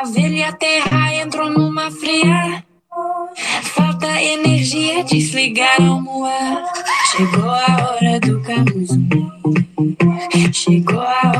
A velha terra entrou numa fria. Falta energia, desligaram o ar. Chegou a hora do camuso. Chegou a hora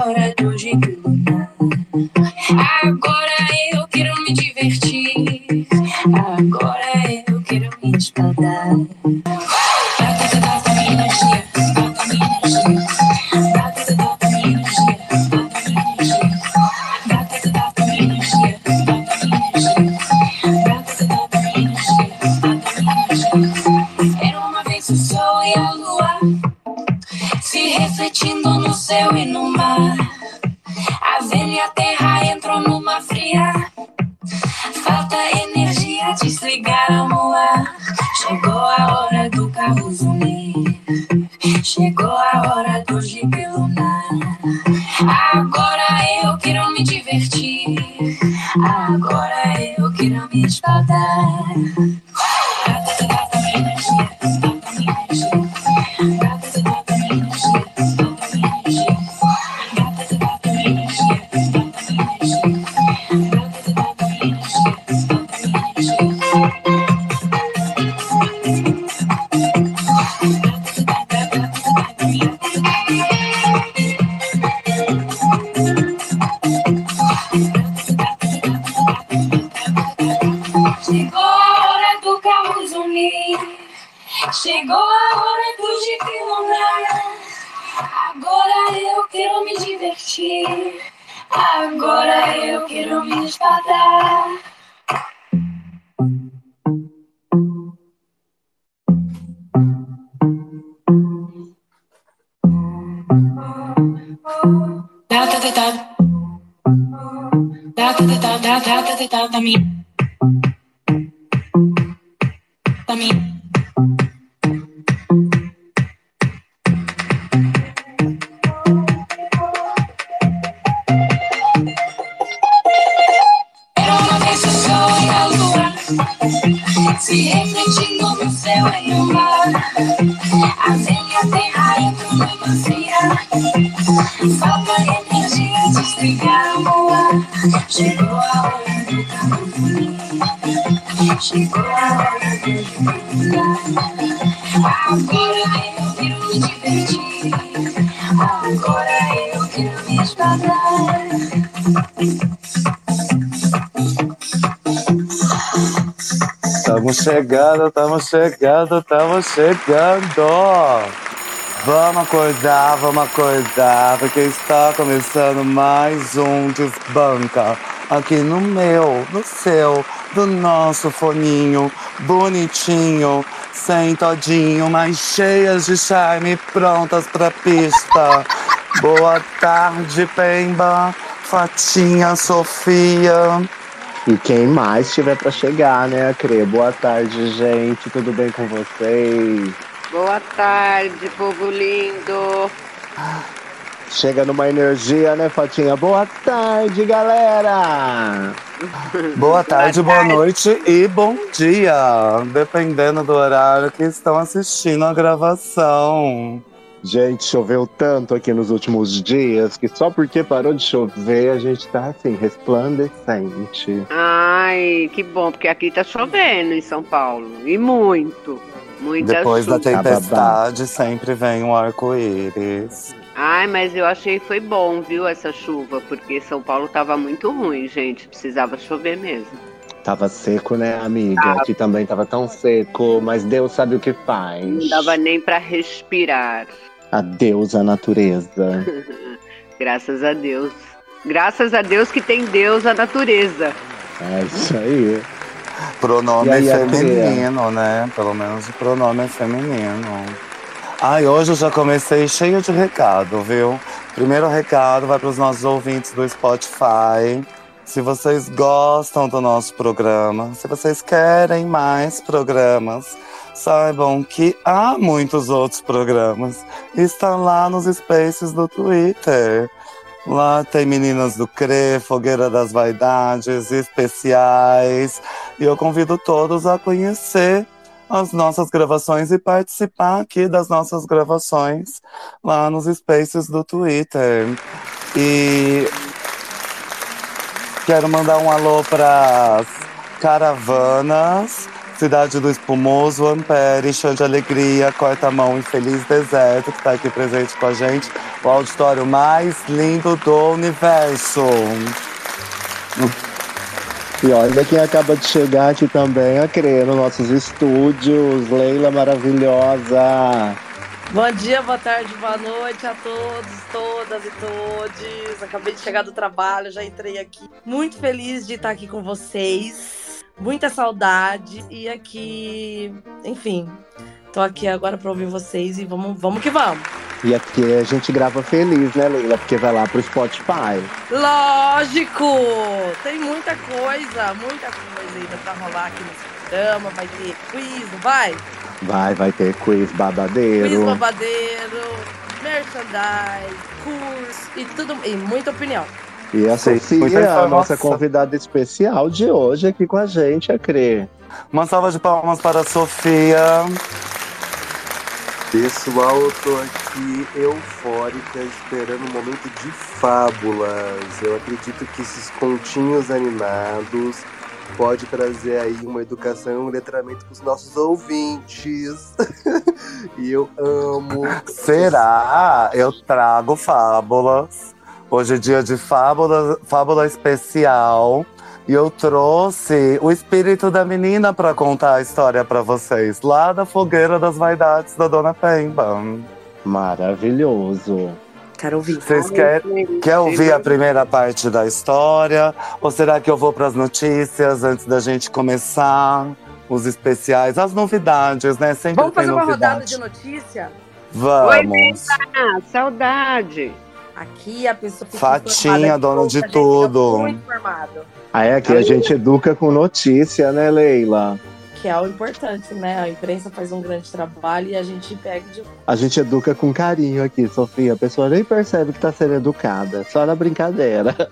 chegando, estamos chegando. Vamos acordar, vamos acordar, porque está começando mais um Desbanca aqui no meu, no seu, do nosso foninho, bonitinho, sentadinho, mas cheias de charme, prontas pra pista. Boa tarde, Pemba, Fatinha, Sofia. E quem mais tiver pra chegar, né, Cre? Boa tarde, gente. Tudo bem com vocês? Boa tarde, povo lindo. Chega numa energia, né, Fatinha? Boa tarde, galera! Boa tarde, boa noite e bom dia, dependendo do horário que estão assistindo a gravação. Gente, choveu tanto aqui nos últimos dias que só porque parou de chover a gente tá assim, resplandecente. Ai, que bom, porque aqui tá chovendo em São Paulo. E muito. Muita Depois da chuva. tempestade sempre vem um arco-íris. Ai, mas eu achei que foi bom, viu, essa chuva, porque São Paulo tava muito ruim, gente. Precisava chover mesmo. Tava seco, né, amiga? Aqui também tava tão seco, mas Deus sabe o que faz. Não dava nem pra respirar. Adeus à natureza. Graças a Deus. Graças a Deus que tem Deus a natureza. É isso aí. Pronome aí, feminino, né? Pelo menos o pronome é feminino. Ai, hoje eu já comecei cheio de recado, viu? Primeiro recado vai para os nossos ouvintes do Spotify. Se vocês gostam do nosso programa, se vocês querem mais programas, saibam que há muitos outros programas. Estão lá nos spaces do Twitter. Lá tem Meninas do CRE, Fogueira das Vaidades, especiais. E eu convido todos a conhecer as nossas gravações e participar aqui das nossas gravações lá nos spaces do Twitter. E Quero mandar um alô para Caravanas, Cidade do Espumoso, Ampere, Chão de Alegria, Corta Mão e Feliz Deserto, que está aqui presente com a gente. O auditório mais lindo do universo. E olha quem acaba de chegar aqui também, a crer, nos nossos estúdios. Leila maravilhosa. Bom dia, boa tarde, boa noite a todos, todas e todes. Acabei de chegar do trabalho, já entrei aqui. Muito feliz de estar aqui com vocês. Muita saudade e aqui, enfim, tô aqui agora para ouvir vocês e vamos, vamos que vamos. E aqui a gente grava feliz, né, Leila? Porque vai lá pro Spotify. Lógico! Tem muita coisa, muita coisa ainda pra rolar aqui nesse programa. Vai ter quiz, não vai? Vai, vai ter quiz babadeiro. Quiz babadeiro, merchandise, curso e tudo, e muita opinião. E a Sofia, muita a nossa convidada especial de hoje aqui com a gente, a crer. Uma salva de palmas para a Sofia. Pessoal, eu tô aqui eufórica, esperando um momento de fábulas. Eu acredito que esses continhos animados pode trazer aí uma educação e um letramento para os nossos ouvintes. e eu amo. Será? Eu trago fábulas. Hoje é dia de fábula, fábula especial. E eu trouxe o espírito da menina para contar a história para vocês, lá da fogueira das vaidades da Dona Pemba. Maravilhoso. Quero ouvir. Vocês querem, quer ouvir a primeira parte da história? Ou será que eu vou para as notícias antes da gente começar? Os especiais, as novidades, né? Sempre Vamos tem fazer uma rodada de notícia? Vamos. Ah, saudade. Aqui a pessoa fica Fatinha, informada, dona de tudo. Aí aqui a gente educa com notícia, né, Leila? Que é o importante, né? A imprensa faz um grande trabalho e a gente pega de A gente educa com carinho aqui, Sofia. A pessoa nem percebe que tá sendo educada, só na brincadeira.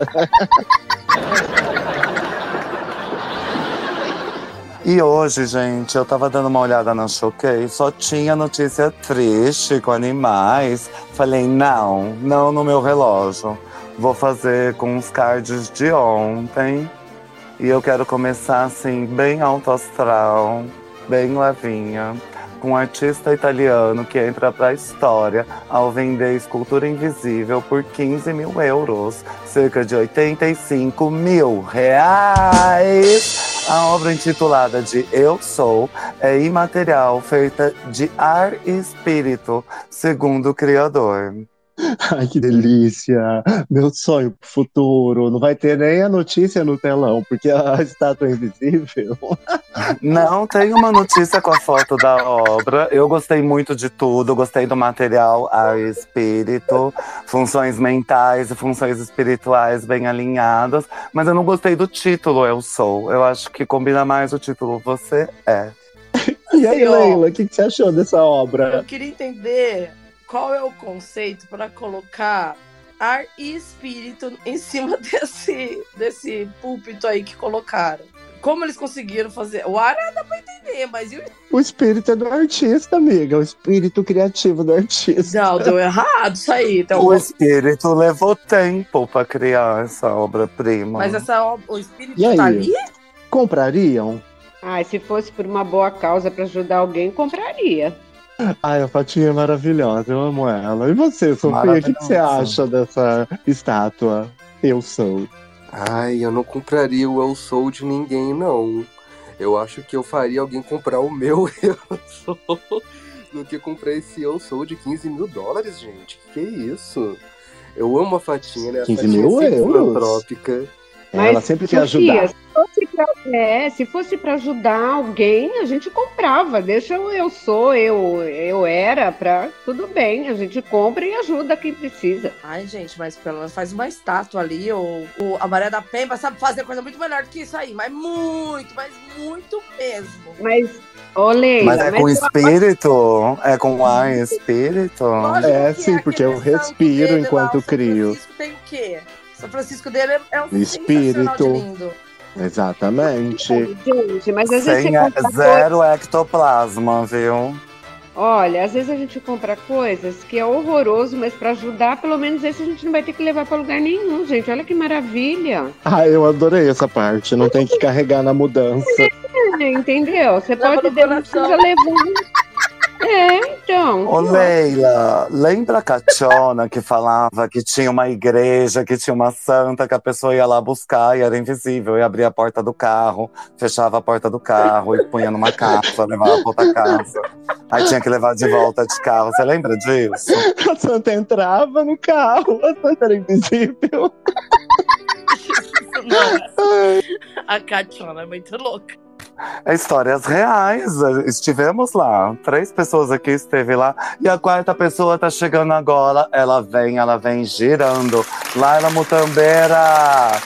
E hoje, gente, eu tava dando uma olhada na Choquei, só tinha notícia triste com animais. Falei, não, não no meu relógio. Vou fazer com os cards de ontem. E eu quero começar assim, bem alto astral, bem levinha, com um artista italiano que entra pra história ao vender escultura invisível por 15 mil euros, cerca de 85 mil reais. A obra intitulada de Eu Sou é imaterial, feita de ar e espírito, segundo o criador. Ai, que delícia! Meu sonho pro futuro. Não vai ter nem a notícia no telão, porque a estátua é invisível. Não tem uma notícia com a foto da obra. Eu gostei muito de tudo, gostei do material, ar e espírito, funções mentais e funções espirituais bem alinhadas, mas eu não gostei do título Eu Sou. Eu acho que combina mais o título Você É. E aí. Leila, o que, que você achou dessa obra? Eu queria entender qual é o conceito para colocar ar e espírito em cima desse, desse púlpito aí que colocaram. Como eles conseguiram fazer? O ar dá pra entender, mas e o... O espírito é do artista, amiga. O espírito criativo do artista. Não, deu errado isso aí. Então, O espírito levou tempo para criar essa obra-prima. mas essa, ob- o espírito E aí? tá ali? Comprariam? Ah, se fosse por uma boa causa para ajudar alguém, compraria. Ai, a Fatinha é maravilhosa, eu amo ela. E você, Sofia, o que, que você acha dessa estátua? Eu sou. Ai, eu não compraria o Eu Sou de ninguém, não. Eu acho que eu faria alguém comprar o meu Eu Sou do que comprar esse Eu Sou de 15 mil dólares, gente. Que isso? Eu amo a Fatinha, né? A 15 Fatinha mil é sempre euros? filantrópica. Ela sempre quer Sofia, ajudar. Se fosse, pra, é, se fosse pra ajudar alguém, a gente comprava. Deixa o eu sou, eu, eu era, pra. Tudo bem, a gente compra e ajuda quem precisa. Ai, gente, mas pelo menos faz uma estátua ali. Ou, ou a Maria da Pemba sabe fazer coisa muito melhor do que isso aí. Mas muito, mas muito mesmo. Mas, Leila, Mas é com eu- espírito? É com ar e espírito? Lógico É, que sim, porque eu respiro lá, enquanto São crio. Francisco tem o quê? São Francisco dele é, é um Espírito. lindo. Exatamente. Gente, mas às vezes Sem você compra coisa- zero ectoplasma, viu? Olha, às vezes a gente compra coisas que é horroroso, mas para ajudar, pelo menos esse a gente não vai ter que levar para lugar nenhum, gente. Olha que maravilha. Ah, eu adorei essa parte. Não tem que carregar na mudança. É, entendeu? Você Leva pode ter coração. precisa levar. É, então. Ô Leila, lembra a Cationa que falava que tinha uma igreja, que tinha uma santa, que a pessoa ia lá buscar e era invisível, e abria a porta do carro, fechava a porta do carro e punha numa caixa, levava pra outra casa. Aí tinha que levar de volta de carro. Você lembra disso? A Santa entrava no carro, a Santa era invisível. Não, a Cationa é muito louca. É histórias reais. Estivemos lá. Três pessoas aqui esteve lá. E a quarta pessoa tá chegando agora. Ela vem, ela vem girando. Laila Mutambeira.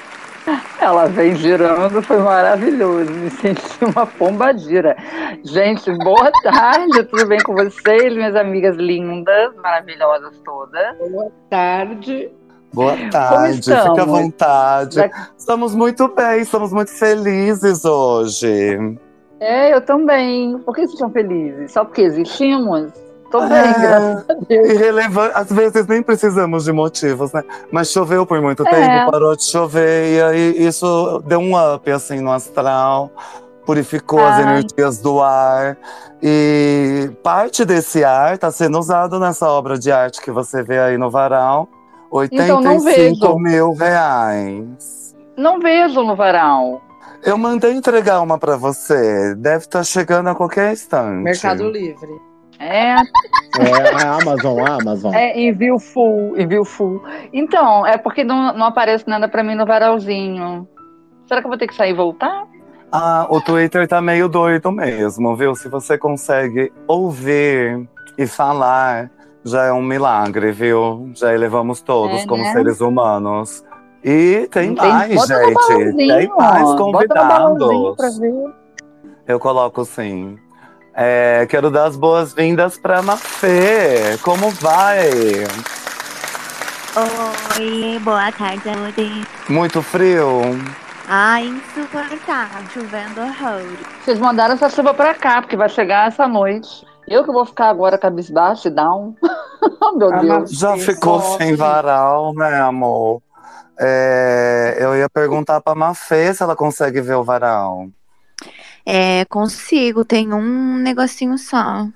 Ela vem girando, foi maravilhoso. Me senti uma pombagira. Gente, boa tarde, tudo bem com vocês, minhas amigas lindas, maravilhosas todas? Boa tarde. Boa tarde, fica à vontade. Estamos muito bem, estamos muito felizes hoje. É, eu também. Por que vocês estão felizes? Só porque existimos? Tô bem, É. graças a Deus. Irrelevante, às vezes nem precisamos de motivos, né? Mas choveu por muito É. tempo, parou de chover, e aí isso deu um up assim no astral, purificou as energias do ar. E parte desse ar está sendo usado nessa obra de arte que você vê aí no varal. Então, não 85 vejo. mil reais. Não vejo no varal. Eu mandei entregar uma para você. Deve estar chegando a qualquer instante. Mercado Livre. É, É a Amazon, a Amazon. é envio full, envio full. Então, é porque não, não aparece nada pra mim no varalzinho. Será que eu vou ter que sair e voltar? Ah, o Twitter tá meio doido mesmo, viu? Se você consegue ouvir e falar, já é um milagre, viu? Já elevamos todos É, como né? seres humanos. E tem Tem- mais, gente. Tem mais convidados. Eu coloco sim. É, quero dar as boas-vindas pra Mafê. Como vai? Oi, boa tarde a todos. Muito frio? Ai, insuportável, chovendo horror. Vocês mandaram essa chuva pra cá, porque vai chegar essa noite. Eu que vou ficar agora cabisbaixo e down. oh, meu Ah, Deus. Já ficou sem varal, né, amor? É, eu ia perguntar pra Mafê se ela consegue ver o varal. É, consigo, tem um negocinho só.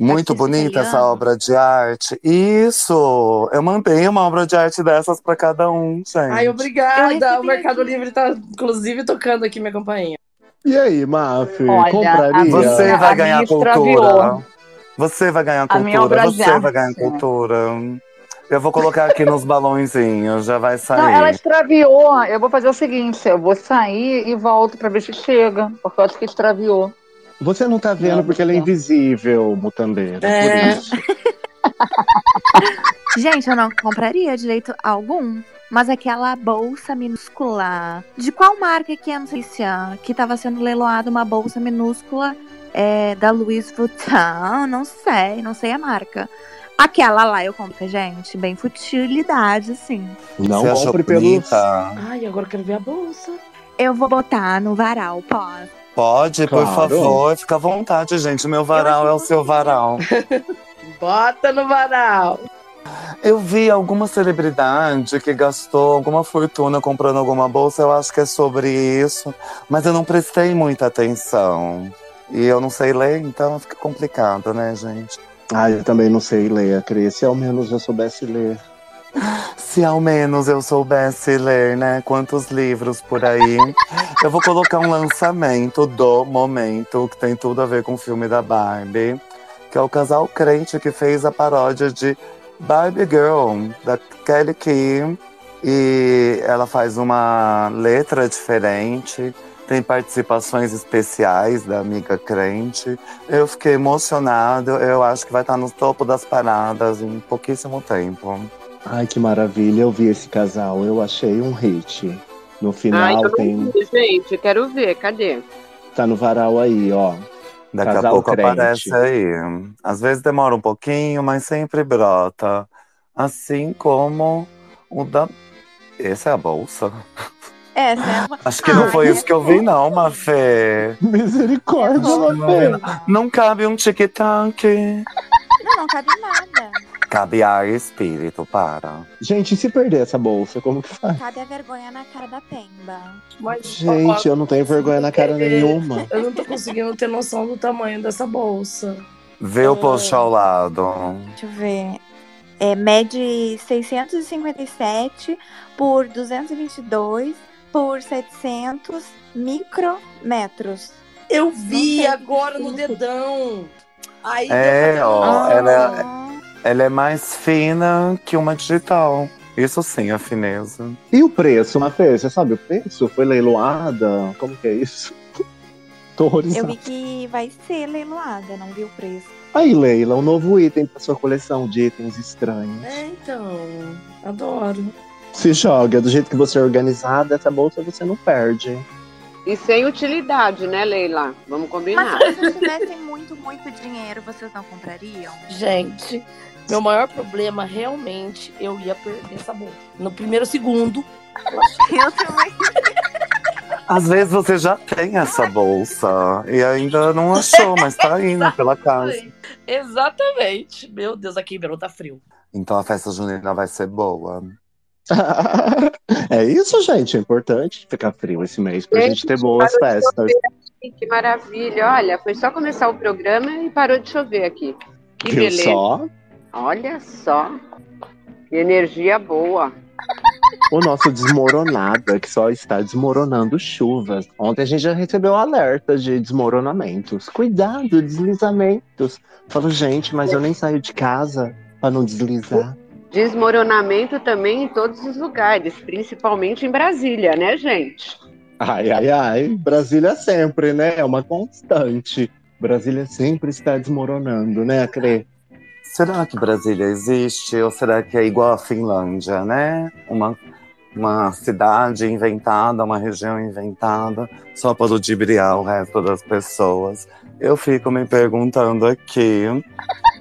Muito bonita essa obra de arte. Isso! Eu mandei uma obra de arte dessas pra cada um, gente. Ai, obrigada. O Mercado aqui. Livre tá, inclusive, tocando aqui minha campainha. E aí, Maf, compraria? Você vai ganhar cultura. Você vai ganhar A minha cultura. Você vai ganhar cultura. Eu vou colocar aqui nos balãozinhos, já vai sair. Não, ela extraviou. Eu vou fazer o seguinte: eu vou sair e volto pra ver se chega. Porque eu acho que extraviou. Você não tá vendo Não, porque ela é invisível, Mutambeira. É. Por isso. Gente, eu não compraria de jeito algum. Mas aquela bolsa minúscula. De qual marca que é, não sei se é, que tava sendo leiloada uma bolsa minúscula é, da Louis Vuitton? Não sei, não sei a marca. Aquela lá eu compro, gente. Bem futilidade, assim. Não Você compre pelos. Ai, agora eu quero ver a bolsa. Eu vou botar no varal. Pode, por Claro. favor. Fica à vontade, gente. Meu varal é o seu varal. Bota no varal. Eu vi alguma celebridade que gastou alguma fortuna comprando alguma bolsa, eu acho que é sobre isso, mas eu não prestei muita atenção. E eu não sei ler, então fica complicado, né, gente? Ah, eu também não sei ler, Cris. Se ao menos eu soubesse ler. Se ao menos eu soubesse ler, né? Quantos livros por aí. eu vou colocar um lançamento do momento, que tem tudo a ver com o filme da Barbie, que é o casal crente que fez a paródia de Barbie Girl, da Kelly Key. E ela faz uma letra diferente, tem participações especiais da amiga crente. Eu fiquei emocionado, eu acho que vai estar no topo das paradas em pouquíssimo tempo. Ai, que maravilha. Eu vi esse casal, eu achei um hit. No final Ai, eu tem. vi, gente, quero ver, cadê? Tá no varal aí, ó. Daqui a Casal pouco crente. aparece aí. Às vezes demora um pouquinho, mas sempre brota. Assim como o da. Essa é a bolsa? Essa é uma. Acho que não Ai, foi é isso que eu vi, não, Mafê. Misericórdia, Não, Mafê. Não cabe um tic-tac. Não, não cabe nada. Cabe ar e espírito, para. Gente, e se perder essa bolsa, como que faz? Cabe a vergonha na cara da Pemba. Mas, Gente, eu não tenho vergonha na cara nenhuma. Eu não tô conseguindo ter noção do tamanho dessa bolsa. Vê o Ah. post ao lado. Deixa eu ver. É, mede 657 por 222 por 700 micrometros. Eu vi agora no dedão. Aí É, ó, ela é- Ela é mais fina que uma digital. Isso sim, a fineza. E o preço, Mafê? Você sabe o preço? Foi leiloada? Como que é isso? Tô Eu vi que vai ser leiloada, não vi o preço. Aí, Leila, um novo item pra sua coleção de itens estranhos. É, então. Adoro. Se joga, do jeito que você é organizada, essa bolsa você não perde. E sem utilidade, né, Leila? Vamos Mas combinar. se vocês tivessem muito, muito dinheiro, vocês não comprariam? Gente, meu maior problema realmente eu ia perder essa bolsa. No primeiro segundo. Eu também. Às vezes você já tem essa bolsa e ainda não achou, mas tá indo pela casa. Exatamente. Meu Deus, aqui em Ribeirão tá frio. Então a festa junina vai ser boa. é isso, gente. É importante ficar frio esse mês pra gente, Gente, ter boas festas. Que maravilha. Olha, foi só começar o programa e parou de chover aqui. Que Viu beleza. só? Olha só. Que energia boa. O nosso desmoronada, que só está desmoronando chuvas. Ontem a gente já recebeu alerta de desmoronamentos. Cuidado, deslizamentos. Falo, gente, mas eu nem saio de casa pra não deslizar. Desmoronamento também em todos os lugares, principalmente em Brasília, né, gente? Ai, ai, ai. Brasília sempre, né? É uma constante. Brasília sempre está desmoronando, né, Crê? Será que Brasília existe ou será que é igual a Finlândia, né? Uma, uma cidade inventada, uma região inventada, só para ludibriar o resto das pessoas. Eu fico me perguntando aqui.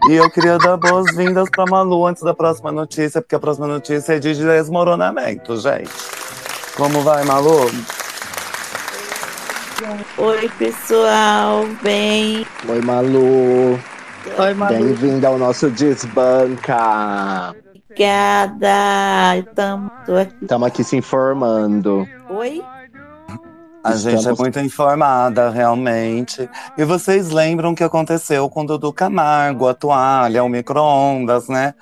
E eu queria dar boas-vindas para Malu antes da próxima notícia, porque a próxima notícia é de desmoronamento, gente. Como vai, Malu? Oi, pessoal, bem? Oi, Malu. Oi, Malu. Bem-vinda ao nosso Desbanca. Obrigada. Estamos aqui. Estamos aqui se informando. Oi? A gente é Estamos- muito informada, realmente. E vocês lembram o que aconteceu com o Dudu Camargo, a toalha, o micro-ondas, né?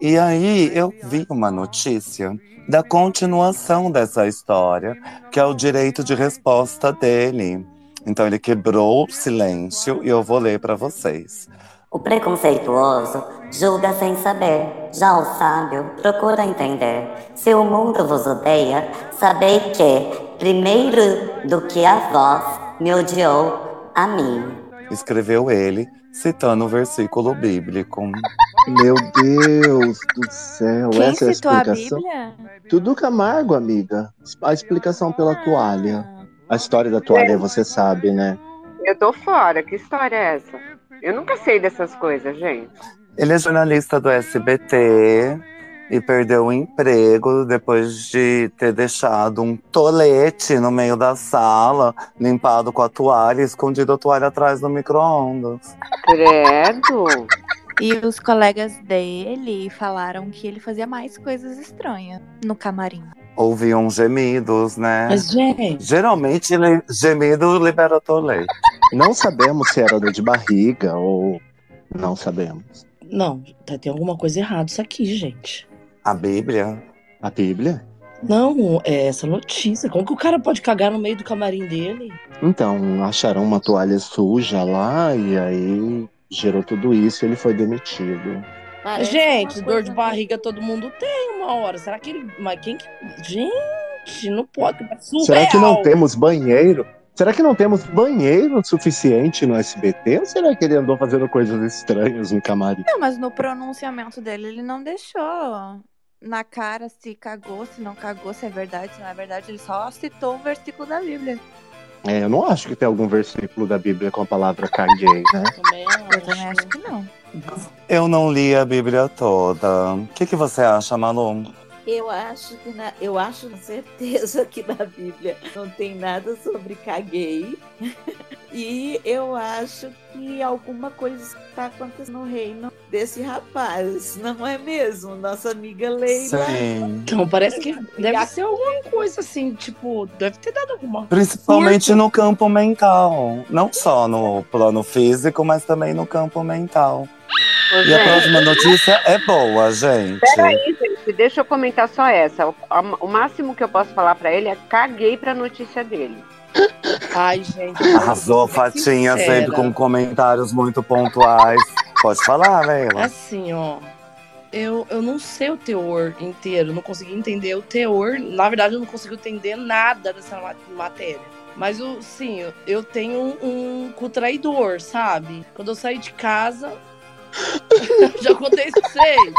E aí eu vi uma notícia da continuação dessa história, que é o direito de resposta dele. Então ele quebrou o silêncio e eu vou ler para vocês. O preconceituoso julga sem saber, já o sábio procura entender. Se o mundo vos odeia, sabei que, primeiro do que a vós, me odiou a mim. Escreveu ele, citando o versículo bíblico. Meu Deus do céu, Quem essa é a citou a explicação. Bíblia? Tudo Camargo, amiga. A explicação pela toalha. A história da toalha você sabe, né? Eu tô fora. Que história é essa? Eu nunca sei dessas coisas, gente. Ele é jornalista do SBT e perdeu o emprego depois de ter deixado um tolete no meio da sala, limpado com a toalha, e escondido a toalha atrás do micro-ondas. Credo. E os colegas dele falaram que ele fazia mais coisas estranhas no camarim. Ouviam gemidos, né? Mas, gente, Geralmente, ele- gemido libera tolete. Não sabemos se era dor de barriga ou. Não sabemos. não, tá, tem alguma coisa errada isso aqui, gente. A Bíblia. A Bíblia? Não, é essa notícia. Como que o cara pode cagar no meio do camarim dele? Então, acharam uma toalha suja lá e aí gerou tudo isso e ele foi demitido. Parece gente, dor de barriga todo mundo tem uma hora. Será que ele. Mas quem que. Gente, não pode. é Será que não surreal. temos banheiro? Será que não temos banheiro suficiente no SBT? Ou será que ele andou fazendo coisas estranhas no camarim? Não, mas no pronunciamento dele ele não deixou na cara se cagou, se não cagou, se é verdade, se não é verdade. Ele só citou o versículo da Bíblia. É, eu não acho que tem algum versículo da Bíblia com a palavra caguei, né? Também Eu também acho. acho que não. Eu não li a Bíblia toda. O que, que você acha, Malu? Eu acho que na, eu acho com certeza que na Bíblia não tem nada sobre caguei. E eu acho que alguma coisa está acontecendo no reino desse rapaz, não é mesmo? Nossa amiga Leila. Sim. Então, parece que deve ser alguma coisa assim, tipo, deve ter dado alguma. Principalmente no campo mental. Não só no plano físico, mas também no campo mental. Ô, E a próxima notícia é boa, gente. Peraí, gente, deixa eu comentar só essa. O, o máximo que eu posso falar pra ele é caguei pra notícia dele. Ai, gente. Arrasou, Fatinha, sincera. sempre com comentários muito pontuais. Pode falar, Leila. Assim, ó. Eu, eu não sei o teor inteiro, não consegui entender o teor. Na verdade, eu não consigo entender nada dessa ma- matéria. Mas, eu, sim, eu, eu tenho um, um cu traidor, sabe? Quando eu saí de casa. já contei isso pra vocês.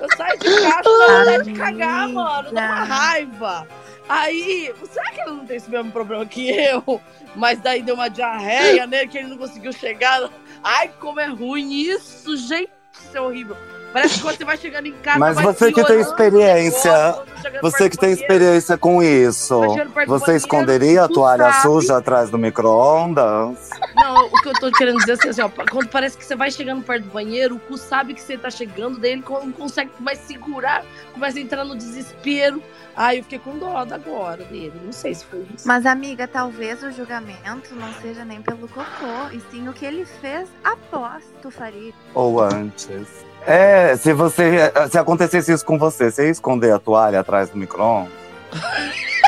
Eu saí de casa com vontade de cagar, mano. Dá uma raiva. Aí, será que ele não tem esse mesmo problema que eu? Mas daí deu uma diarreia nele que ele não conseguiu chegar. Ai, como é ruim isso, gente. Isso é horrível. Parece que quando você vai chegando em casa. Mas vai você que tem experiência, negócio, você que tem experiência com isso, você esconderia a toalha sabe. suja atrás do micro-ondas? Não, o que eu tô querendo dizer é assim, ó, quando parece que você vai chegando perto do banheiro, o cu sabe que você tá chegando, daí ele não consegue mais segurar, começa a entrar no desespero. Ai, eu fiquei com dó agora dele. Não sei se foi isso. Mas, amiga, talvez o julgamento não seja nem pelo cocô, e sim o que ele fez após tu faria. Ou antes? É, se você. Se acontecesse isso com você, você ia esconder a toalha atrás do micro-ondas?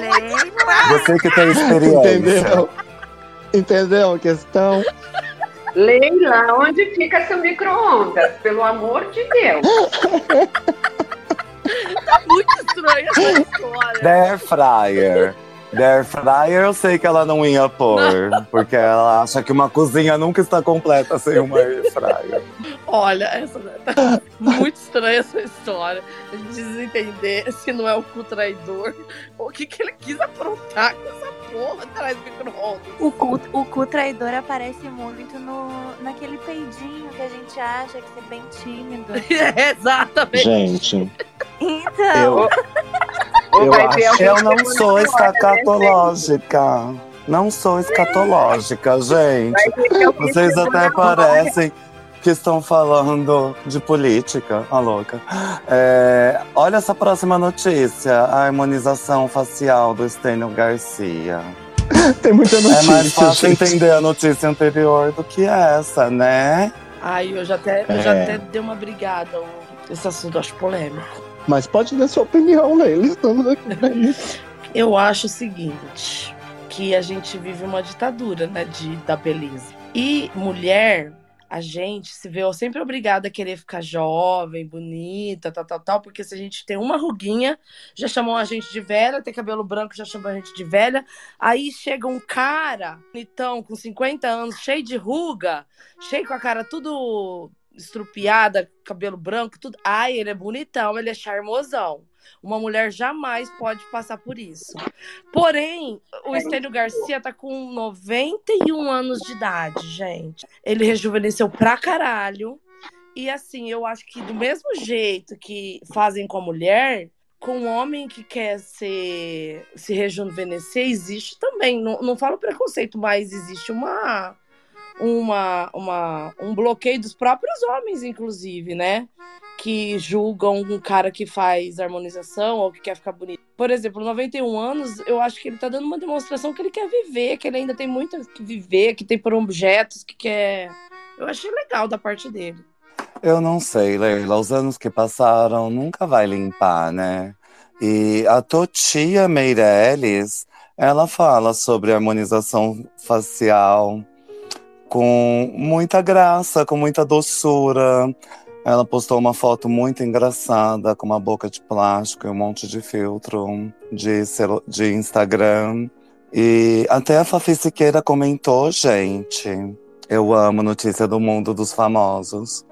Leila! Você que tem experiência. Entendeu? Entendeu a questão? Leila, onde fica seu micro-ondas? Pelo amor de Deus. Muito estranha essa história. Air Fryer. The Air Fryer eu sei que ela não ia pôr, porque ela acha que uma cozinha nunca está completa sem uma Air Fryer. Olha, essa tá muito estranha essa história. A gente precisa entender se não é o cu traidor ou o que, que ele quis aprontar com essa porra atrás do micro-ondas. O cu, o cu traidor aparece muito no, naquele peidinho que a gente acha que é bem tímido. É, exatamente. Gente, Então, eu ver acho. Eu não sou escatológica. Não sou escatológica, gente. Vocês até parecem que estão falando de política, a louca. É, olha essa próxima notícia: a harmonização facial do Stênio Garcia. Tem muita notícia. é mais fácil gente. entender a notícia anterior do que essa, né? Ai, eu já até, eu já É. até dei uma brigada. Esse assunto acho polêmico. Mas pode dar sua opinião, Leila. Estamos aqui pra isso. Eu acho o seguinte, que a gente vive uma ditadura, né, de, da beleza. E mulher, a gente se vê sempre obrigada a querer ficar jovem, bonita, tal, tal, tal, porque se a gente tem uma ruguinha, já chamam a gente de velha, tem cabelo branco, já chamam a gente de velha. Aí chega um cara, bonitão, com 50 anos, cheio de ruga, cheio com a cara tudo estrupiada, cabelo branco, tudo. Ai, ele é bonitão, ele é charmosão. Uma mulher jamais pode passar por isso. Porém, o Estênio Garcia tá com 91 anos de idade, gente. Ele rejuvenesceu pra caralho. E assim, eu acho que do mesmo jeito que fazem com a mulher, com o homem que quer ser, se rejuvenescer, existe também. Não, não falo preconceito, mas existe uma, uma, uma, um bloqueio dos próprios homens, inclusive, né? Que julgam um cara que faz harmonização ou que quer ficar bonito. Por exemplo, 91 anos, eu acho que ele tá dando uma demonstração que ele quer viver, que ele ainda tem muito que viver, que tem por objetos, que quer. Eu achei legal da parte dele. Eu não sei, Leila. Os anos que passaram nunca vai limpar, né? E a Totia Meirelles, ela fala sobre harmonização facial com muita graça, com muita doçura. Ela postou uma foto muito engraçada com uma boca de plástico e um monte de filtro de, de Instagram. E até a Fafi Siqueira comentou, gente. Eu amo notícia do mundo dos famosos.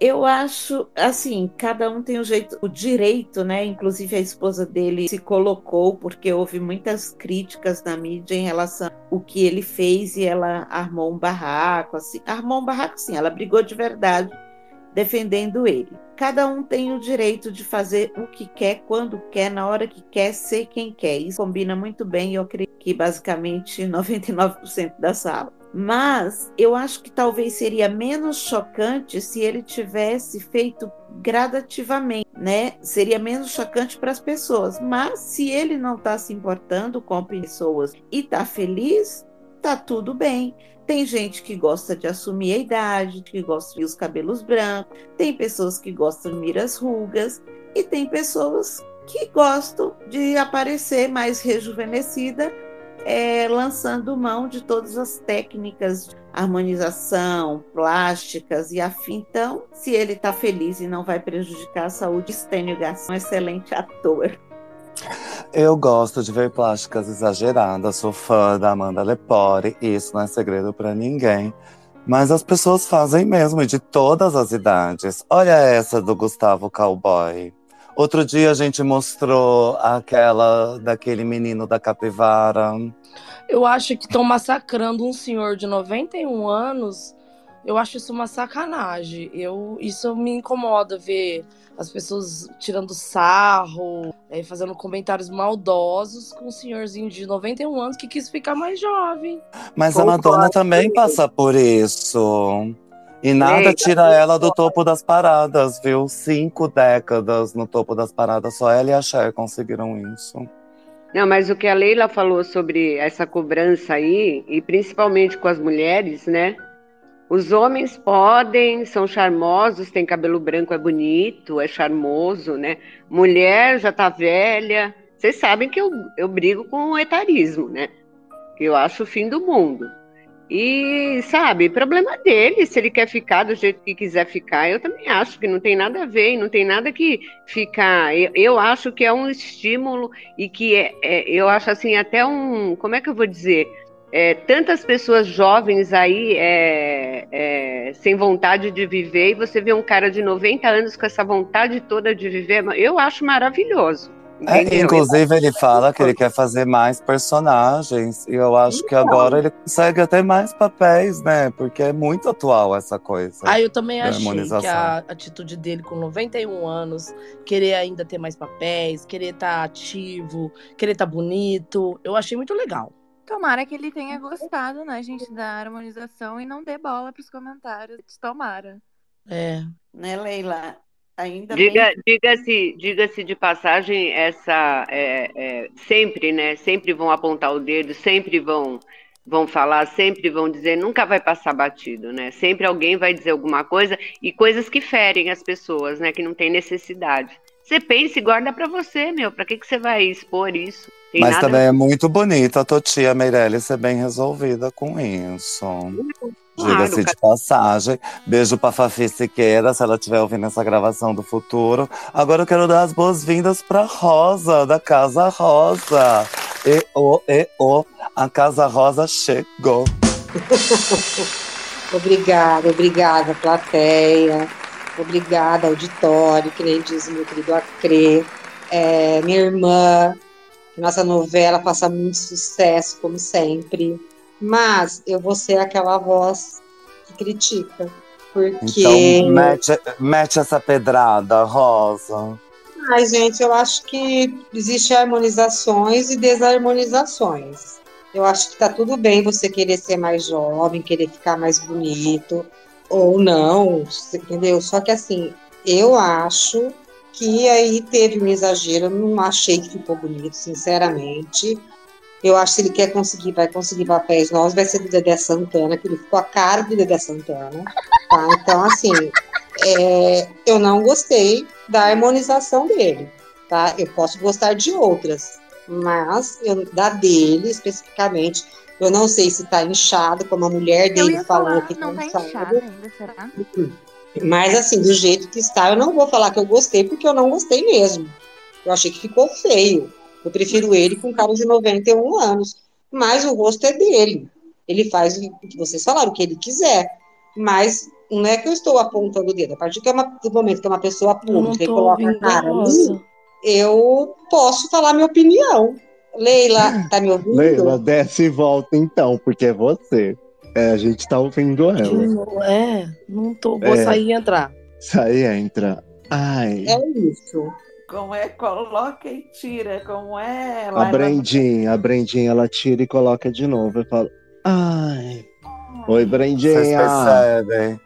Eu acho, assim, cada um tem o jeito, o direito, né? Inclusive a esposa dele se colocou porque houve muitas críticas na mídia em relação ao que ele fez e ela armou um barraco, assim, armou um barraco, sim, ela brigou de verdade defendendo ele. Cada um tem o direito de fazer o que quer, quando quer, na hora que quer, ser quem quer. Isso combina muito bem, eu acredito que basicamente 99% da sala. Mas eu acho que talvez seria menos chocante se ele tivesse feito gradativamente, né? Seria menos chocante para as pessoas. Mas se ele não está se importando com pessoas e está feliz, tá tudo bem. Tem gente que gosta de assumir a idade, que gosta de os cabelos brancos, tem pessoas que gostam de mirar as rugas e tem pessoas que gostam de aparecer mais rejuvenescida é, lançando mão de todas as técnicas de harmonização, plásticas e afim. Então, se ele está feliz e não vai prejudicar a saúde, Stênio Garcia é um excelente ator. Eu gosto de ver plásticas exageradas, sou fã da Amanda Lepore, isso não é segredo para ninguém. Mas as pessoas fazem mesmo, e de todas as idades. Olha essa do Gustavo Cowboy. Outro dia a gente mostrou aquela daquele menino da capivara. Eu acho que estão massacrando um senhor de 91 anos. Eu acho isso uma sacanagem. Eu, isso me incomoda ver as pessoas tirando sarro, é, fazendo comentários maldosos com um senhorzinho de 91 anos que quis ficar mais jovem. Mas a Madonna também passa por isso. E nada Eita, tira ela do topo das paradas, viu? Cinco décadas no topo das paradas, só ela e a Cher conseguiram isso. Não, mas o que a Leila falou sobre essa cobrança aí, e principalmente com as mulheres, né? Os homens podem, são charmosos, tem cabelo branco, é bonito, é charmoso, né? Mulher já tá velha. Vocês sabem que eu, eu brigo com o etarismo, né? Eu acho o fim do mundo. E, sabe, problema dele, se ele quer ficar do jeito que quiser ficar, eu também acho que não tem nada a ver, não tem nada que ficar. Eu, eu acho que é um estímulo e que é, é, eu acho assim, até um. Como é que eu vou dizer? É, tantas pessoas jovens aí é, é, sem vontade de viver, e você vê um cara de 90 anos com essa vontade toda de viver, eu acho maravilhoso. É, inclusive, ele fala que ele quer fazer mais personagens, e eu acho que agora ele consegue até mais papéis, né? Porque é muito atual essa coisa. Ah, eu também da achei que a atitude dele com 91 anos, querer ainda ter mais papéis, querer estar ativo, querer estar bonito, eu achei muito legal. Tomara que ele tenha gostado, né, gente, da harmonização e não dê bola pros comentários. Tomara. É. Né, Leila? Ainda Diga, bem diga-se, diga-se de passagem, essa é, é, sempre, né? Sempre vão apontar o dedo, sempre vão vão falar, sempre vão dizer, nunca vai passar batido, né? Sempre alguém vai dizer alguma coisa e coisas que ferem as pessoas, né? Que não tem necessidade. Você pensa e guarda pra você, meu. Pra que que você vai expor isso? Tem Mas nada também é muito bonita a Totia Meirelles ser bem resolvida com isso. Diga-se de passagem. Beijo pra Fafi Siqueira, se ela estiver ouvindo essa gravação do futuro. Agora eu quero dar as boas-vindas pra Rosa, da Casa Rosa. E o, e o, a Casa Rosa chegou. Obrigada, obrigada, plateia. Obrigada, auditório, que nem diz o meu querido Acre. É, minha irmã, nossa novela faça muito sucesso, como sempre. Mas eu vou ser aquela voz que critica. Porque. Então, mete, mete essa pedrada, Rosa. Ai, gente, eu acho que existem harmonizações e desarmonizações. Eu acho que tá tudo bem você querer ser mais jovem, querer ficar mais bonito, ou não, entendeu? Só que assim, eu acho que aí teve um exagero, eu não achei que ficou bonito, sinceramente. Eu acho que ele quer conseguir, vai conseguir papéis novos, vai ser do Dedé Santana, que ele ficou a cara do Dedé Santana. Tá? Então, assim, é, eu não gostei da harmonização dele. Tá? Eu posso gostar de outras, mas eu, da dele especificamente, eu não sei se tá inchado, como a mulher dele falou falar, que tá não tá inchado. inchado ainda, será? Mas assim, do jeito que está, eu não vou falar que eu gostei, porque eu não gostei mesmo. Eu achei que ficou feio. Eu prefiro ele com um cara de 91 anos. Mas o rosto é dele. Ele faz o que vocês falaram, o que ele quiser. Mas não é que eu estou apontando o dedo. A partir é uma- do momento que é uma pessoa pública e coloca a cara mim, eu posso falar minha opinião. Leila, tá me ouvindo? Leila, desce e volta então, porque é você. É, a gente tá ouvindo ela. novo, É, não tô. Vou É. sair e entrar. Isso aí entra. Ai. É isso. Como é? Coloca e tira. Como é? A Lá ela- Brendinha, a Brendinha, ela tira e coloca de novo. Eu falo, ai. Oi, Vocês Brendinha. percebem?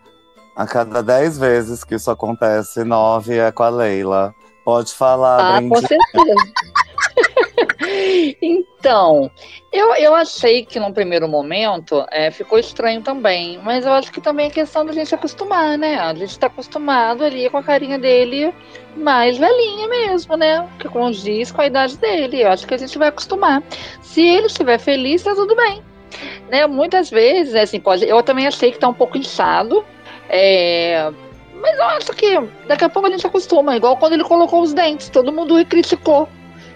A cada dez vezes que isso acontece, nove é com a Leila. Pode falar, Ah, com Brendinha. certeza. Então, eu, eu achei que num primeiro momento é, ficou estranho também, mas eu acho que também é questão da gente acostumar, né? A gente tá acostumado ali com a carinha dele mais velhinha mesmo, né? Que condiz com a idade dele. Eu acho que a gente vai acostumar. Se ele estiver feliz, tá tudo bem. Né? Muitas vezes, assim, pode. Eu também achei que tá um pouco inchado. É, mas eu acho que daqui a pouco a gente acostuma, igual quando ele colocou os dentes, todo mundo criticou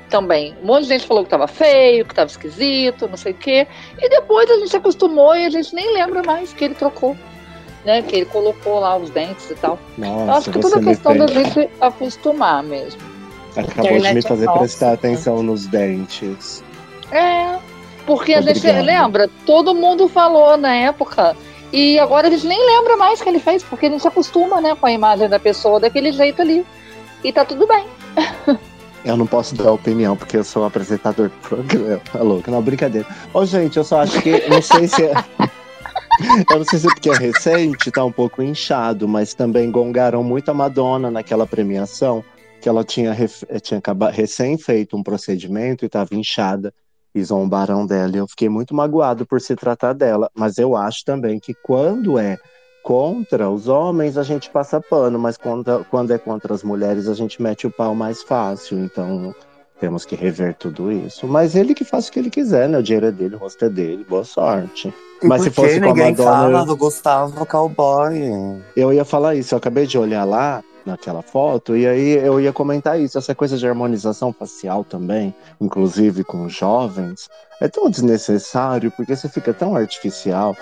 também. Um monte de gente falou que tava feio, que tava esquisito, não sei o quê. E depois a gente acostumou e a gente nem lembra mais que ele trocou. Né, que ele colocou lá os dentes e tal. eu acho Nossa, que tudo é questão da gente acostumar mesmo. Acabou de me Internet é fazer nossa. prestar atenção nos dentes. É, porque a gente Obrigado. lembra, todo mundo falou na época. E agora a gente nem lembra mais o que ele fez, porque a gente se acostuma, né, com a imagem da pessoa daquele jeito ali. E tá tudo bem. Eu não posso dar opinião, porque eu sou apresentador do programa. Tá louco? Não, brincadeira. Ô, gente, eu só acho que. Não sei se é. Eu não sei se é porque é recente, tá um pouco inchado, mas também gongaram muito a Madonna naquela premiação, que ela tinha, ref- tinha acaba- recém feito um procedimento e tava inchada. E zombaram dela. E eu fiquei muito magoado por se tratar dela. Mas eu acho também que quando é contra os homens, a gente passa pano, mas quando, quando é contra as mulheres, a gente mete o pau mais fácil. Então, temos que rever tudo isso. Mas ele que faça o que ele quiser, né? O dinheiro é dele, o rosto é dele. Boa sorte. E Mas se fosse com a Madonna, fala do Gustavo Cowboy? eu ia falar isso. Eu acabei de olhar lá naquela foto e aí eu ia comentar isso. Essa coisa de harmonização facial também, inclusive com jovens, é tão desnecessário porque você fica tão artificial.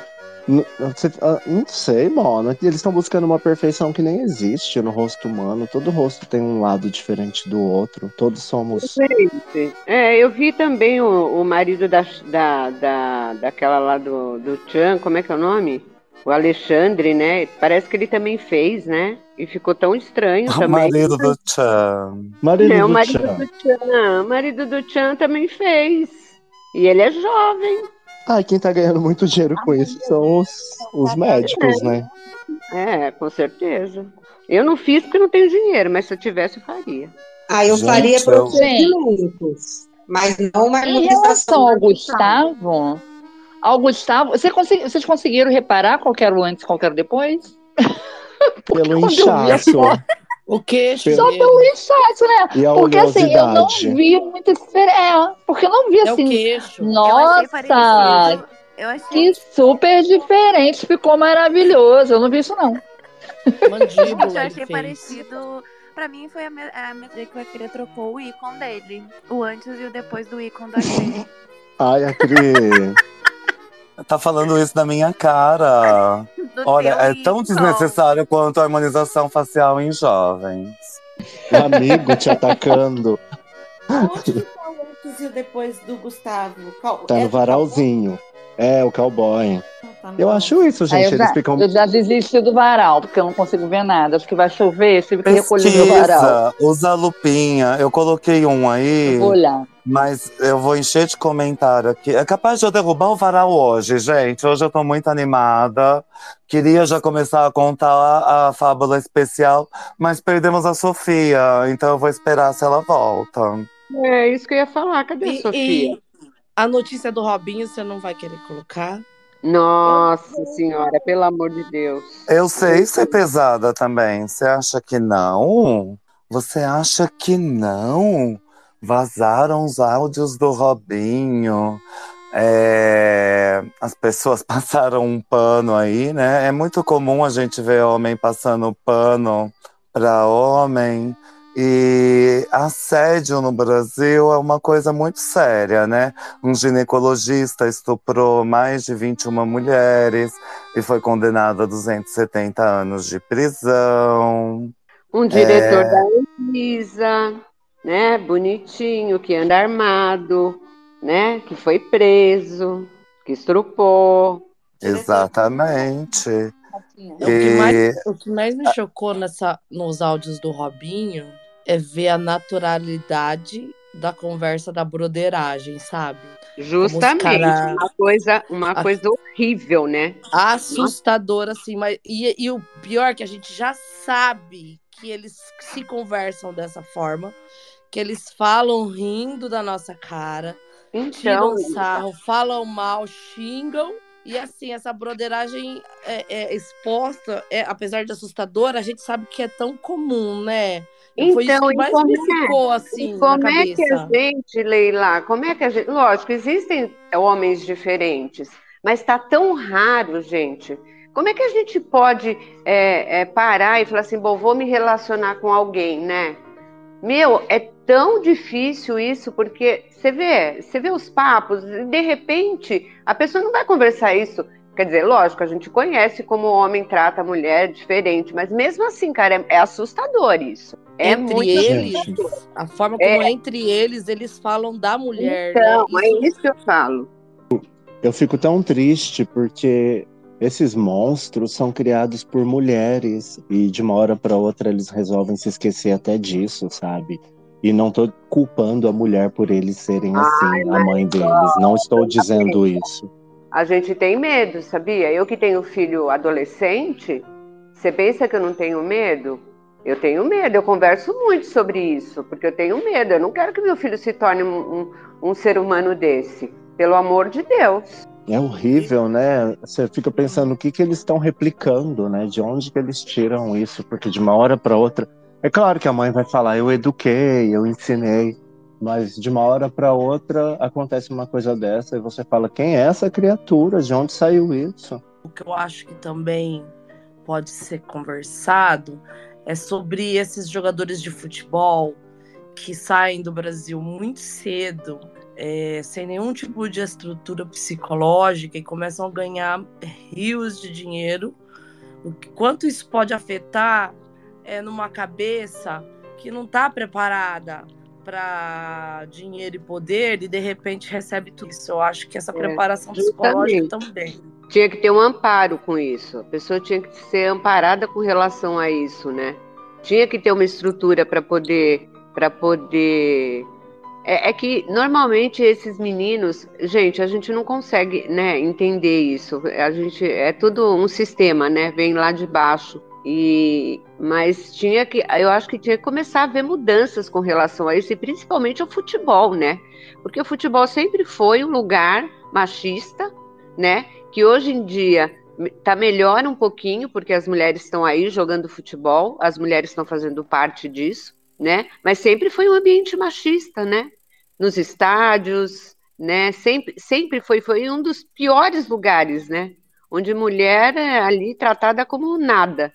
Ah, Não sei, mano. Eles estão buscando uma perfeição que nem existe no rosto humano. Todo rosto tem um lado diferente do outro. Todos somos. Gente, é, eu vi também o, o marido da, da, da, daquela lá do, do Chan, como é que é o nome? O Alexandre, né? Parece que ele também fez, né? E ficou tão estranho O também. marido do Chan. Marido é, o do marido Chan. do Chan. O marido do Chan também fez. E ele é jovem. Ah, quem tá ganhando muito dinheiro com isso são os, os médicos, né? É, com certeza. Eu não fiz porque não tenho dinheiro, mas se eu tivesse, eu faria. Ah, eu Gente, faria procedimentos, mas não uma Em relação ao. Gustavo, ao Gustavo, você consegui- vocês conseguiram reparar qual que era o antes e qual que era o depois? Pelo quando eu vi a inchaço foto- O queixo Só dele. pelo inchaço, né? e a Porque assim, eu não vi muita diferença. É, porque eu não vi É o assim. queixo. Eu achei Nossa, parecido. Eu achei que super diferente. Ficou maravilhoso. Eu não vi isso, não. Mandíbula. Gente, eu achei fez. parecido. Pra mim foi a, me a mesma coisa que o Akira trocou o ícone dele. O antes e o depois do ícone do Akira. Ai, a Cri. Tá falando isso na minha cara. Olha, é tão desnecessário quanto a harmonização facial em jovens. O amigo te atacando. Onde que tá o e depois do Gustavo? Qual- Tá é no do varalzinho. É, o cowboy. Cowboy? Tá Eu acho isso, gente. eu, Eles já, ficam. eu já desisti do varal, porque eu não consigo ver nada. Acho que vai chover, tive que recolher meu varal. Usa a lupinha. Eu coloquei um aí, Eu vou olhar. mas eu vou encher de comentário aqui. É capaz de eu derrubar o varal hoje, gente. Hoje eu tô muito animada. Queria já começar a contar a, a fábula especial, mas perdemos a Sofia, então eu vou esperar se ela volta. É isso que eu ia falar. Cadê a E, Sofia? e a notícia do Robinho você não vai querer colocar? Nossa senhora, pelo amor de Deus. Eu sei ser pesada também. Você acha que não? Você acha que não? Vazaram os áudios do Robinho. É, As pessoas passaram um pano aí, né? É muito comum a gente ver homem passando pano para homem. E assédio no Brasil é uma coisa muito séria, né? Um ginecologista estuprou mais de 21 mulheres e foi condenado a 270 anos de prisão. Um diretor É. da Anvisa, né? Bonitinho, que anda armado, né? Que foi preso, que estrupou. Exatamente. O que, mais, o que mais me chocou nessa, nos áudios do Robinho é ver a naturalidade da conversa da broderagem, sabe? Justamente, cara- uma coisa, uma A- coisa horrível, né? assustador, assim, mas e, e o pior é que a gente já sabe que eles se conversam dessa forma, que eles falam rindo da nossa cara, tiram Então, sarro, falam mal, xingam. E assim, essa broderagem é, é exposta, é, apesar de assustadora, a gente sabe que é tão comum, né? Foi isso Então, que mais como me é? ficou assim como é que a gente, Leila, como é que a gente. Lógico, existem homens diferentes, mas está tão raro, gente. Como é que a gente pode é, é, parar e falar assim, bom, vou me relacionar com alguém, né? Meu, é tão difícil isso, porque você vê, você vê os papos, e de repente a pessoa não vai conversar isso. Quer dizer, lógico, a gente conhece como o homem trata a mulher diferente, mas mesmo assim, cara, é, é assustador isso. É entre muito eles, assustador. a forma como É. entre eles, eles falam da mulher, Então, né? é isso que eu falo. Eu fico tão triste porque esses monstros são criados por mulheres e de uma hora para outra eles resolvem se esquecer até disso, sabe? E não tô culpando a mulher por eles serem assim, a mãe deles. Não estou dizendo isso. A gente tem medo, sabia? Eu que tenho filho adolescente, você pensa que eu não tenho medo? Eu tenho medo, eu converso muito sobre isso, porque eu tenho medo. Eu não quero que meu filho se torne um, um- um ser humano desse. Pelo amor de Deus. É horrível, né? Você fica pensando o que que eles estão replicando, né? De onde que eles tiram isso? Porque de uma hora para outra, é claro que a mãe vai falar, eu eduquei, eu ensinei, mas de uma hora para outra acontece uma coisa dessa e você fala, quem é essa criatura? De onde saiu isso? O que eu acho que também pode ser conversado é sobre esses jogadores de futebol que saem do Brasil muito cedo, é, sem nenhum tipo de estrutura psicológica e começam a ganhar rios de dinheiro. O que- quanto isso pode afetar é numa cabeça que não está preparada para dinheiro e poder e de repente recebe tudo isso. Eu acho que essa É, preparação psicológica também. Tinha que ter um amparo com isso. A pessoa tinha que ser amparada com relação a isso, né? Tinha que ter uma estrutura para poder, para poder. É, é que normalmente esses meninos, gente, a gente não consegue, né, entender isso. A gente é tudo um sistema, né? Vem lá de baixo. E mas tinha que, eu acho que tinha que começar a haver mudanças com relação a isso e principalmente ao futebol, né? Porque o futebol sempre foi um lugar machista, né? Que hoje em dia tá melhor um pouquinho, porque as mulheres estão aí jogando futebol, as mulheres estão fazendo parte disso, né? Mas sempre foi um ambiente machista, né? Nos estádios, né? Sempre, sempre foi, foi um dos piores lugares, né? Onde mulher é ali tratada como nada,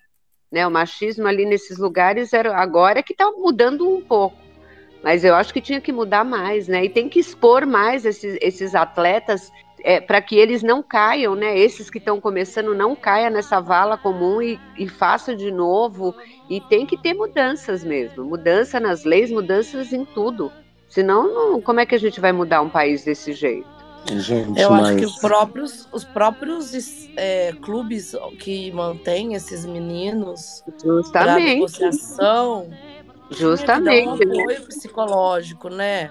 né? O machismo ali nesses lugares era agora é que está mudando um pouco. Mas eu acho que tinha que mudar mais, né? E tem que expor mais esses, esses atletas é, para que eles não caiam, né? Esses que estão começando não caia nessa vala comum e, e faça de novo. E tem que ter mudanças mesmo, mudança nas leis, mudanças em tudo. Senão, não, como é que a gente vai mudar um país desse jeito? Gente, Eu mas acho que os próprios, os próprios é, clubes que mantêm esses meninos para Justamente. negociação Justamente, um né? apoio psicológico, né?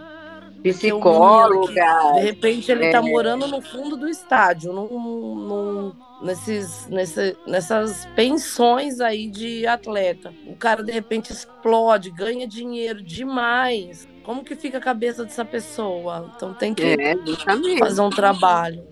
Psicóloga. que, de repente ele é. tá morando no fundo do estádio, num, num- nesses, nesse- nessas pensões aí de atleta. O cara de repente explode, ganha dinheiro demais. Como que fica a cabeça dessa pessoa? Então tem que É, fazer um trabalho.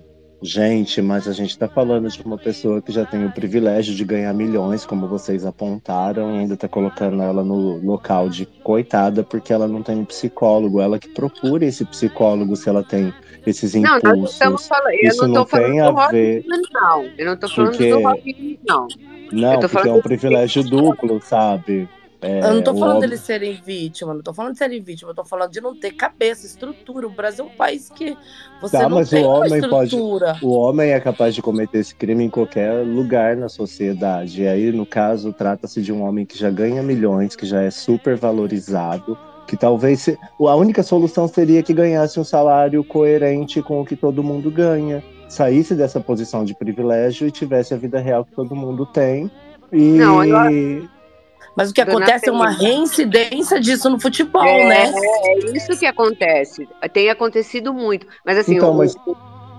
Gente, mas a gente tá falando de uma pessoa que já tem o privilégio de ganhar milhões, como vocês apontaram, e ainda tá colocando ela no local de coitada porque ela não tem um psicólogo. Ela que procura esse psicólogo se ela tem esses Não, nós impulsos. estamos falando. Eu Isso não não estou falando tem do a ver. Não. Eu não estou falando Porque- do Robinho, não. Não, Eu tô porque é falando um do privilégio duplo, sabe? É, Eu não tô o falando homem- deles serem vítimas, não tô falando de serem vítimas, eu tô falando de não ter cabeça, estrutura. O Brasil é um país que você Tá, não mas tem o uma homem pode. estrutura. O homem é capaz de cometer esse crime em qualquer lugar na sociedade. E aí, no caso, trata-se de um homem que já ganha milhões, que já é super valorizado, que talvez se- a única solução seria que ganhasse um salário coerente com o que todo mundo ganha. saísse dessa posição de privilégio e tivesse a vida real que todo mundo tem. E Não, eu- Mas o que Dona acontece é uma reincidência disso no futebol, é, né? É isso que acontece. Tem acontecido muito. Mas assim, Então, o, mas-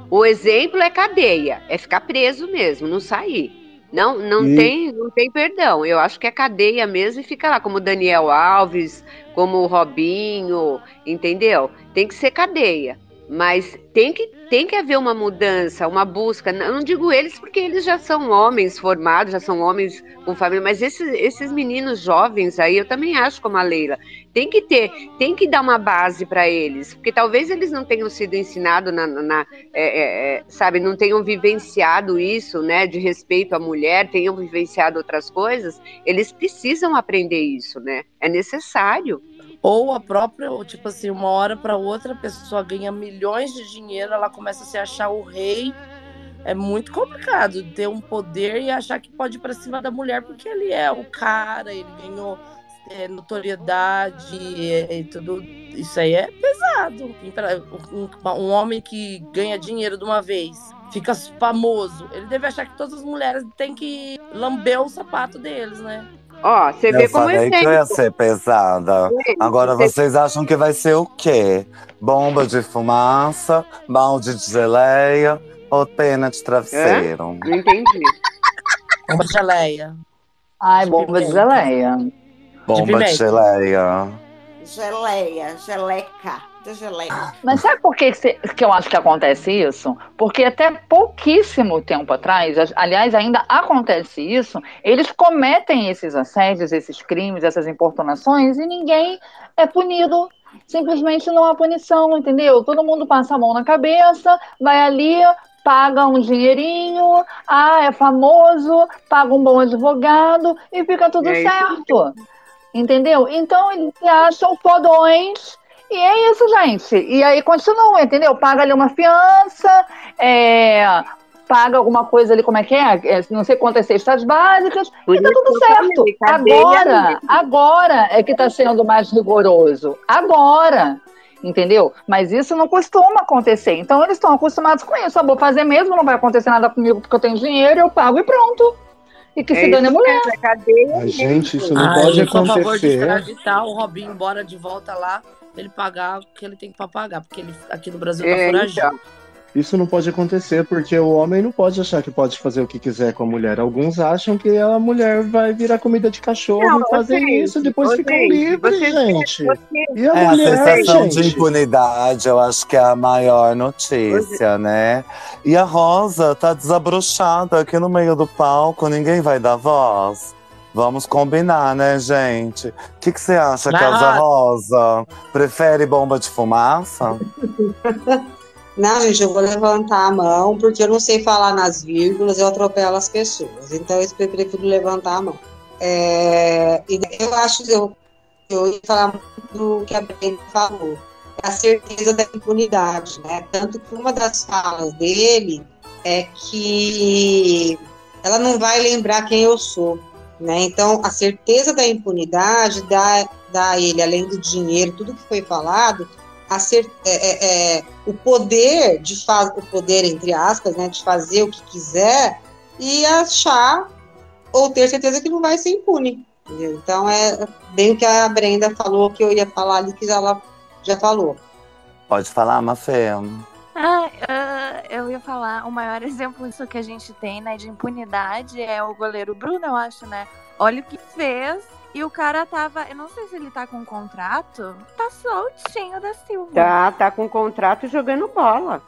o exemplo é cadeia, é ficar preso mesmo, não sair. Não, não, E- tem, não tem perdão. Eu acho que é cadeia mesmo e fica lá, como o Daniel Alves, como o Robinho, entendeu? Tem que ser cadeia. Mas tem que, tem que haver uma mudança, uma busca. Eu não digo eles porque eles já são homens formados, já são homens com família, mas esses, esses meninos jovens aí, eu também acho como a Leila, tem que ter, tem que dar uma base para eles, porque talvez eles não tenham sido ensinados na, na- na- é, é, é, sabe, não tenham vivenciado isso, né, de respeito à mulher, tenham vivenciado outras coisas, eles precisam aprender isso, né? É necessário. Ou a própria, ou, tipo assim, uma hora para outra a pessoa ganha milhões de dinheiro, ela começa a se achar o rei. É muito complicado ter um poder e achar que pode ir pra cima da mulher porque ele é o cara, ele ganhou é, notoriedade e, e tudo. Isso aí é pesado. Um, um homem que ganha dinheiro de uma vez, fica famoso, ele deve achar que todas as mulheres têm que lamber o sapato deles, né? Ó, você vê Eu como falei que eu ia ser pesada. Agora Você- vocês acham que vai ser o quê? Bomba de fumaça, balde de geleia ou pena de travesseiro? Não entendi. Bomba de geleia. Ai, bomba de geleia. Bomba de, pimenta. geleia. Geleia, geleca, de geleca. Mas sabe por que, que eu acho que acontece isso? Porque até pouquíssimo tempo atrás, aliás, ainda acontece isso, eles cometem esses assédios, esses crimes, essas importunações e ninguém é punido. Simplesmente não há punição, entendeu? Todo mundo passa a mão na cabeça, vai ali, paga um dinheirinho, ah, é famoso, paga um bom advogado e fica tudo É isso certo. Entendeu? Então eles acham fodões e é isso, gente. E aí continua, entendeu? Paga ali uma fiança, é, paga alguma coisa ali, como é que é? É, Não sei quantas cestas básicas, Por e tá tudo certo. Agora, agora é que tá sendo mais rigoroso. Agora. Entendeu? Mas isso não costuma acontecer. Então eles estão acostumados com isso. Eu vou fazer mesmo, não vai acontecer nada comigo porque eu tenho dinheiro, eu pago e pronto. E que É se dane a mulher. é mesmo. gente, isso não Ai, pode eu sou a favor de acontecer. extraditar o Robinho embora de volta lá, pra ele pagar o que ele tem pra pagar, porque ele aqui no Brasil tá É, foragido. então. Isso não pode acontecer porque o homem não pode achar que pode fazer o que quiser com a mulher. Alguns acham que a mulher vai virar comida de cachorro Não, e fazer gente, isso, depois ô, ficam gente, livres, vocês- gente. vocês- E a É, a mulher, sensação de gente? impunidade, eu acho que é a maior notícia, né? E a Rosa tá desabrochada aqui no meio do palco, ninguém vai dar voz. Vamos combinar, né, gente? O que que você acha, Casa Rosa? Prefere bomba de fumaça? Não, gente, eu vou levantar a mão, porque eu não sei falar nas vírgulas, eu atropelo as pessoas. Então, eu prefiro levantar a mão. É, eu acho que eu, eu ia falar muito do que a Brenda falou, a certeza da impunidade, né? Tanto que uma das falas dele é que ela não vai lembrar quem eu sou, né? Então, a certeza da impunidade dá, dá a ele, além do dinheiro, tudo que foi falado, a cer- é, é, é, o poder de fazer, o poder entre aspas, né, de fazer o que quiser e achar ou ter certeza que não vai ser impune. entendeu? Então é bem o que a Brenda falou que eu ia falar ali que ela já falou. Pode falar, Mafê. Ah, ah, eu ia falar, o maior exemplo disso que a gente tem, né, de impunidade é o goleiro Bruno, eu acho, né? Olha o que fez e o cara tava, eu não sei se ele tá com contrato, tá soltinho da Silva. Tá, tá com contrato e jogando bola.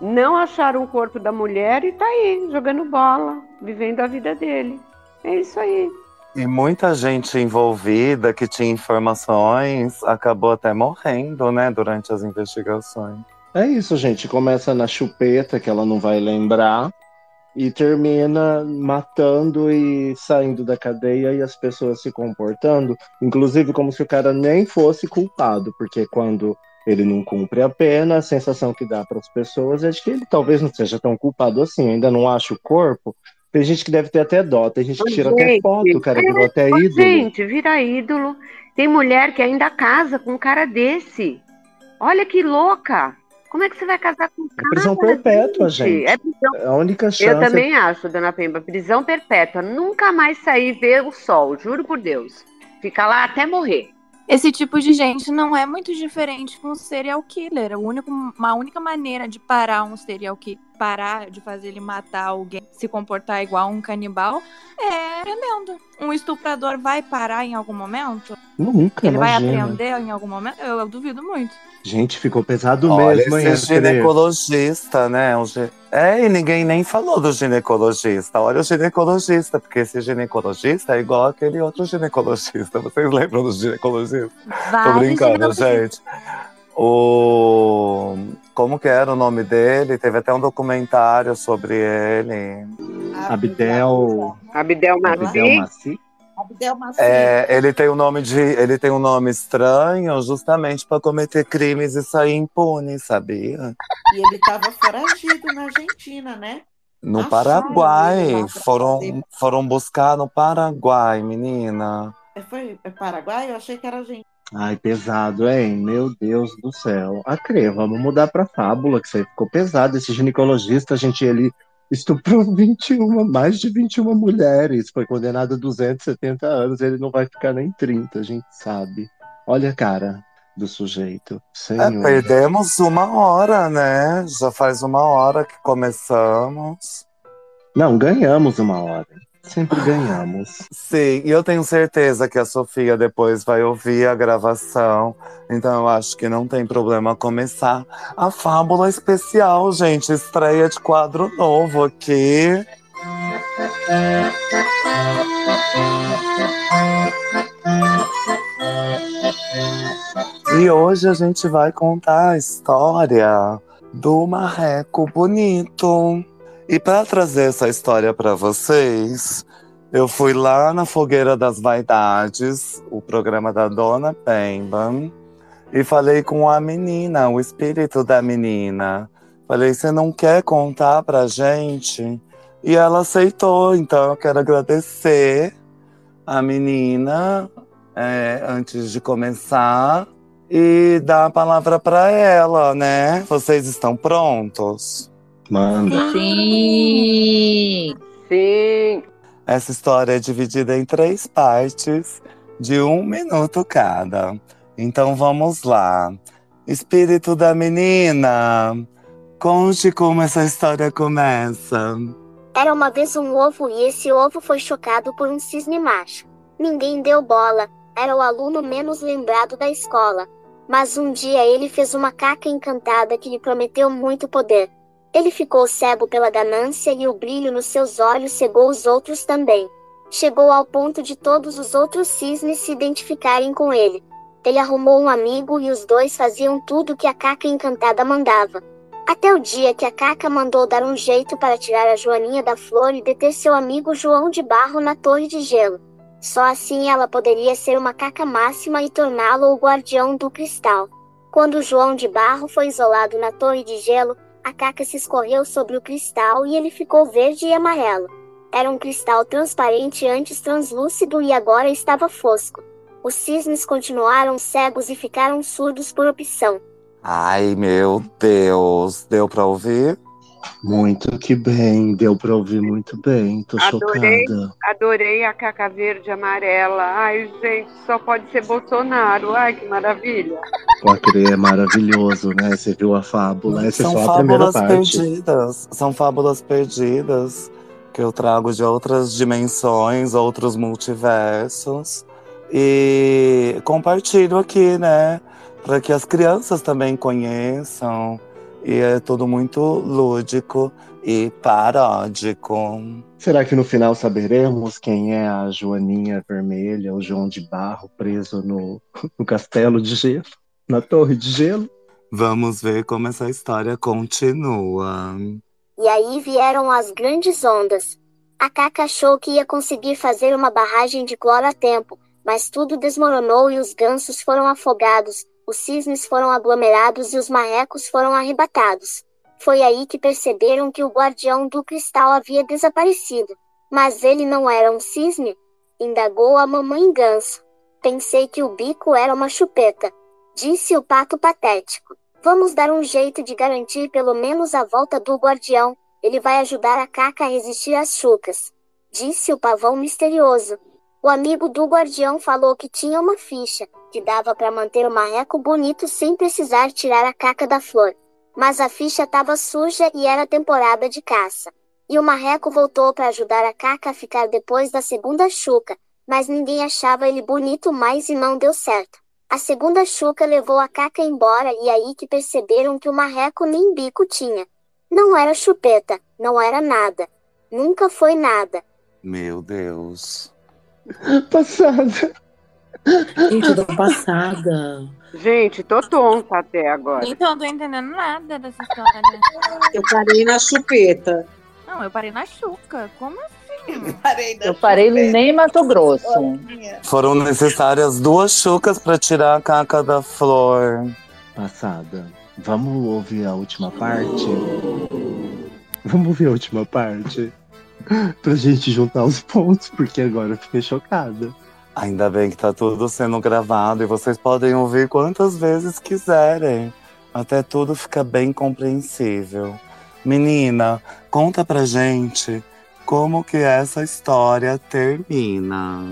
Não acharam o corpo da mulher e tá aí, jogando bola, vivendo a vida dele. É isso aí. E muita gente envolvida que tinha informações acabou até morrendo, né, durante as investigações. É isso, gente. Começa na chupeta, que ela não vai lembrar, e termina matando e saindo da cadeia e as pessoas se comportando, inclusive como se o cara nem fosse culpado, porque quando ele não cumpre a pena, a sensação que dá para as pessoas é de que ele talvez não seja tão culpado assim, ainda não acha o corpo. Tem gente que deve ter até dó, tem gente que tira até Gente, foto, o cara é, virou até ô, ídolo. Gente, vira ídolo. Tem mulher que ainda casa com um cara desse. Olha que louca. Como é que você vai casar com um cara? Prisão perpétua, gente. É prisão. É a única chance. Eu também acho, dona Pemba, prisão perpétua. Nunca mais sair ver o sol, juro por Deus. Fica lá até morrer. Esse tipo de gente não é muito diferente com um serial killer. Único, uma única maneira de parar um serial killer, parar de fazer ele matar alguém, se comportar igual um canibal, é prendendo. Um estuprador vai parar em algum momento? Nunca, Ele vai imagina. aprender em algum momento? Eu, eu duvido muito. Gente, ficou pesado Olha mesmo, hein? esse ginecologista, né? O gi- É, e ninguém nem falou do ginecologista. Olha o ginecologista, porque esse ginecologista é igual aquele outro ginecologista. Vocês lembram do ginecologista? Tô brincando, gente. O... Como que era o nome dele? Teve até um documentário sobre ele. Abdel. Abdel Abdel Maci? Abdel Maci. É, ele tem um nome de, ele tem um nome estranho, justamente para cometer crimes e sair impune, sabia? E ele estava foragido na Argentina, né? No Acharam Paraguai, pra foram, fazer- foram buscar no Paraguai, menina. É, Foi é Paraguai? Eu achei que era Argentina. Ai, pesado, hein? Meu Deus do céu. A Crê, vamos mudar pra fábula, que isso aí ficou pesado. Esse ginecologista, gente, ele estuprou 21, mais de 21 mulheres. Foi condenado a 270 anos. Ele não vai ficar nem 30, a gente sabe. Olha a cara do sujeito. É, Senhor. perdemos uma hora, né? Já faz uma hora que começamos. Não, ganhamos uma hora. Sempre ganhamos. Sim, e eu tenho certeza que a Sofia depois vai ouvir a gravação. Então eu acho que não tem problema começar a fábula especial, gente. Estreia de quadro novo aqui. E hoje a gente vai contar a história do marreco bonito. E para trazer essa história para vocês, eu fui lá na Fogueira das Vaidades, o programa da Dona Pemba, e falei com a menina, o espírito da menina. Falei, você não quer contar pra gente? E ela aceitou, então eu quero agradecer a menina é, antes de começar e dar a palavra para ela, né? Vocês estão prontos? Manda. Sim! Sim! Essa história é dividida em três partes, de um minuto cada. Então vamos lá. Espírito da menina, conte como essa história começa. Era uma vez um ovo e esse ovo foi chocado por um cisne macho. Ninguém deu bola, era o aluno menos lembrado da escola. Mas um dia ele fez uma caca encantada que lhe prometeu muito poder. Ele ficou cego pela ganância e o brilho nos seus olhos cegou os outros também. Chegou ao ponto de todos os outros cisnes se identificarem com ele. Ele arrumou um amigo e os dois faziam tudo que a caca encantada mandava. Até o dia que a Caca mandou dar um jeito para tirar a Joaninha da flor e deter seu amigo João de Barro na torre de gelo. Só assim ela poderia ser uma caca máxima e torná-lo o guardião do cristal. Quando João de Barro foi isolado na torre de gelo, a caca se escorreu sobre o cristal e ele ficou verde e amarelo. Era um cristal transparente antes translúcido e agora estava fosco. Os cisnes continuaram cegos e ficaram surdos por opção. Ai, meu Deus, deu pra ouvir? Muito que bem, deu pra ouvir muito bem. Tô Adorei, chocada. adorei a caca verde e amarela. Ai, gente, só pode ser Bolsonaro. Ai, que maravilha. O Acre é maravilhoso, né? Você viu a fábula. Essa é São só a primeira fábulas parte. perdidas. São fábulas perdidas que eu trago de outras dimensões, outros multiversos. E compartilho aqui, né? Para que as crianças também conheçam. E é tudo muito lúdico e paródico. Será que no final saberemos quem é a Joaninha Vermelha, o João de Barro, preso no, no castelo de gelo? Na torre de gelo? Vamos ver como essa história continua. E aí vieram as grandes ondas. A Caca achou que ia conseguir fazer uma barragem de cloro a tempo, mas tudo desmoronou e os gansos foram afogados, os cisnes foram aglomerados e os marrecos foram arrebatados. Foi aí que perceberam que o guardião do cristal havia desaparecido. Mas ele não era um cisne? Indagou a mamãe ganso. Pensei que o bico era uma chupeta, disse o pato patético. Vamos dar um jeito de garantir pelo menos a volta do guardião. Ele vai ajudar a Caca a resistir às chucas. Disse o pavão misterioso. O amigo do guardião falou que tinha uma ficha, que dava para manter o marreco bonito sem precisar tirar a caca da flor. Mas a ficha estava suja e era temporada de caça. E o marreco voltou para ajudar a caca a ficar depois da segunda chuca, mas ninguém achava ele bonito mais e não deu certo. A segunda chuca levou a caca embora e aí que perceberam que o marreco nem bico tinha. Não era chupeta, não era nada. Nunca foi nada. Meu Deus. Passada. Gente, eu tô passada. Gente, tô tonta até agora. Então, eu não tô entendendo nada dessa história. Eu parei na chupeta. Não, eu parei na chuca. Como assim? Parei Eu parei nem em Mato Grosso. Foram necessárias duas chucas pra tirar a caca da flor. Passada. Vamos ouvir a última parte? Vamos ouvir a última parte? Pra gente juntar os pontos, porque agora eu fiquei chocada. Ainda bem que tá tudo sendo gravado e vocês podem ouvir quantas vezes quiserem. Até tudo fica bem compreensível. Menina, conta pra gente como que essa história termina.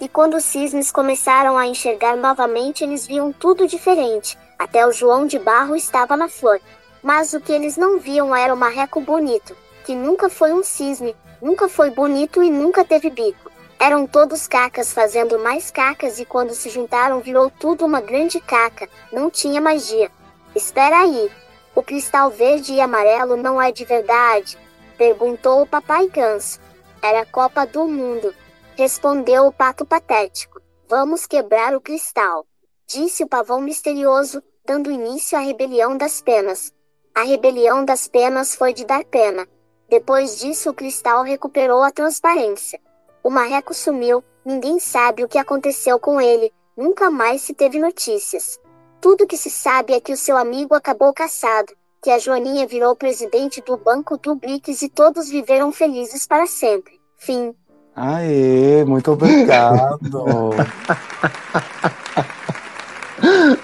E quando os cisnes começaram a enxergar novamente, eles viam tudo diferente. Até o João de Barro estava na flor. Mas o que eles não viam era o marreco bonito, que nunca foi um cisne, nunca foi bonito e nunca teve bico. Eram todos cacas fazendo mais cacas e quando se juntaram virou tudo uma grande caca, não tinha magia. Espera aí, o cristal verde e amarelo não é de verdade? Perguntou o papai ganso. Era a Copa do Mundo. Respondeu o pato patético. Vamos quebrar o cristal. Disse o pavão misterioso, dando início à rebelião das penas. A rebelião das penas foi de dar pena. Depois disso, o cristal recuperou a transparência. O marreco sumiu, ninguém sabe o que aconteceu com ele, nunca mais se teve notícias. Tudo que se sabe é que o seu amigo acabou caçado, que a Joaninha virou presidente do Banco do BRICS e todos viveram felizes para sempre. Fim. Aê, muito obrigado.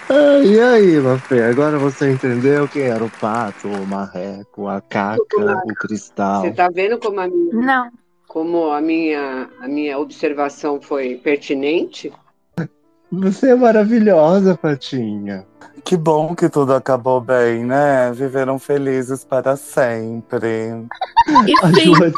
Ah, e aí, Mafê? Agora você entendeu quem era o pato, o marreco, a caca, o cristal. Você tá vendo como a minha, Não. Como a minha, a minha observação foi pertinente? Você é maravilhosa, Patinha. Que bom que tudo acabou bem, né? Viveram felizes para sempre. A, Joan...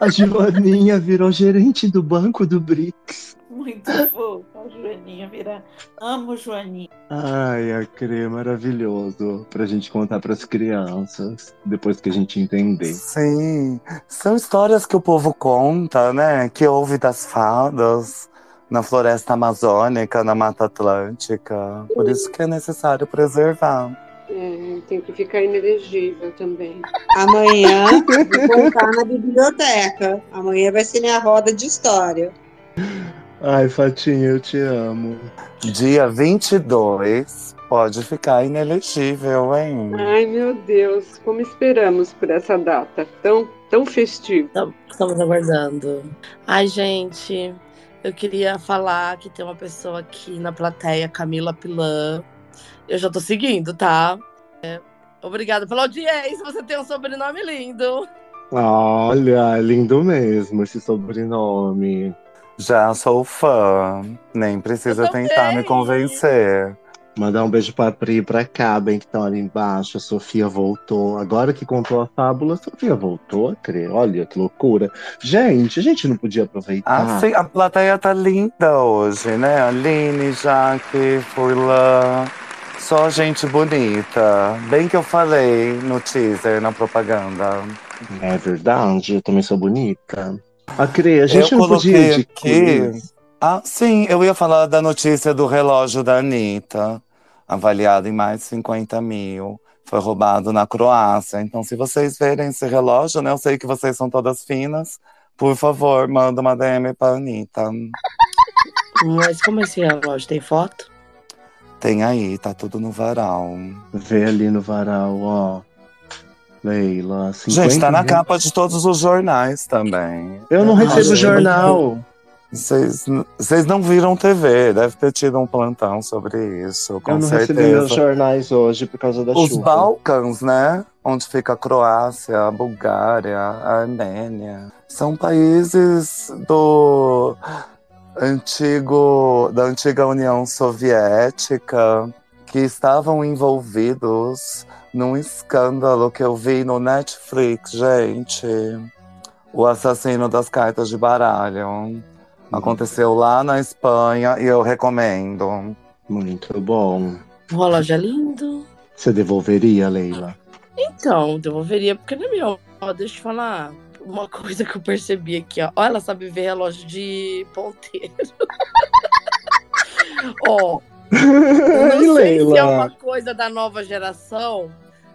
a Joaninha virou gerente do banco do BRICS. Muito fofo, a Joaninha vira. Amo Joaninha. Ai, a Crê, maravilhoso. Pra gente contar pras crianças, depois que a gente entender. Sim, são histórias que o povo conta, né? Que ouve das fadas na floresta amazônica, na Mata Atlântica. Por isso que é necessário preservar. É, tem que ficar inelegível também. Amanhã vou contar na biblioteca. Amanhã vai ser minha roda de história. Ai, Fatinha, eu te amo. Dia 22 pode ficar inelegível, hein? Ai, meu Deus, como esperamos por essa data tão, tão festiva. Estamos aguardando. Ai, gente, eu queria falar que tem uma pessoa aqui na plateia, Camila Pilan. Eu já tô seguindo, tá? É, obrigada pela audiência. Você tem um sobrenome lindo. Olha, lindo mesmo esse sobrenome. Já sou fã. Nem precisa tentar me convencer. Mandar um beijo pra Pri e pra Caben, que estão ali embaixo. A Sofia voltou. Agora que contou a fábula, a Sofia voltou a crer. Olha que loucura. Gente, a gente não podia aproveitar. Ah, sim, a plateia tá linda hoje, né? Aline, Jaque, Furlan. Só gente bonita. Bem que eu falei no teaser, na propaganda. É verdade, eu também sou bonita. A Crê, a gente eu não podia coloquei de aqui. quiz. Ah, sim, eu ia falar da notícia do relógio da Anitta, avaliado em mais de 50 mil. Foi roubado na Croácia. Então, se vocês verem esse relógio, né? Eu sei que vocês são todas finas. Por favor, manda uma DM pra Anitta. Mas como esse relógio tem foto? Tem aí, tá tudo no varal. Vê ali no varal, ó. Leila, 50 Gente, tá na mil. capa de todos os jornais também. Eu não Ah, recebo gente. jornal. Vocês não viram TV, deve ter tido um plantão sobre isso, com eu não recebi certeza. meus jornais hoje por causa da Os chuva. Balcãs, né? Onde fica a Croácia, a Bulgária, a Armênia. São países do antigo, da antiga União Soviética que estavam envolvidos num escândalo que eu vi no Netflix, gente. O assassino das cartas de baralho. Aconteceu lá na Espanha e eu recomendo. Muito bom. O relógio é lindo. Você devolveria, Leila? Então, devolveria porque não é meu. Ó, deixa eu falar uma coisa que eu percebi aqui, ó. Ó, ela sabe ver relógio de ponteiro. Ó, eu não sei se é Leila. uma coisa da nova geração,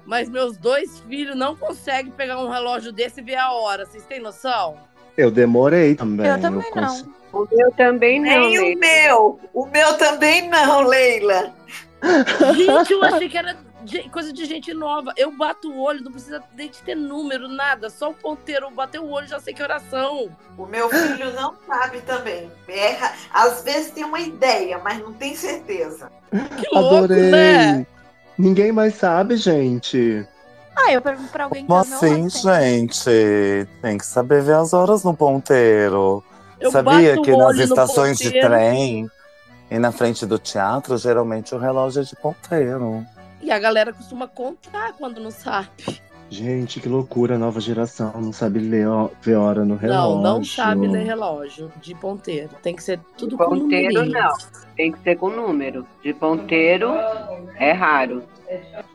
mas meus dois filhos não conseguem pegar um relógio desse e ver a hora. Vocês têm noção? Eu demorei também. Eu também cons- não. O meu também não. Nem Leila. o meu. O meu também não, Leila. Gente, eu achei que era coisa de gente nova. Eu bato o olho, não precisa nem de ter número, nada. Só o ponteiro, eu bater o olho, já sei que oração. O meu filho não sabe também. Erra. Às vezes tem uma ideia, mas não tem certeza. Que louco, Adorei. né? Ninguém mais sabe, gente. Ah, eu pergunto pra alguém que Como tá assim, tem. gente? Tem que saber ver as horas no ponteiro. Eu Sabia que nas estações de trem e na frente do teatro, geralmente o relógio é de ponteiro. E a galera costuma contar quando não sabe. Gente, que loucura, nova geração. Não sabe ler, ó- ver hora no relógio. Não, não sabe ler relógio de ponteiro. Tem que ser tudo com Ponteiro numerinhos. não. Tem que ser com número. De ponteiro é raro.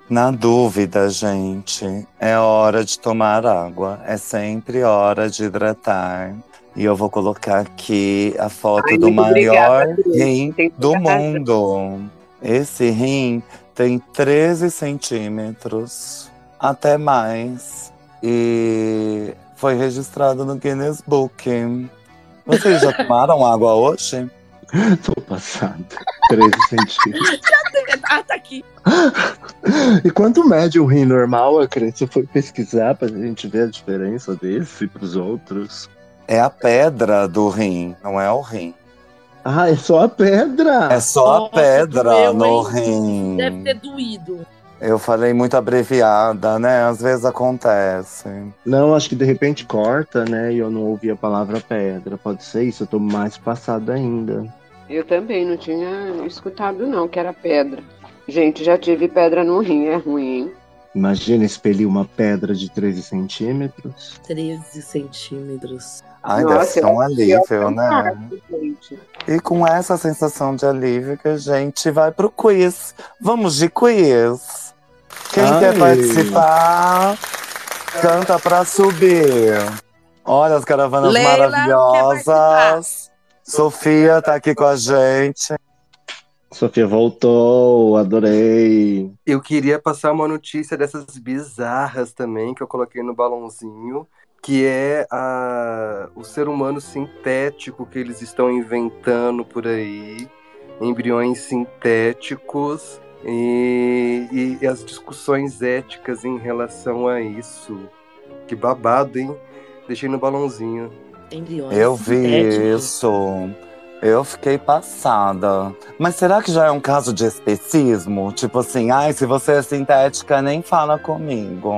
Na dúvida, gente, é hora de tomar água. É sempre hora de hidratar. E eu vou colocar aqui a foto Ai, do maior obrigada, rim do mundo. Esse rim tem 13 centímetros, até mais. E foi registrado no Guinness Book. Vocês já tomaram água hoje? Tô passada. 13 centímetros. Ah, tá aqui. E quanto mede o rim normal, Acre? Você foi pesquisar pra gente ver a diferença desse pros outros? É a pedra do rim, não é o rim. Ah, é só a pedra! É só Nossa, a pedra doeu, no hein? rim. Deve ter doído. Eu falei muito abreviada, né? Às vezes acontece. Não, acho que de repente corta, né? E eu não ouvi a palavra pedra. Pode ser isso, eu tô mais passada ainda. Eu também não tinha escutado, não, que era pedra. Gente, já tive pedra no rim, é ruim, hein? Imagina expelir uma pedra de 13 centímetros. 13 centímetros. Ai, Nossa, deve ser um alívio, né? E com essa sensação de alívio que a gente vai pro quiz. Vamos de quiz. Quem Ai. quer participar, canta pra subir. Olha as caravanas Leila maravilhosas. Sofia tá aqui com a gente. Sofia voltou, adorei. Eu queria passar uma notícia dessas bizarras também que eu coloquei no balãozinho, que é a, o ser humano sintético que eles estão inventando por aí, embriões sintéticos e, e- e as discussões éticas em relação a isso. Que babado, hein? Deixei no balãozinho. Eu vi isso. Eu fiquei passada. Mas será que já é um caso de especismo? Tipo assim, ai, se você é sintética, nem fala comigo.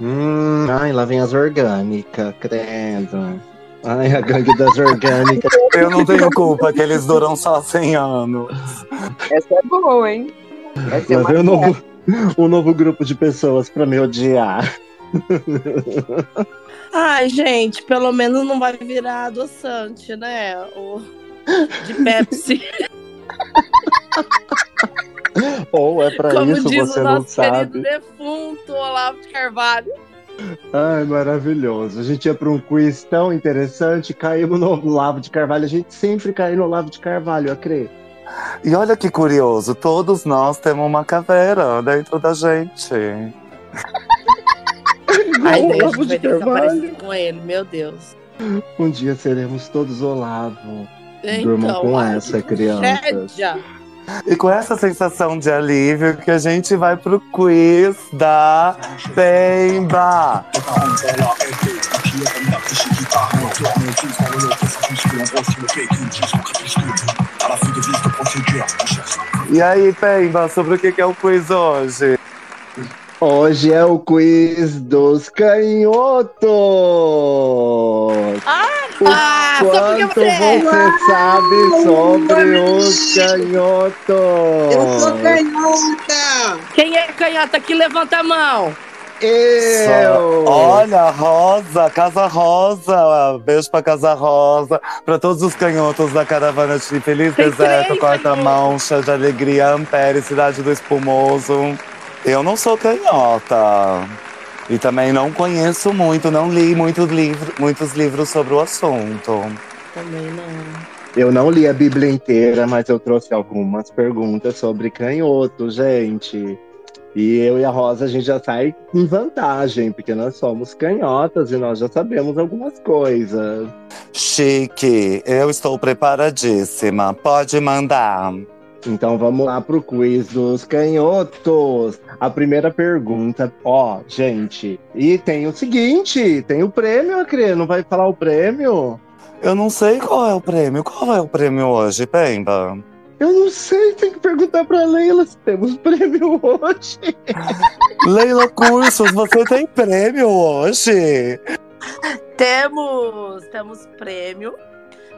Hum, ai, lá vem as orgânicas, credo. Ai, a gangue das orgânicas. Eu não tenho culpa que eles duram só 100 anos. Essa é boa, hein? É Lá vem um novo, um novo grupo de pessoas pra me odiar. Ai, gente, pelo menos não vai virar adoçante, né? O de Pepsi. Ou é pra Como isso, diz você o não nosso querido sabe. defunto Olavo de Carvalho. Ai, maravilhoso. A gente ia pra um quiz tão interessante, caímos no Olavo de Carvalho. A gente sempre cai no Olavo de Carvalho, eu creio. E olha que curioso, todos nós temos uma caveira dentro da gente. Ai, Deus, de aparecer com ele, meu Deus. Um dia seremos todos Olavo. Durmam Então, com ai, essa, crianças. Rédia. E com essa sensação de alívio que a gente vai pro quiz da Pemba. E aí, Pemba, sobre o que que é o quiz hoje? Hoje é o quiz dos canhotos. Ah, o sobre o que quanto você é? você sabe sobre os canhotos? Eu sou canhota! Quem é canhota aqui? Levanta a mão. Eu! Olha, Rosa, Casa Rosa. Beijo pra Casa Rosa. Pra todos os canhotos da caravana de Feliz Tem Deserto, Quarta-mão, Chá de Alegria, Ampere, Cidade do Espumoso. Eu não sou canhota. E também não conheço muito, não li muitos, livro, muitos livros sobre o assunto. Também não. Eu não li a Bíblia inteira, mas eu trouxe algumas perguntas sobre canhoto, gente. E eu e a Rosa, a gente já sai em vantagem, porque nós somos canhotas e nós já sabemos algumas coisas. Chique, eu estou preparadíssima. Pode mandar. Então vamos lá pro quiz dos canhotos. A primeira pergunta, ó, gente. E tem o seguinte, tem o prêmio, Acre, não vai falar o prêmio? Eu não sei qual é o prêmio. Qual é o prêmio hoje, Pemba? Eu não sei, tem que perguntar pra Leila se temos prêmio hoje. Leila Cursos, você tem prêmio hoje? Temos, temos prêmio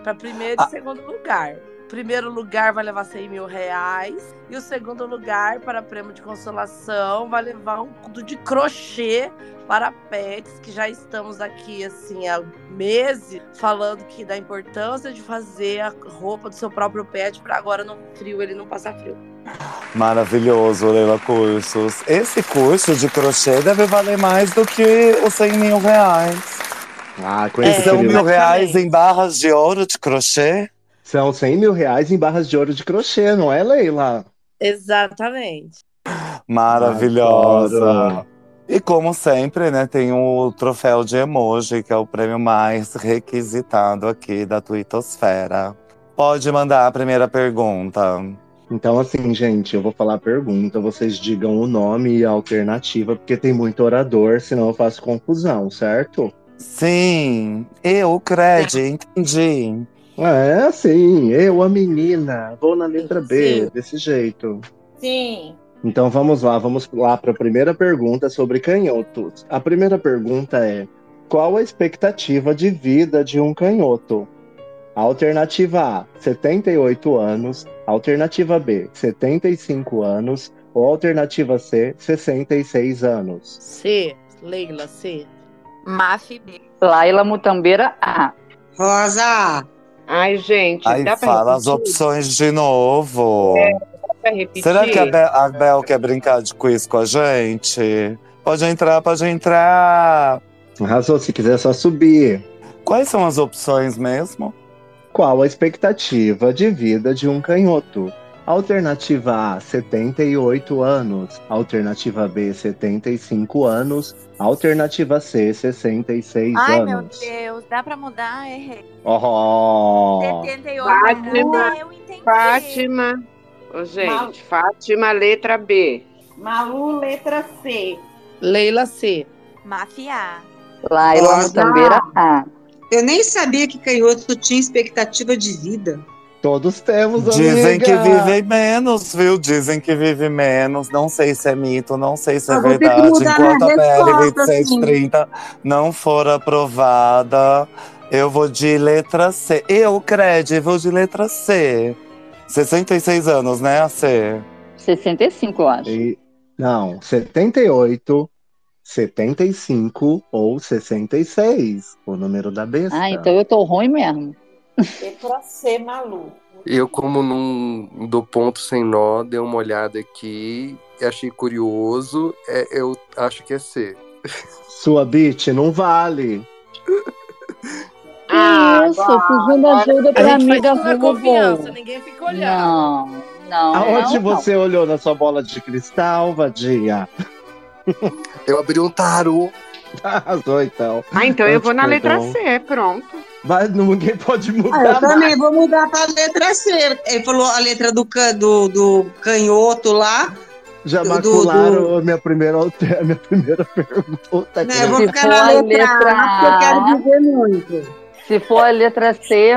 para primeiro Ah. e segundo lugar. Primeiro lugar vai levar 100 mil reais. E o segundo lugar, para prêmio de consolação, vai levar um cudo de crochê para pets, que já estamos aqui assim há meses falando que da importância de fazer a roupa do seu próprio pet para agora no frio ele não passar frio. Maravilhoso, Leila Cursos. Esse curso de crochê deve valer mais do que os 100 mil reais. Ah, com E esse são mil reais em barras de ouro de crochê? São 100 mil reais em barras de ouro de crochê, não é, Leila? Exatamente. Maravilhosa. E como sempre, né, tem o troféu de emoji, que é o prêmio mais requisitado aqui da Twittosfera. Pode mandar a primeira pergunta. Então, assim, gente, eu vou falar a pergunta, vocês digam o nome e a alternativa, porque tem muito orador, senão eu faço confusão, certo? Sim, eu, Cred, entendi. É assim, eu, a menina, vou na letra B, Sim. desse jeito. Sim. Então vamos lá, vamos lá para a primeira pergunta sobre canhotos. A primeira pergunta é: qual a expectativa de vida de um canhoto? Alternativa A, 78 anos. Alternativa B, 75 anos. Ou alternativa C, 66 anos. C, Leila, C. Maf B. Laila Mutambeira A. Rosa! Ai, gente, Aí dá pra fala as opções de novo. Repetir? Será que a Bel, a Bel quer brincar de quiz com a gente? Pode entrar, pode entrar. Arrasou, se quiser é só subir. Quais são as opções mesmo? Qual a expectativa de vida de um canhoto? Alternativa A, 78 anos. Alternativa B, 75 anos. Alternativa C, 66 Ai, meu anos. Deus, dá pra mudar? Errei. Oh. 78 Fátima. anos. Eu entendi. Fátima. Ô, gente, Fátima, letra B. Malu, letra C. Leila, C. Mafia. Laila Rosa. Mutambeira A. Eu nem sabia que canhoto tinha expectativa de vida. Todos temos, Dizem amiga. que vivem menos, viu? Dizem que vive menos. Não sei se é mito, não sei se é Eu que verdade. Enquanto a PL resposta, 2630 não for aprovada, eu vou de letra C. Eu, Cred, vou de letra C. 66 anos, né, a C? 65, eu acho. E- Não, 78, 75 ou 66. O número da besta. Ah, então eu tô ruim mesmo. Letra C, Malu. Eu, como não dou ponto sem nó, dei uma olhada aqui, achei curioso. É, eu acho que é C. Sua beat não vale. Ah, Isso, pedindo ajuda A pra gente amiga faz tudo na confiança, ninguém fica olhando. Não, não. Aonde não, não. você olhou na sua bola de cristal, vadia? Eu abri um tarô. Arrasou, então. Ah, então eu vou na letra. C, pronto. Mas ninguém pode Ah, mudar. eu mais. também vou mudar pra letra C. Ele falou a letra do, can- do, do canhoto lá. Já do- macularam a minha primeira, a minha primeira pergunta. Né, eu vou Se ficar for na a letra, letra A, porque eu quero A. viver muito. Se for a letra C,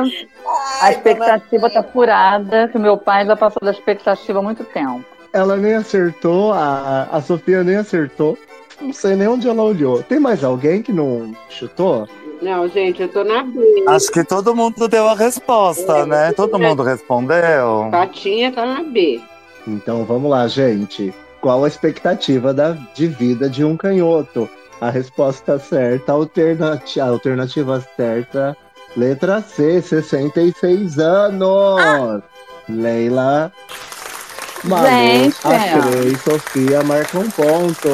a expectativa tá furada, que meu pai já passou da expectativa há muito tempo. Ela nem acertou, a, a Sofia nem acertou. Não sei nem onde ela olhou. Tem mais alguém que não chutou? Não, gente, eu tô na B. Acho que todo mundo deu a resposta, né? Todo mundo respondeu. Patinha tá na B. Então vamos lá, gente. Qual a expectativa da, de vida de um canhoto? A resposta certa, alternati- a alternativa certa, letra C, 66 anos. Leila, Malu, Gente. a Cris, Sofia marcam um ponto.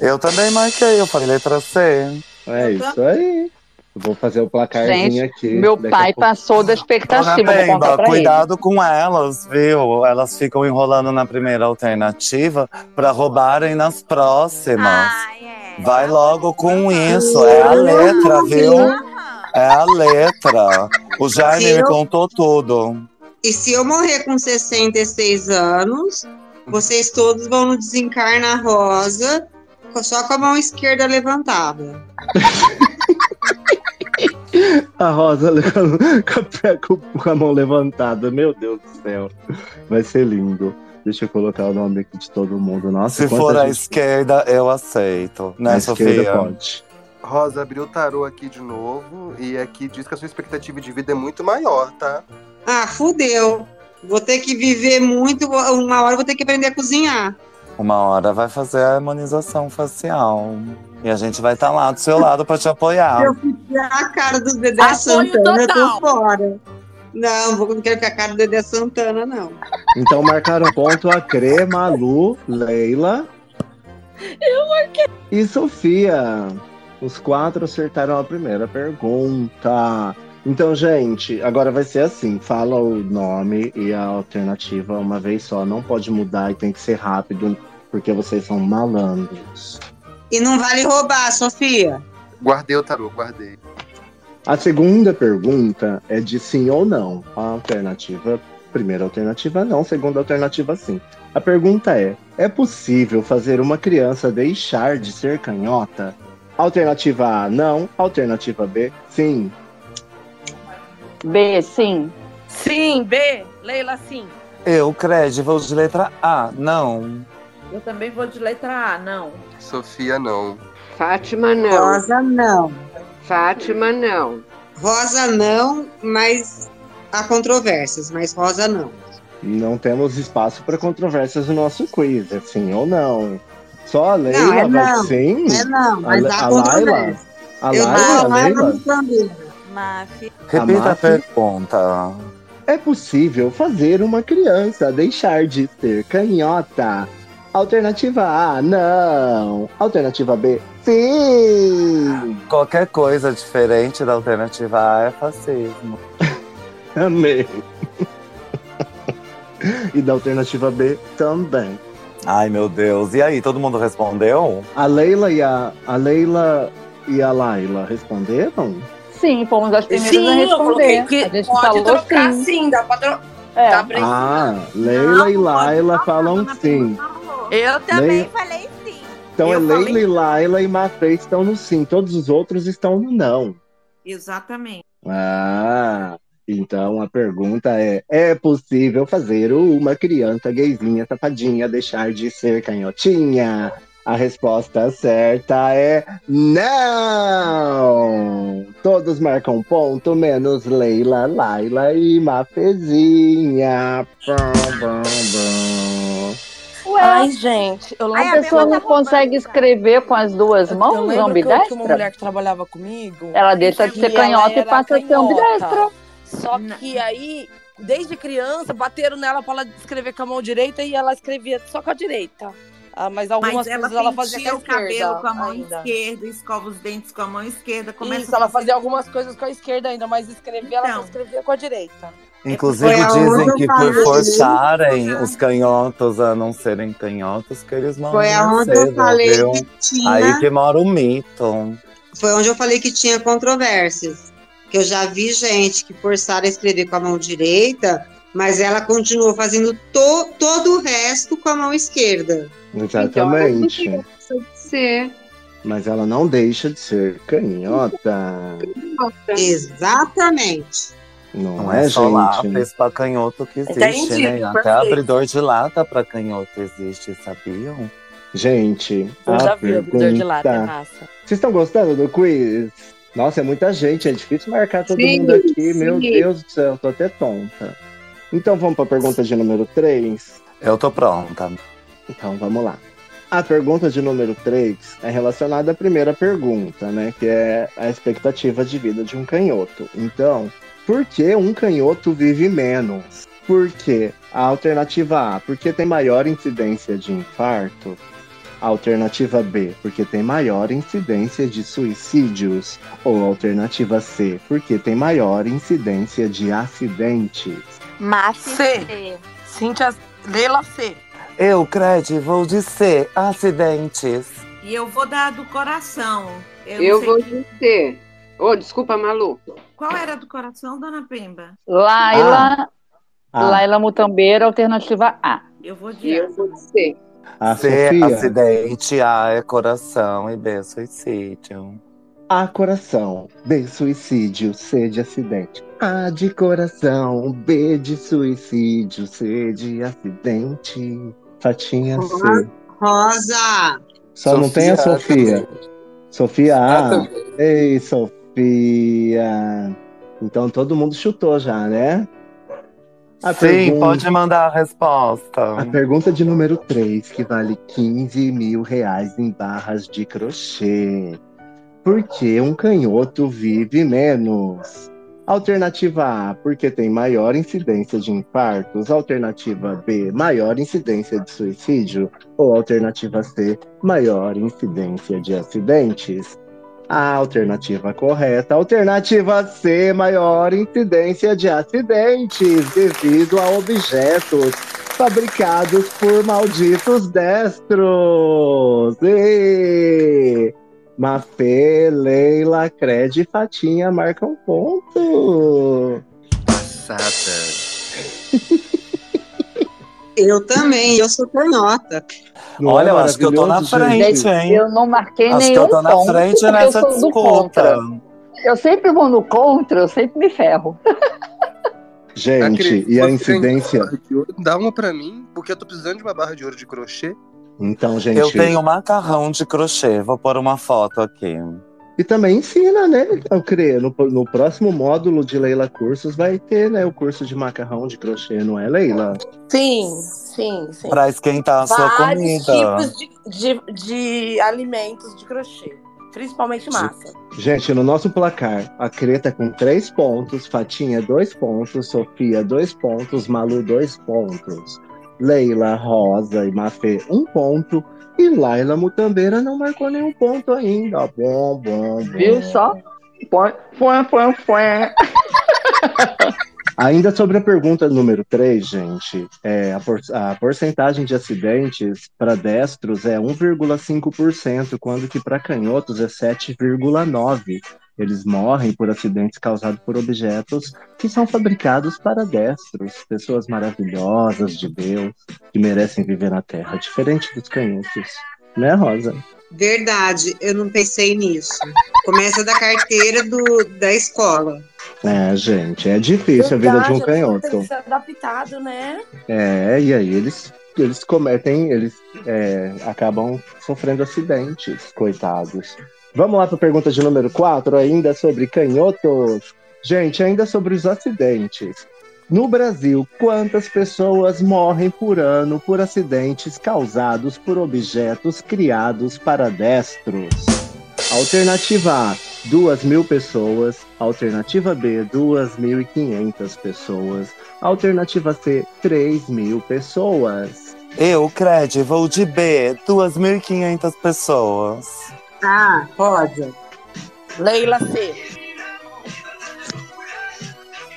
Eu também marquei, eu falei letra C. É isso aí. Vou fazer o placarzinho Gente, aqui. meu pai pouco. passou da expectativa, pra ele. cuidado com elas, viu? Elas ficam enrolando na primeira alternativa pra roubarem nas próximas. Vai logo com isso, é a letra, viu? É a letra. O Jaime me contou tudo. E se eu morrer com 66 anos, vocês todos vão no desencarna rosa, só com a mão esquerda levantada. A Rosa com, com- com a mão levantada. Meu Deus do céu. Vai ser lindo. Deixa eu colocar o nome aqui de todo mundo. Nossa, Se for a gente- esquerda, eu aceito. Né, A esquerda Sofia? pode. Rosa abriu o tarô aqui de novo e aqui diz que a sua expectativa de vida é muito maior, tá? Ah, fudeu. Vou ter que viver muito, uma hora eu vou ter que aprender a cozinhar. Uma hora vai fazer a harmonização facial. E a gente vai estar lá do seu lado pra te apoiar. Eu fiquei a cara do Dedé Apoio Santana, eu tô total. fora. Não, vou- não quero ficar a cara do Dedé Santana, não. Então marcaram ponto a Cre, Malu, Leila. Eu marquei. E Sofia. Os quatro acertaram a primeira pergunta. Então, gente, agora vai ser assim: fala o nome e a alternativa uma vez só. Não pode mudar e tem que ser rápido, porque vocês são malandros. E não vale roubar, Sofia. Guardei o tarô, guardei. A segunda pergunta é de sim ou não. A alternativa, primeira alternativa não, segunda alternativa sim. A pergunta é: é possível fazer uma criança deixar de ser canhota? Alternativa A, não. Alternativa B, sim. B, sim. Sim, B. Leila, sim. Eu, Cred, vou de letra A. Não. Eu também vou de letra A, não. Sofia, não. Fátima, não. Rosa, não. Fátima, não. Rosa, não, mas há controvérsias, mas Rosa, não. Não temos espaço para controvérsias no nosso quiz, é sim ou não. Só a Leila Não, é vai não. sim? É não, mas a, há a Laila? controvérsia. A Eu Laila, dou a a Leila? Repita a Maf? pergunta. É possível fazer uma criança deixar de ser canhota? Alternativa A, não. Alternativa B, sim. Qualquer coisa diferente da alternativa A é fascismo. Amei. e da alternativa B também. Ai, meu Deus. E aí, todo mundo respondeu? A Leila e a, a Leila e a Laila responderam? Sim, fomos as primeiras a Sim, eu coloquei responder. que a gente pode falou trocar sim. sim, dá pra trocar. É. Tá. Ah, Leila e Laila falam sim. Eu também Leila- falei sim. Então Eu é Leila falei- e Laila e Mafê estão no sim. Todos os outros estão no não. Exatamente. Ah, então a pergunta é: é possível fazer uma criança gayzinha, safadinha, deixar de ser canhotinha? A resposta certa é não! Todos marcam ponto, menos Leila, Laila e Mafezinha. Ué, Ai, gente, eu lembro, a pessoa não tá consegue escrever com as duas eu mãos, lembro que eu tinha uma ambidestra? mulher que trabalhava comigo. Ela deixa de ser canhota e passa a ser canhota. ambidestra. Só que aí, desde criança, bateram nela pra ela escrever com a mão direita e ela escrevia só com a direita. Ah, mas algumas Mas ela coisas ela fazia com o a cabelo esquerda com a mão ainda. esquerda, escova os dentes com a mão esquerda. Começa Isso, ela fazia algumas coisas com a esquerda ainda, mas escrever ela só Então. escrevia com a direita. Inclusive dizem que por forçarem os canhotos a não serem canhotos, que eles vão Foi aonde eu falei viu? que tinha. Aí que mora o mito. Foi onde eu falei que tinha controvérsias. Que eu já vi gente que forçaram a escrever com a mão direita, mas ela continuou fazendo to- todo o resto com a mão esquerda. Exatamente. Pode ser. mas ela não deixa de ser canhota. Exatamente. Não, Não é, é só gente? lápis pra canhoto que existe, Entendi, né? Até perfeito. abridor de lata pra canhoto existe, sabiam? Gente, Eu a já vi o abridor de lata, é massa. Vocês estão gostando do quiz? Nossa, é muita gente, é difícil marcar todo Sim, mundo aqui. Meu sim. Deus do céu, tô até tonta. Então vamos para a pergunta de número 3. Eu tô pronta. Então vamos lá. A pergunta de número 3 é relacionada à primeira pergunta, né? Que é a expectativa de vida de um canhoto. Então, por que um canhoto vive menos? Por quê? A alternativa A, porque tem maior incidência de infarto. A alternativa B, porque tem maior incidência de suicídios. Ou a alternativa C, porque tem maior incidência de acidentes. Maf C. Cíntia, Leila C. Eu, Cred, vou dizer acidentes. E eu vou dar a do coração. Eu, Eu vou sei dizer. Ô, desculpa, Malu. Qual era a do coração, dona Pemba? Laila, Ah. Laila Mutambeira, alternativa A. Eu vou de Eu vou dizer. A C, Sofia? acidente. A é coração e B, suicídio. A coração, B suicídio, C de acidente. A de coração, B de suicídio, C de acidente. Fatinha C. Rosa! Só não tem a Sofia Sofia. Sofia A. Ei, Sofia. Então todo mundo chutou já, né? A Sim, pergunta- pode mandar a resposta. A pergunta de número 3, que vale 15 mil reais em barras de crochê. Por que um canhoto vive menos? Alternativa A, porque tem maior incidência de infartos. Alternativa B, maior incidência de suicídio. Ou alternativa C, maior incidência de acidentes. A alternativa correta, alternativa C, maior incidência de acidentes devido a objetos fabricados por malditos destros. E... Mafê, Leila, Cred e Fatinha marcam ponto. Passada. Eu também, eu sou canhota. Não Olha, é eu acho que eu tô na frente, gente? hein? Eu não marquei Acho que nenhum eu tô na ponto, frente nessa disputa. contra. Eu sempre vou no contra, eu sempre me ferro. Gente, Acredito, e a incidência? Dá uma pra mim, porque eu tô precisando de uma barra de ouro de crochê. Então, gente. Eu tenho macarrão de crochê. Vou pôr uma foto aqui. E também ensina, né? Eu creio. No, no próximo módulo de Leila Cursos vai ter, né? O curso de macarrão de crochê, não é, Leila? Sim, sim, sim. Pra esquentar a sua Vários comida. tipos de, de, de alimentos de crochê. Principalmente massa. Gente, no nosso placar, a Creta com três pontos, Fatinha dois pontos, Sofia dois pontos, Malu dois pontos, Leila, Rosa e Mafê um ponto e Laila Mutambeira não marcou nenhum ponto ainda. Bom, bom, bom. Viu só? Põe, põe, põe. Ainda sobre a pergunta número 3, gente, é, a, por- a porcentagem de acidentes para destros é 1,5%, quando que para canhotos é 7,9%. Eles morrem por acidentes causados por objetos que são fabricados para destros, pessoas maravilhosas de Deus, que merecem viver na Terra, diferente dos canhotos. Né, Rosa? Verdade, eu não pensei nisso. Começa da carteira do, da escola. É, gente, é difícil a vida de um Verdade, Tem canhoto. que ser adaptado, né? É, e aí eles, eles cometem, eles é, acabam sofrendo acidentes, coitados. Vamos lá para a pergunta de número 4, ainda sobre canhotos. Gente, ainda sobre os acidentes. No Brasil, quantas pessoas morrem por ano por acidentes causados por objetos criados para destros? Alternativa A, 2 mil pessoas. Alternativa B, 2.500 pessoas. Alternativa C, 3 mil pessoas. Eu, Cred, vou de B. 2.500 pessoas. Ah, Rosa. Leila C.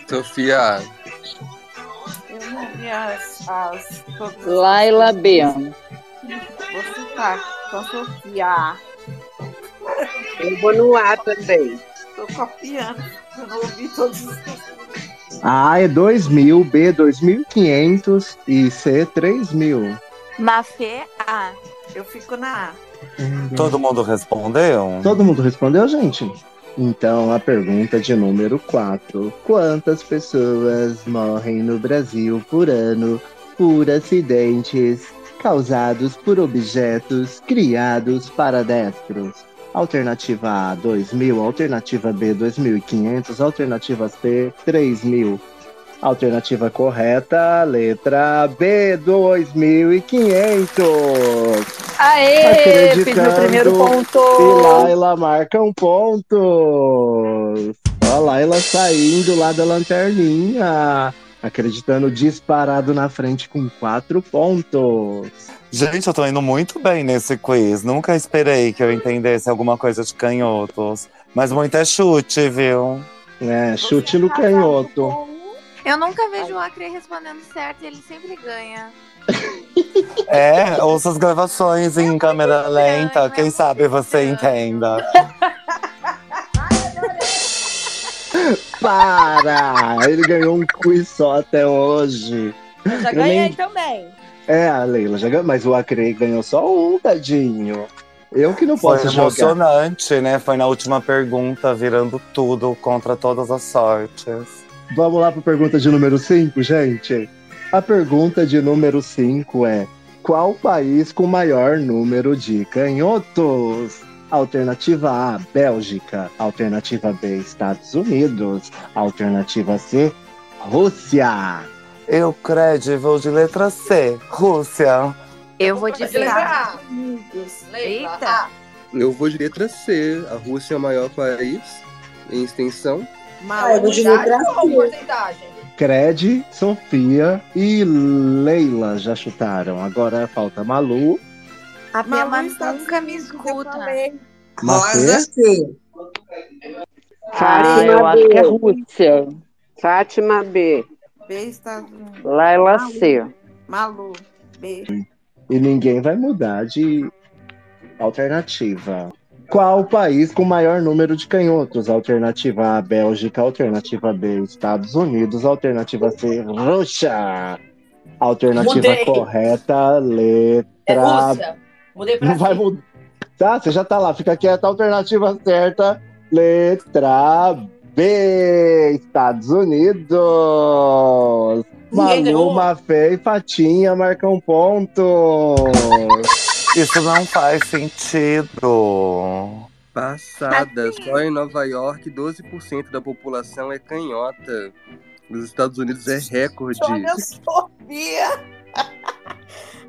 Sofia, Eu não vi as. as todas- Laila B. Vou citar com Sofia. Eu vou no A também. Tô copiando. Eu não ouvi todos os. A é 2 mil, B 2.500 e C 3 mil. Mafê A. Eu fico na A. Todo mundo respondeu? Todo mundo respondeu, gente? Então, a pergunta de número 4. Quantas pessoas morrem no Brasil por ano por acidentes causados por objetos criados para destros? Alternativa A, 2.000. Alternativa B, 2.500. Alternativa C, 3.000. Alternativa correta, letra B, 2.500. Aê, fiz meu primeiro ponto. E Laila marca um ponto. Ó, Laila saindo lá da lanterninha. Acreditando disparado na frente com quatro pontos. Gente, eu tô indo muito bem nesse quiz. Nunca esperei que eu entendesse alguma coisa de canhotos. Mas muito é chute, viu? É, chute no canhoto. Eu nunca vejo o Acre respondendo certo e ele sempre ganha. É, ouça as gravações em câmera lenta. Quem sabe você entenda. Para! Ele ganhou um quiz só até hoje. Eu já Eu ganhei nem- também. É, a Leila já ganhou, mas o Acre ganhou só um, tadinho. Eu que não Foi posso jogar. emocionante, né? Foi na última pergunta, virando tudo contra todas as sortes. Vamos lá para a pergunta de número 5, gente. A pergunta de número 5 é: Qual país com maior número de canhotos? Alternativa A, Bélgica. Alternativa B, Estados Unidos. Alternativa C, Rússia. Eu credo, vou de letra C, Rússia. Eu vou de Letra. Unidos. Eita. Eu vou de letra C. A Rússia é o maior país em extensão. Ah, C. porcentagem? Cred, Sofia e Leila já chutaram. Agora falta Malu. A Malu está nunca me escuta. Rosa? C. Ah, eu acho que é. Rússia. Fátima B. B, Estados Unidos. Laila C. Malu. B. E ninguém vai mudar de alternativa. Qual país com maior número de canhotos? Alternativa A, Bélgica. Alternativa B, Estados Unidos. Alternativa C, Rússia. Alternativa Mudei. correta, É letra. Rússia. Mudei pra Não vai C. mudar. Tá, você já tá lá, fica quieta. Alternativa certa, letra B, Estados Unidos. Ninguém Malu, ganhou? Mafê e Fatinha marcam pontos. Isso não faz sentido. Passada. Só em Nova York, 12% da população é canhota. Nos Estados Unidos é recorde. Olha, Sofia.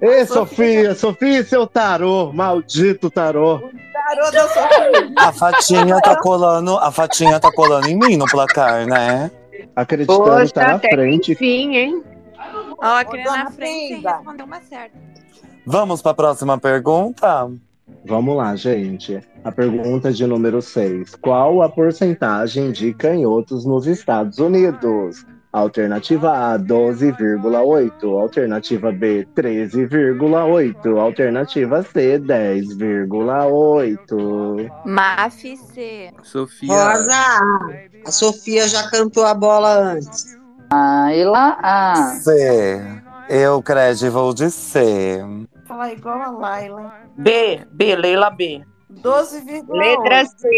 Ei, Sofia, Sofia e seu tarô, maldito tarô. Garota Sofia. A fatinha tá colando, a fatinha tá colando em mim no placar, né? Acreditando Poxa, tá na frente. enfim, hein? Ó, a dona na frente responder uma certa. Vamos pra próxima pergunta? Vamos lá, gente. A pergunta de número 6. Qual a porcentagem de canhotos nos Estados Unidos? Alternativa A, 12,8. Alternativa B, 13,8. Alternativa C, 10,8. Maf C. Sofia. Rosa A. A Sofia já cantou a bola antes. Laila A. C. Eu credo, vou de C. Falar igual a Laila. B, B, Leila B. 12,8. Letra C.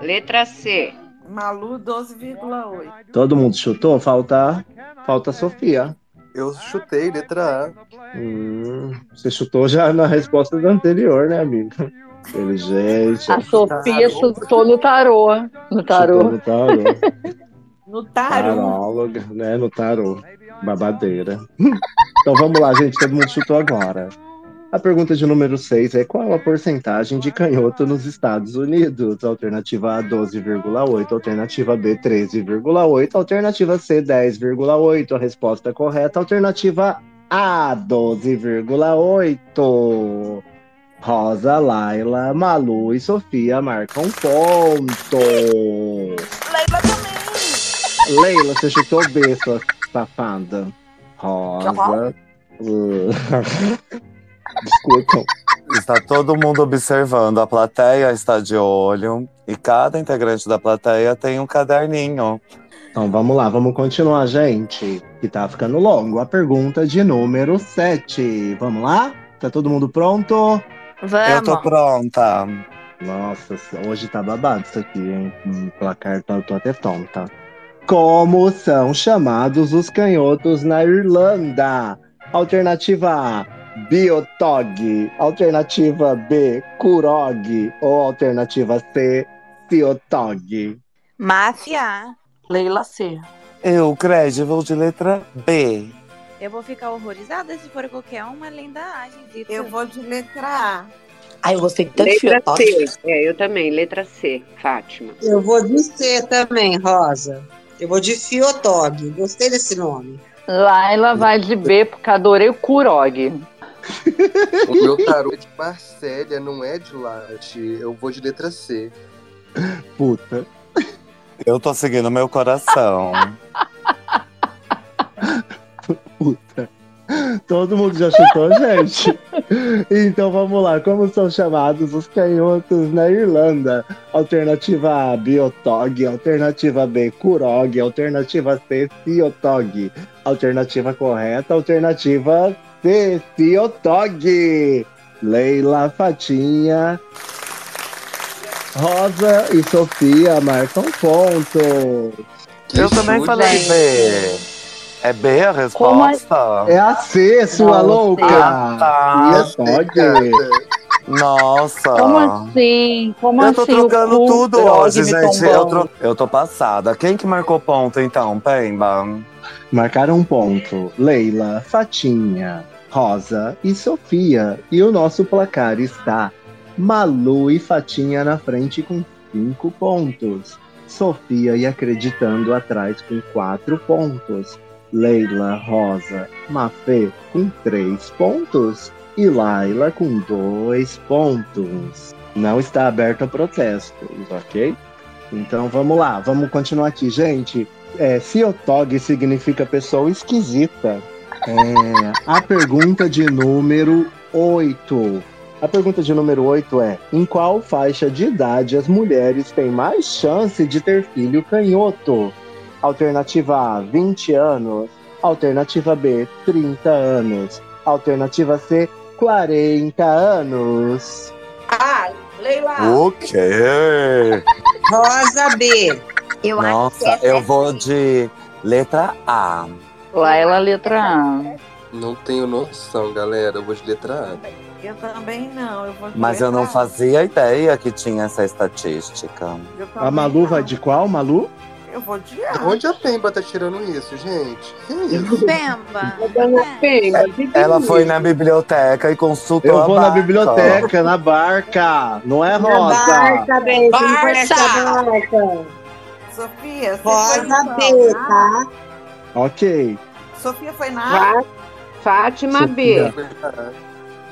Letra C. Malu, 12,8. Todo mundo chutou? Falta, falta a Sofia. Eu chutei letra A. Hum, você chutou já na resposta da anterior, né, amigo? Inteligente. A Sofia chutou no tarô. No tarô. Chutou no tarô. No tarô. Taróloga, né? No tarô. Babadeira. então vamos lá, gente. Todo mundo chutou agora. A pergunta de número 6 é qual a porcentagem de canhoto nos Estados Unidos? Alternativa A, 12,8. Alternativa B, 13,8. Alternativa C, 10,8. A resposta correta. Alternativa A, 12,8. Rosa, Laila, Malu e Sofia marcam ponto. Leila também. Leila, você chutou B, sua safada. Rosa. uh, Desculpa. Está todo mundo observando, a plateia está de olho e cada integrante da plateia tem um caderninho. Então vamos lá, vamos continuar, gente. Que tá ficando longo. A pergunta de número 7. Vamos lá? Tá todo mundo pronto? Vamos. Eu tô pronta. Nossa, hoje tá babado isso aqui, hein? Hum, placar, tá, eu tô até tonta. Como são chamados os canhotos na Irlanda? Alternativa A, Biotog. Alternativa B, Kurog. Ou alternativa C, Fiotog. Máfia. Leila C. Eu, Cred, vou de letra B. Eu vou ficar horrorizada se for qualquer uma além da A, gente. Eu vou de letra A. Ai, eu gostei tanto de Letra Fiotog. C. É, eu também. Letra C, Fátima. Eu vou de C também, Rosa. Eu vou de Fiotog. Gostei desse nome. Laila vai de B, porque adorei o Kurog. O meu tarô é de Marcélia, não é de Latte. Eu vou de letra C. Puta. Eu tô seguindo meu coração. Puta. Todo mundo já chutou, gente? Então vamos lá. Como são chamados os canhotos na Irlanda? Alternativa A, Biotog. Alternativa B, Kurog. Alternativa C, Fiotog. Alternativa correta, alternativa C, Fiotog. Leila, Fatinha, Rosa e Sofia marcam ponto. Eu também falei B. É B a resposta? É a C, sua Não, louca. Ah, tá. Fiotog. Nossa. Como assim? Como Eu tô assim? trocando o tudo hoje, gente. Eu, tro- eu tô passada. Quem que marcou ponto, então, Pemba? Marcaram um ponto. Leila, Fatinha, Rosa e Sofia. E o nosso placar está Malu e Fatinha na frente com cinco pontos. Sofia e acreditando atrás com quatro pontos. Leila, Rosa, Mafê com três pontos. E Laila com dois pontos. Não está aberto a protestos, ok? Então vamos lá, vamos continuar aqui, gente. É, Fiotog significa pessoa esquisita. É, a pergunta de número 8. A pergunta de número 8 é: Em qual faixa de idade as mulheres têm mais chance de ter filho canhoto? Alternativa A, 20 anos. Alternativa B, 30 anos. Alternativa C, 40 anos. Ah, Leila. O quê? Rosa B. Eu acho que Nossa, essa eu é vou de letra A. Laila, letra A. Não tenho noção, galera. Eu vou de letra A. Eu também não. Eu vou de Mas eu não fazia ideia que tinha essa estatística. A Malu vai de qual, Malu? Eu vou de A. onde a Pemba tá tirando isso, gente? Que isso? Pemba. Pemba, Ela foi na biblioteca e consultou Eu a vou na biblioteca, na barca. Não é Na Rosa? barca, a barca. Sofia, você Rosa B, tá? Ok. Sofia foi na A? Fá- Fátima Sofia. B.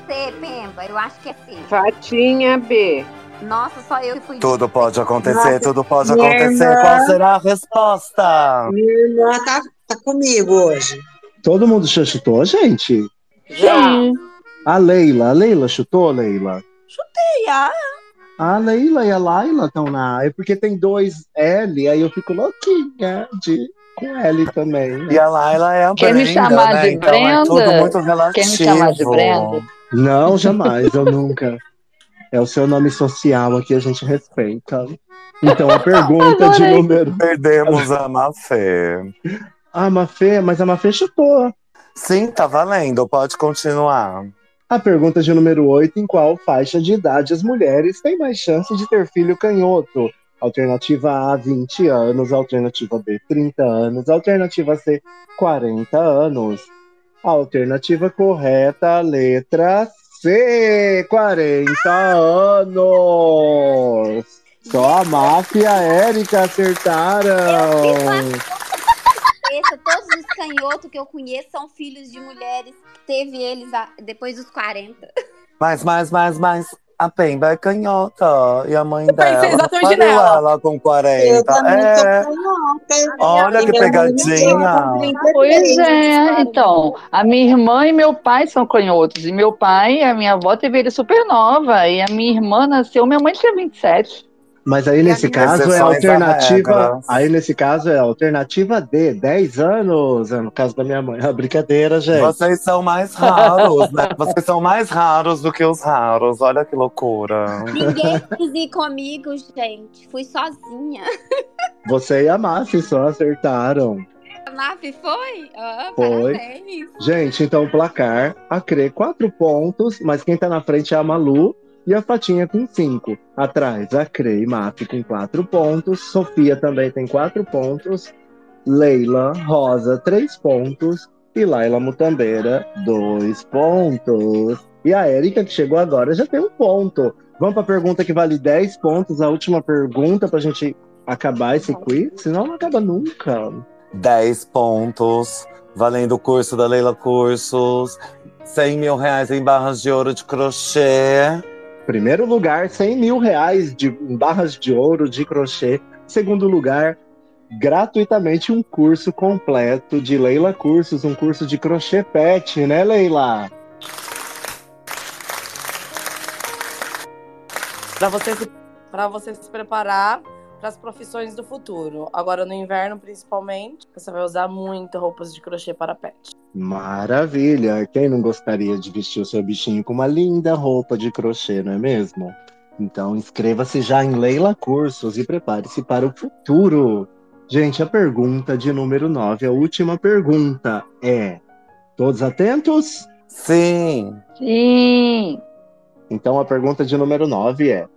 C, Pemba. Eu acho que é C. Fatinha B. Nossa, só eu que fui. Tudo pode acontecer, Nossa, tudo pode minha acontecer. irmã- Qual será a resposta? Minha irmã tá, tá comigo hoje. Todo mundo já chutou, gente? Já. A Leila. A Leila chutou, Leila? E a A Leila e a Laila estão na A. É porque tem dois L, aí eu fico louquinha de com L também. né? E a Laila é a Quer me Brenda, chamar né? de Então é tudo Brenda? muito relativo. Quer me chamar de Brenda? Não, jamais, eu nunca. É o seu nome social aqui, a gente respeita. Então, a pergunta de número. Perdemos a Mafê. A Mafê, mas a Mafê chutou. Sim, tá valendo. Pode continuar. A pergunta de número 8: em qual faixa de idade as mulheres têm mais chance de ter filho canhoto? Alternativa A, 20 anos. Alternativa B, 30 anos. Alternativa C, 40 anos. Alternativa correta, letra C, 40 anos. Só a Máfia e a Érica acertaram. Todos os canhotos que eu conheço são filhos de mulheres. Teve eles a- depois dos 40. Mais, mais, mais, mais. A Pemba é canhota. E a mãe pensei dela exatamente nela. ela com Eu 40. também tô É. canhota. Olha que pegadinha. nasceu com 33. Pois é, então. A minha irmã e meu pai são canhotos. E meu pai, a minha avó teve ele super nova. E a minha irmã nasceu, minha mãe tinha 27. Mas aí E nesse caso é alternativa. Aí nesse caso é alternativa D, 10 anos. É no caso da minha mãe. É brincadeira, gente. Vocês são mais raros, né? Vocês são mais raros do que os raros. Olha que loucura. Ninguém quis ir comigo, gente. Fui sozinha. Você e a Mafia só acertaram. A Maf foi? Ah, Foi. Parabéns. Gente, então o placar, a Crê, quatro pontos, mas quem tá na frente é a Malu e a Fatinha com cinco. Atrás, a Crê e Maf com quatro pontos, Sofia também tem quatro pontos, Leila, Rosa, três pontos e Laila Mutambeira, dois pontos. E a Érica, que chegou agora, já tem um ponto. Vamos pra pergunta que vale 10 pontos, a última pergunta pra gente acabar esse quiz, senão não acaba nunca. 10 pontos, valendo o curso da Leila Cursos, 100 mil reais em barras de ouro de crochê. Primeiro lugar, 100 mil reais de barras de ouro de crochê. Segundo lugar, gratuitamente um curso completo de Leila Cursos, um curso de crochê pet, né, Leila? Para você, você se preparar para as profissões do futuro. Agora no inverno, principalmente, você vai usar muito roupas de crochê para pet. Maravilha! Quem não gostaria de vestir o seu bichinho com uma linda roupa de crochê, não é mesmo? Então inscreva-se já em Leila Cursos e prepare-se para o futuro. Gente, a pergunta de número 9, a última pergunta é: Todos atentos? Sim. Sim. Então a pergunta de número 9 é: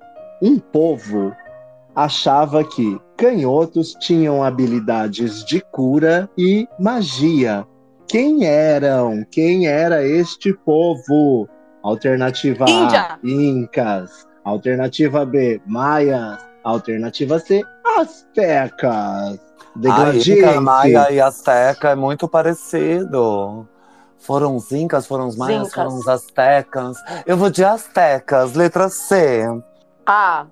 Um povo achava que canhotos tinham habilidades de cura e magia. Quem eram? Quem era este povo? Alternativa Índia. A: Incas. Alternativa B: Maias. Alternativa C: Aztecas. A Degladiense. Inca, Maia e Azteca é muito parecido. Foram os Incas, foram os Maias, Incas. foram os Aztecas. Eu vou de Aztecas, letra C. Ah,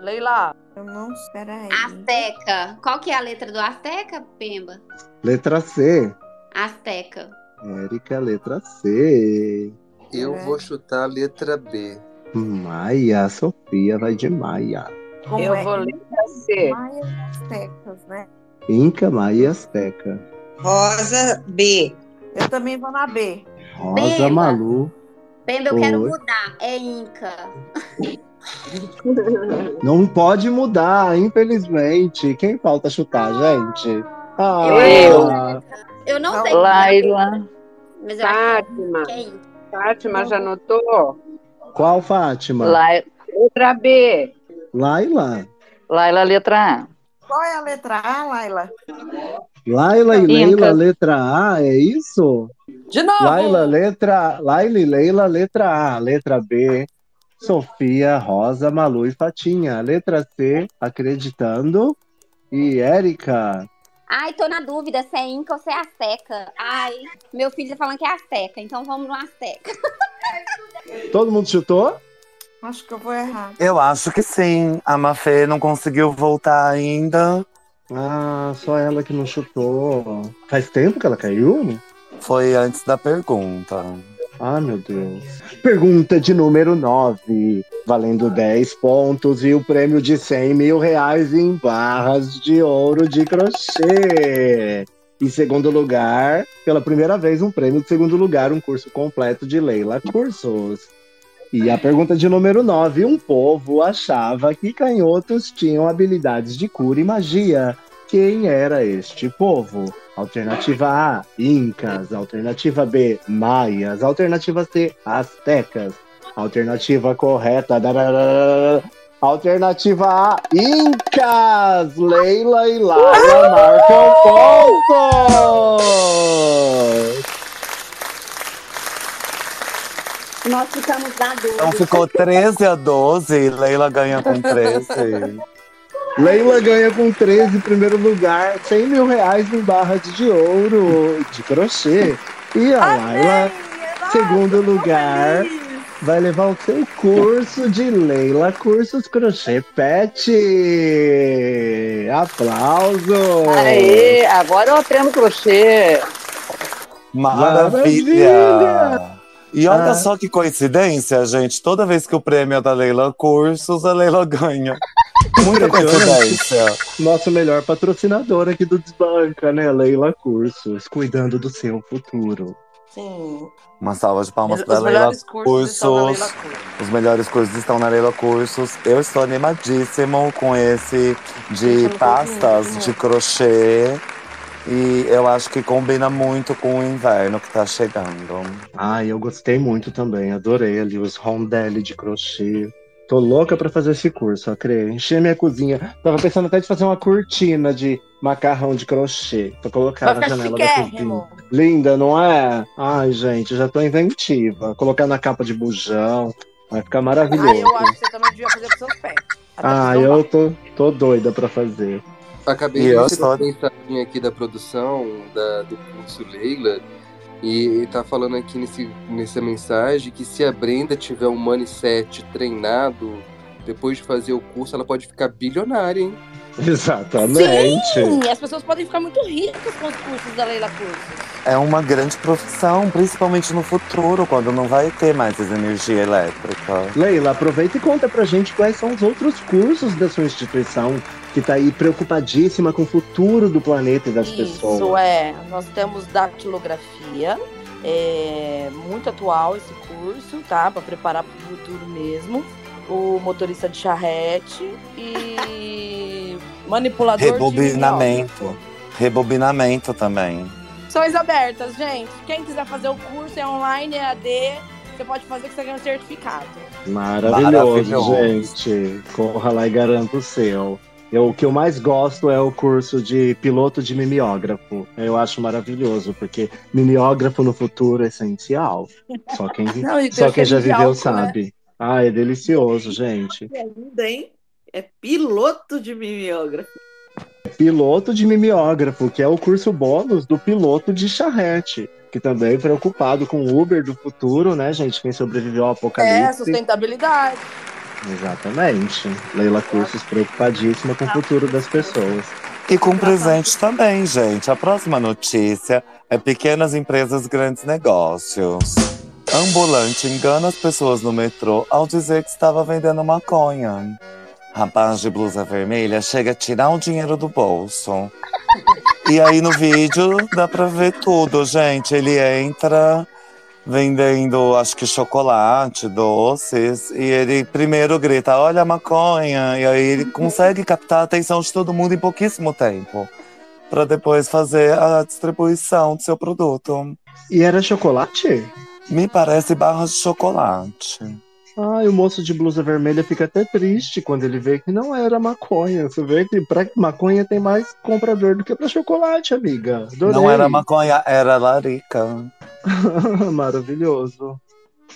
Leila. Eu não. Peraí. Azteca. Qual que é a letra do Azteca, Pemba? Letra C. Azteca. Érica, letra C. Eu vou chutar a letra B. Maia, Sofia vai de Maia. Como Eu é vou letra C. Maias Aztecas, né? Inca, Maia e Azteca. Rosa, B. Eu também vou na B. Rosa, Pemba. Malu. Pemba, eu quero Oi. mudar. É Inca. Não pode mudar, infelizmente. Quem falta chutar, gente? Ah, Eu. Eu não sei. Laila. Mas eu Fátima. que é. Fátima já anotou? Qual Fátima? Lai- Letra B. Laila. Laila, letra A. Qual é a letra A, Laila? Laila e. Leila, letra A, é isso? De novo. Laila, letra Laila e Leila, letra A. Letra B, Sofia, Rosa, Malu e Fatinha. Letra C, acreditando. E Érica. Ai, tô na dúvida se é Inca ou se é Azteca. Ai, meu filho tá falando que é Azteca, então vamos no Azteca. Todo mundo chutou? Acho que eu vou errar. Eu acho que sim. A Mafê não conseguiu voltar ainda. Ah, só ela que não chutou. Faz tempo que ela caiu? Foi antes da pergunta. Ah, meu Deus. Pergunta de número 9, valendo 10 pontos e o prêmio de 100 mil reais em barras de ouro de crochê. Em segundo lugar, pela primeira vez, um prêmio de segundo lugar, um curso completo de Leila Cursos. E a pergunta de número 9, um povo achava que canhotos tinham habilidades de cura e magia. Quem era este povo? Alternativa A, Incas. Alternativa B, Maias. Alternativa C, Aztecas. Alternativa correta. dararara. Alternativa A, Incas. Leila e Laila marcam pontos. Nós ficamos na dúvida. Então ficou 13 a 12 e Leila ganha com 13. Leila ganha com 13 em primeiro lugar, 100 mil reais em barras de ouro de crochê. E a Laila, segundo lugar, vai levar o seu curso de Leila Cursos Crochê Pet. Aplausos! Aê, agora eu aprendo crochê. Maravilha! E olha Ah. só que coincidência, gente. Toda vez que o prêmio é da Leila Cursos, a Leila ganha. Muita coincidência. Nosso melhor patrocinador aqui do Desbanca, né? Leila Cursos, cuidando do seu futuro. Sim. Uma salva de palmas para Leila cursos Cursos. Os melhores cursos estão na Leila Cursos. Eu estou animadíssimo com esse de pastas de crochê. E eu acho que combina muito com o inverno que tá chegando. Ai, eu gostei muito também, adorei ali os rondelli de crochê. Tô louca pra fazer esse curso, ó, Crê. Encher minha cozinha. Tava pensando até de fazer uma cortina de macarrão de crochê pra colocar Vai na janela da cozinha. Linda, não é? Ai, gente, já tô inventiva. Colocar na capa de bujão. Vai ficar maravilhoso. Ah, eu acho que você também devia fazer com seus pés. Ah, eu tô, tô doida pra fazer. Acabei de mensagem aqui da produção da- do curso Leila. E tá falando aqui nesse, nessa mensagem que se a Brenda tiver um mindset treinado, depois de fazer o curso, ela pode ficar bilionária, hein? Exatamente. Sim, as pessoas podem ficar muito ricas com os cursos da Leila Cursos. É uma grande profissão, principalmente no futuro, quando não vai ter mais energia elétrica. Leila, aproveita e conta pra gente quais são os outros cursos da sua instituição que tá aí preocupadíssima com o futuro do planeta e das pessoas. Isso é, nós temos datilografia, é muito atual esse curso, tá? Para preparar para o futuro mesmo. O motorista de charrete e manipulador de Rebobinamento. Rebobinamento também. Opções abertas, gente. Quem quiser fazer o curso é online, é AD, você pode fazer que você ganha um certificado. Maravilhoso, Maravilhoso. gente. Corra lá e garanta o seu. Eu, o que eu mais gosto é o curso de piloto de mimeógrafo. Eu acho maravilhoso, porque mimeógrafo no futuro é essencial. Só quem, Não, só quem já viveu álcool, né? sabe. Ah, é delicioso, gente. Que ainda, hein? É piloto de mimeógrafo. Piloto de mimeógrafo, que é o curso bônus do piloto de charrete. Que também é preocupado com o Uber do futuro, né, gente? Quem sobreviveu ao É, apocalipse. sustentabilidade. Exatamente. Leila Cursos preocupadíssima com o futuro das pessoas. E com presente também, gente. A próxima notícia é pequenas empresas, grandes negócios. Ambulante engana as pessoas no metrô ao dizer que estava vendendo maconha. Rapaz de blusa vermelha chega a tirar o dinheiro do bolso. E aí no vídeo dá pra ver tudo, gente. Ele entra vendendo, acho que chocolate, doces, e ele primeiro grita: Olha a maconha! E aí ele consegue captar a atenção de todo mundo em pouquíssimo tempo. Pra depois fazer a distribuição do seu produto. E era chocolate? Me parece barras de chocolate. Ai, o moço de blusa vermelha fica até triste quando ele vê que não era maconha. Você vê que pra maconha tem mais comprador do que pra chocolate, amiga. Adorei. Não era maconha, era larica. Maravilhoso.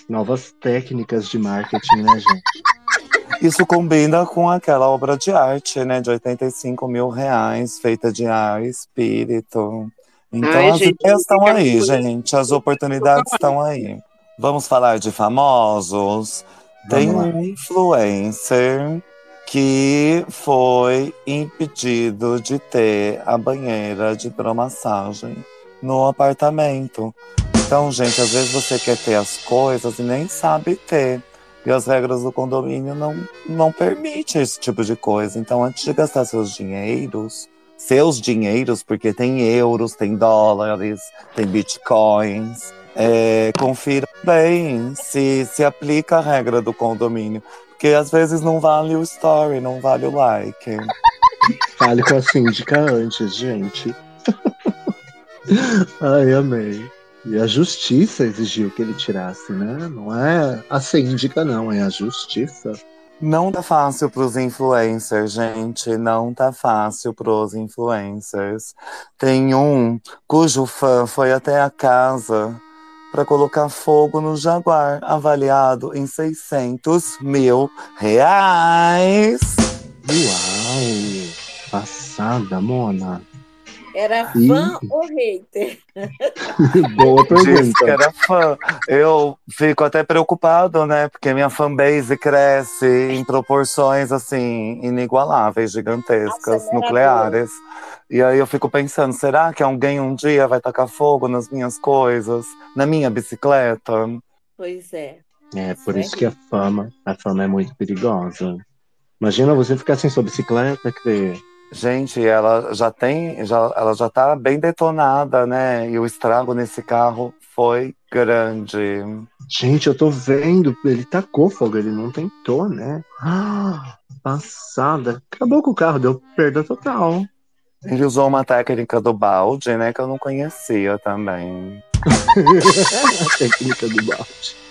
Novas técnicas de marketing, né, gente? Isso combina com aquela obra de arte, né? De 85 mil reais, feita de ar e espírito. Então Ai, as gente, ideias estão aí, gente. As oportunidades estão aí. Vamos falar de famosos? Tem Vamos lá. um influencer que foi impedido de ter a banheira de hidromassagem no apartamento. Então, gente, às vezes você quer ter as coisas e nem sabe ter. E as regras do condomínio não, não permitem esse tipo de coisa. Então, antes de gastar seus dinheiros, seus dinheiros, porque tem euros, tem dólares, tem bitcoins, é, confira bem se se aplica a regra do condomínio. Porque às vezes não vale o story, não vale o like. Fale com a síndica antes, gente. Ai, amei. E a justiça exigiu que ele tirasse, né? Não é a síndica, não, é a justiça. Não tá fácil pros influencers, gente. Não tá fácil pros influencers. Tem um cujo fã foi até a casa para colocar fogo no Jaguar, avaliado em 600 mil reais. Uau! Passada, Mona. Era Ih. fã ou hater? Boa Disse que pergunta. era fã. Eu fico até preocupado, né? Porque minha fanbase cresce em proporções assim inigualáveis, gigantescas, nucleares. E aí eu fico pensando, será que alguém um dia vai tacar fogo nas minhas coisas, na minha bicicleta? Pois é. É, por isso que a fama, a fama é muito perigosa. Imagina você ficar sem sua bicicleta, que Gente, ela já tem, já, ela já tá bem detonada, né? E o estrago nesse carro foi grande. Gente, eu tô vendo, ele tacou fogo, ele não tentou, né? Ah, passada. Acabou com o carro, deu perda total. Ele usou uma técnica do balde, né? Que eu não conhecia também. A técnica do balde.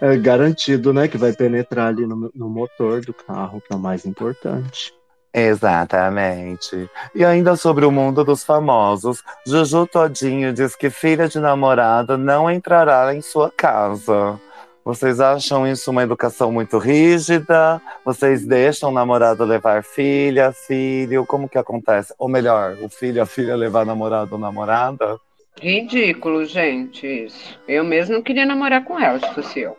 É garantido, né, que vai penetrar ali no, no motor do carro, que é o mais importante. Exatamente. E ainda sobre o mundo dos famosos, Juju Todinho diz que filha de namorado não entrará em sua casa. Vocês acham isso uma educação muito rígida? Vocês deixam o namorado levar filha, filho? Como que acontece? Ou melhor, o filho, a filha levar namorado ou namorada? Ridículo, gente, isso. Eu mesmo não queria namorar com ela, se fosse eu.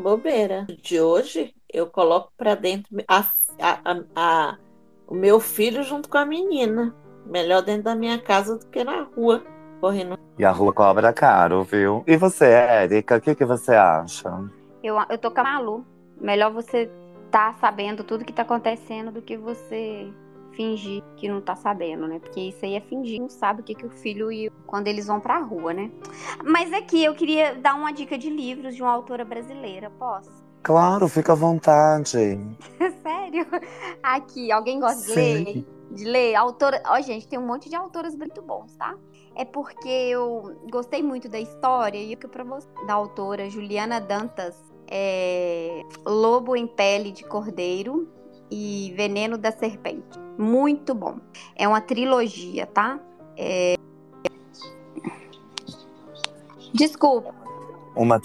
Bobeira. De hoje, eu coloco pra dentro a- a- a- a- o meu filho junto com a menina. Melhor dentro da minha casa do que na rua, correndo. E a rua cobra caro, viu? E você, Érica, o que, que você acha? Eu, eu tô com a Malu. Melhor você tá sabendo tudo que tá acontecendo do que você fingir que não tá sabendo, né? Porque isso aí é fingir, não sabe o que, que o filho e quando eles vão pra rua, né? Mas aqui eu queria dar uma dica de livros de uma autora brasileira, posso? Claro, fica à vontade. Sério? Aqui, alguém gosta de Sim. ler? De ler? Autora. Ó, gente, tem um monte de autoras muito bons, tá? É porque eu gostei muito da história e que pra você. Da autora Juliana Dantas. É... Lobo em Pele de Cordeiro e Veneno da Serpente. Muito bom. É uma trilogia, tá? É... Desculpa. Uma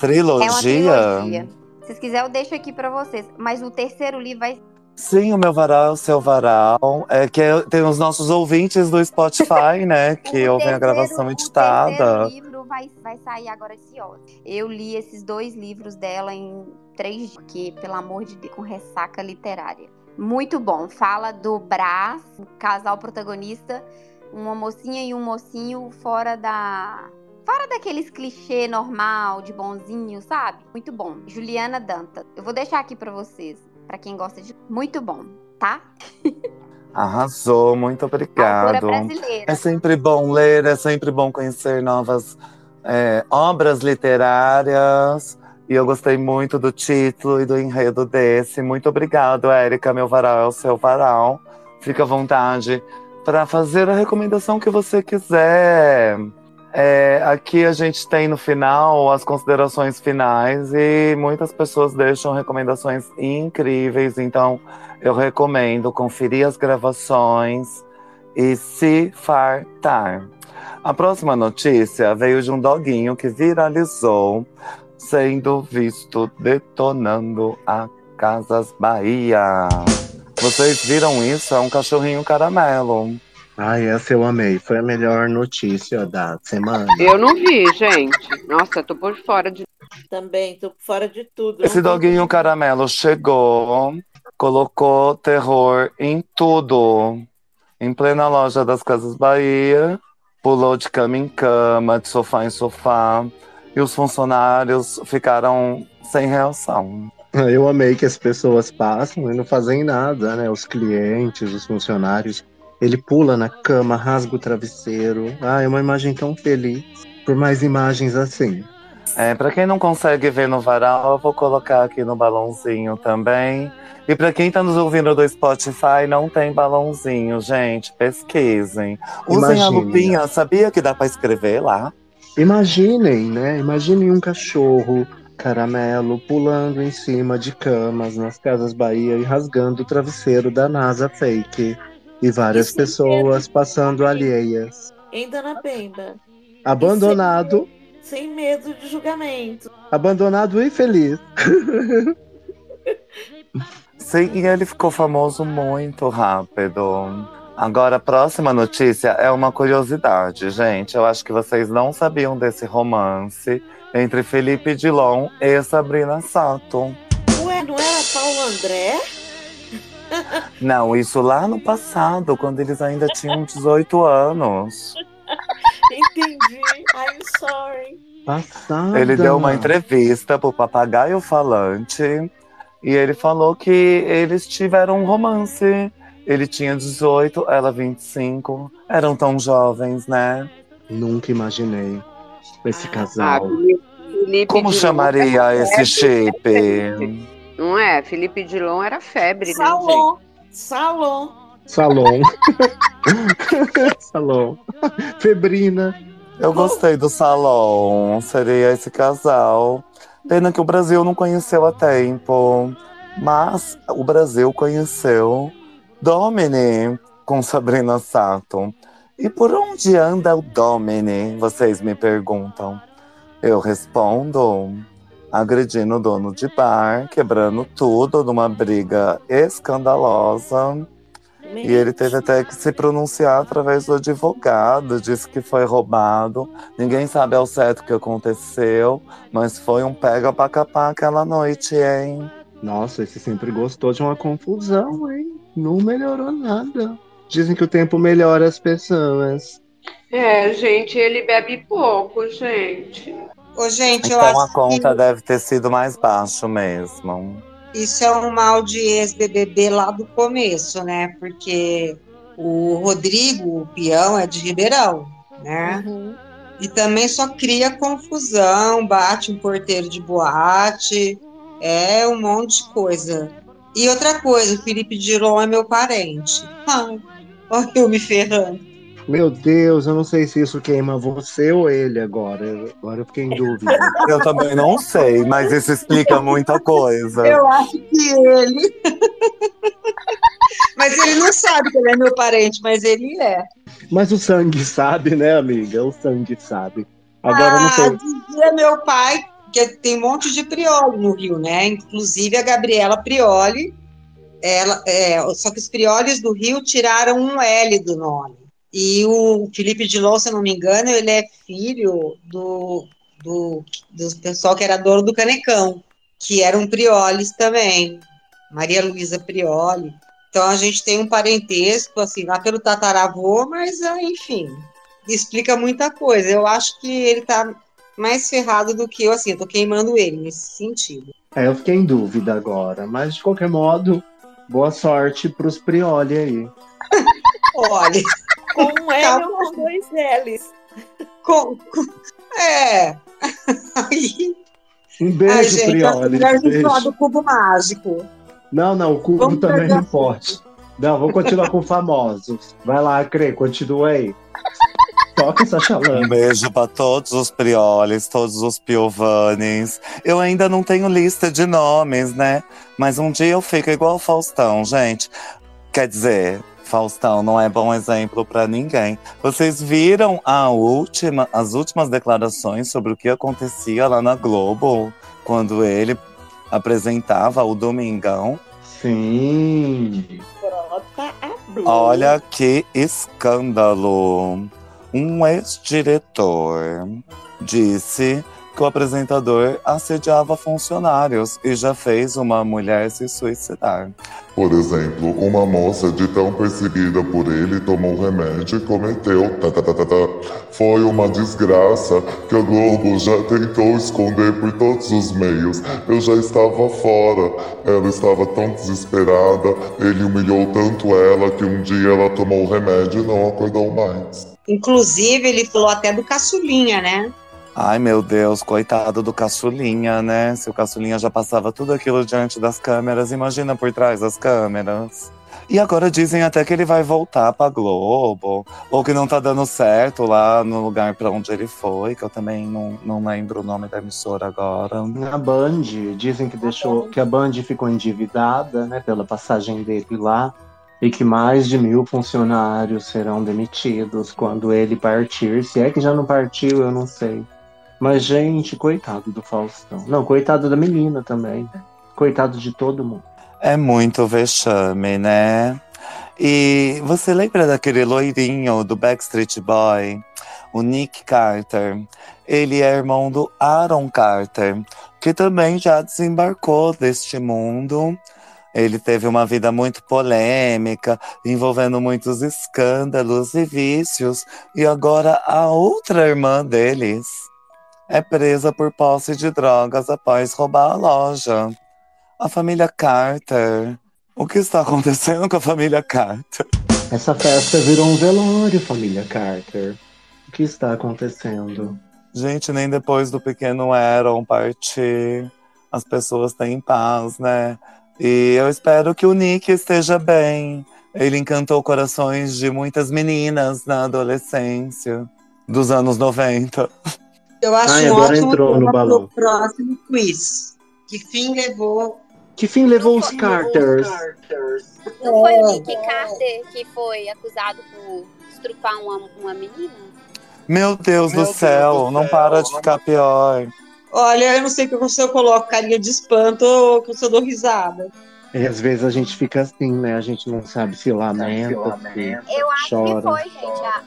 É uma trilogia? Se vocês quiserem, eu deixo aqui pra vocês. Mas o terceiro livro vai. Sim, o meu varal, o seu varal. É que eu- tem os nossos ouvintes do Spotify, né? Que ouvem a gravação O editada. terceiro livro vai, vai sair agora esse ano. Eu li esses dois livros dela em três dias, porque, pelo amor de Deus, com ressaca literária. Muito bom. Fala do Brás, o casal protagonista, uma mocinha e um mocinho fora da. Fora daqueles clichê normal, de bonzinho, sabe? Muito bom. Juliana Danta. Eu vou deixar aqui pra vocês, pra quem gosta de. Muito bom, tá? Arrasou, muito obrigado. É sempre bom ler, é sempre bom conhecer novas é, obras literárias. E eu gostei muito do título e do enredo desse. Muito obrigado, Érica. Meu varal é o seu varal. Fica à vontade para fazer a recomendação que você quiser. É, aqui a gente tem no final as considerações finais e muitas pessoas deixam recomendações incríveis. Então, eu recomendo conferir as gravações e se fartar. A próxima notícia veio de um doguinho que viralizou, sendo visto detonando a Casas Bahia. Vocês viram isso? É um cachorrinho caramelo. Ai, essa eu amei. Foi a melhor notícia da semana. Eu não vi, gente. Nossa, eu tô por fora de. Também, tô fora de tudo. Esse doguinho caramelo chegou, colocou terror em tudo. Em plena loja das Casas Bahia, pulou de cama em cama, de sofá em sofá. E os funcionários ficaram sem reação. Eu amei que as pessoas passam e não fazem nada, né? Os clientes, os funcionários. Ele pula na cama, rasga o travesseiro. Ah, é uma imagem tão feliz. Por mais imagens assim. É, para quem não consegue ver no varal, eu vou colocar aqui no balãozinho também. E para quem tá nos ouvindo do Spotify, não tem balãozinho, gente. Pesquisem. Usem a Imagina. lupinha. Sabia que dá para escrever lá? Imaginem, né? Imaginem um cachorro caramelo pulando em cima de camas nas Casas Bahia e rasgando o travesseiro da NASA fake. E várias Isso pessoas passando alheias. Em Dona Pemba. Abandonado, Sem medo de julgamento. abandonado e feliz. Sim, e ele ficou famoso muito rápido. Agora, a próxima notícia é uma curiosidade, gente. Eu acho que vocês não sabiam desse romance entre Felipe Dilon e Sabrina Sato. Ué, não era Paulo André? Não, isso lá no passado, quando eles ainda tinham 18 anos. Entendi. I'm sorry. Passada. Ele deu uma entrevista pro Papagaio Falante E ele falou que eles tiveram um romance. Ele tinha 18, ela 25. Eram tão jovens, né? Nunca imaginei esse Ah, casal. Felipe- Felipe Como chamaria esse chip? Não é? Felipe Dilon era febre, né, gente? Salom. Salom. Salom. Salom. Febrina. Eu gostei do salão. Seria esse casal. Pena que o Brasil não conheceu a tempo. Mas o Brasil conheceu Domini com Sabrina Sato. E por onde anda o Domini? Vocês me perguntam. Eu respondo agredindo o dono de bar, quebrando tudo numa briga escandalosa. E ele teve até que se pronunciar através do advogado, disse que foi roubado. Ninguém sabe ao certo o que aconteceu, mas foi um pega pra capar aquela noite, hein? Nossa, esse sempre gostou de uma confusão, hein? Não melhorou nada. Dizem que o tempo melhora as pessoas. É, gente, ele bebe pouco, gente. Ô, gente, eu Então a conta que deve ter sido mais baixo mesmo. isso é um mal de ex-BBB lá do começo, né? Porque o Rodrigo, o peão, é de Ribeirão, né? E também só cria confusão, bate um porteiro de boate, é um monte de coisa. E outra coisa, o Felipe Dilon é meu parente. Olha eu me ferrando. Meu Deus, eu não sei se isso queima você ou ele agora. Agora eu fiquei em dúvida. Eu também não sei, mas isso explica muita coisa. Eu acho que ele. mas ele não sabe que ele é meu parente, mas ele é. Mas o sangue sabe, né, amiga? O sangue sabe. Agora eu não ah, sei. dizia meu pai que tem um monte de Prioli no Rio, né? Inclusive a Gabriela Prioli. Ela, é, só que os Priolis do Rio tiraram um L do nome. E o Felipe Dilon, se eu não me engano, ele é filho do, do, do pessoal que era dono do Canecão, que eram Priolis também. Maria Luísa Prioli. Então a gente tem um parentesco, assim, lá pelo tataravô, mas ah, enfim, explica muita coisa. Eu acho que ele tá mais ferrado do que eu, assim, eu tô queimando ele nesse sentido. É, eu fiquei em dúvida agora. Mas de qualquer modo, boa sorte pros Prioli aí. Olha, Com um L ou com dois L's. com, com- é. Aí, Um ai, beijo, gente, Prioli. a gente falar Beijo. do cubo mágico. Não, não, o cubo Vamos também não a pode. Não, vamos continuar com famosos. Vai lá, Crê, continua aí. Toca essa Um beijo pra todos os Prioles, todos os Piovanes. Eu ainda não tenho lista de nomes, né? Mas um dia eu fico igual o Faustão, gente. Quer dizer, Faustão não é bom exemplo pra ninguém. Vocês viram a última, as últimas declarações sobre o que acontecia lá na Globo quando ele apresentava o Domingão? Sim. Blue. Olha que escândalo! Um ex-diretor disse que o apresentador assediava funcionários e já fez uma mulher se suicidar. Por exemplo, uma moça de tão perseguida por ele tomou remédio e cometeu. Foi uma desgraça que a Globo já tentou esconder por todos os meios. Eu já estava fora. Ela estava tão desesperada. Ele humilhou tanto ela que um dia ela tomou o remédio e não acordou mais. Inclusive, ele falou até do caçulinha, né? Ai meu Deus, coitado do caçulinha, né? Se o caçulinha já passava tudo aquilo diante das câmeras, imagina por trás das câmeras. E agora dizem até que ele vai voltar pra Globo, ou que não tá dando certo lá no lugar pra onde ele foi, que eu também não, não lembro o nome da emissora agora. Na Band, dizem que deixou que a Band ficou endividada, né, pela passagem dele lá, e que mais de mil funcionários serão demitidos quando ele partir. Se é que já não partiu, eu não sei. Mas, gente, coitado do Faustão. Não, coitado da menina também. Coitado de todo mundo. É muito vexame, né? E você lembra daquele loirinho do Backstreet Boy, o Nick Carter? Ele é irmão do Aaron Carter, que também já desembarcou deste mundo. Ele teve uma vida muito polêmica, envolvendo muitos escândalos e vícios, e agora a outra irmã deles é presa por posse de drogas após roubar a loja. A família Carter. O que está acontecendo com a família Carter? Essa festa virou um velório, família Carter. O que está acontecendo? Gente, nem depois do pequeno Aaron partir, as pessoas têm paz, né? E eu espero que o Nick esteja bem. Ele encantou corações de muitas meninas na adolescência dos anos 90. Eu acho Ai, um agora ótimo entrou no balão. próximo quiz. Que fim levou? Que fim levou os Carters? Não foi o Nick Carter que foi acusado por estrupar uma, uma menina? Meu Deus do céu, não para de ficar pior. Olha, eu não sei se eu coloco carinha de espanto ou se eu dou risada. E às vezes a gente fica assim, né? A gente não sabe se lamenta, se Eu acho chora. que foi, gente. A-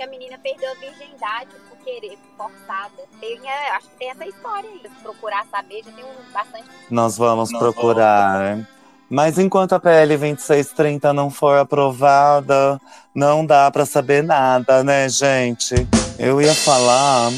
que a menina perdeu a virgindade por querer, forçada. Tem, é, acho que tem essa história aí. Procurar saber, já tem um bastante. Nós vamos procurar. Mas enquanto a PL 2630 não for aprovada, não dá pra saber nada, né, gente? Eu ia falar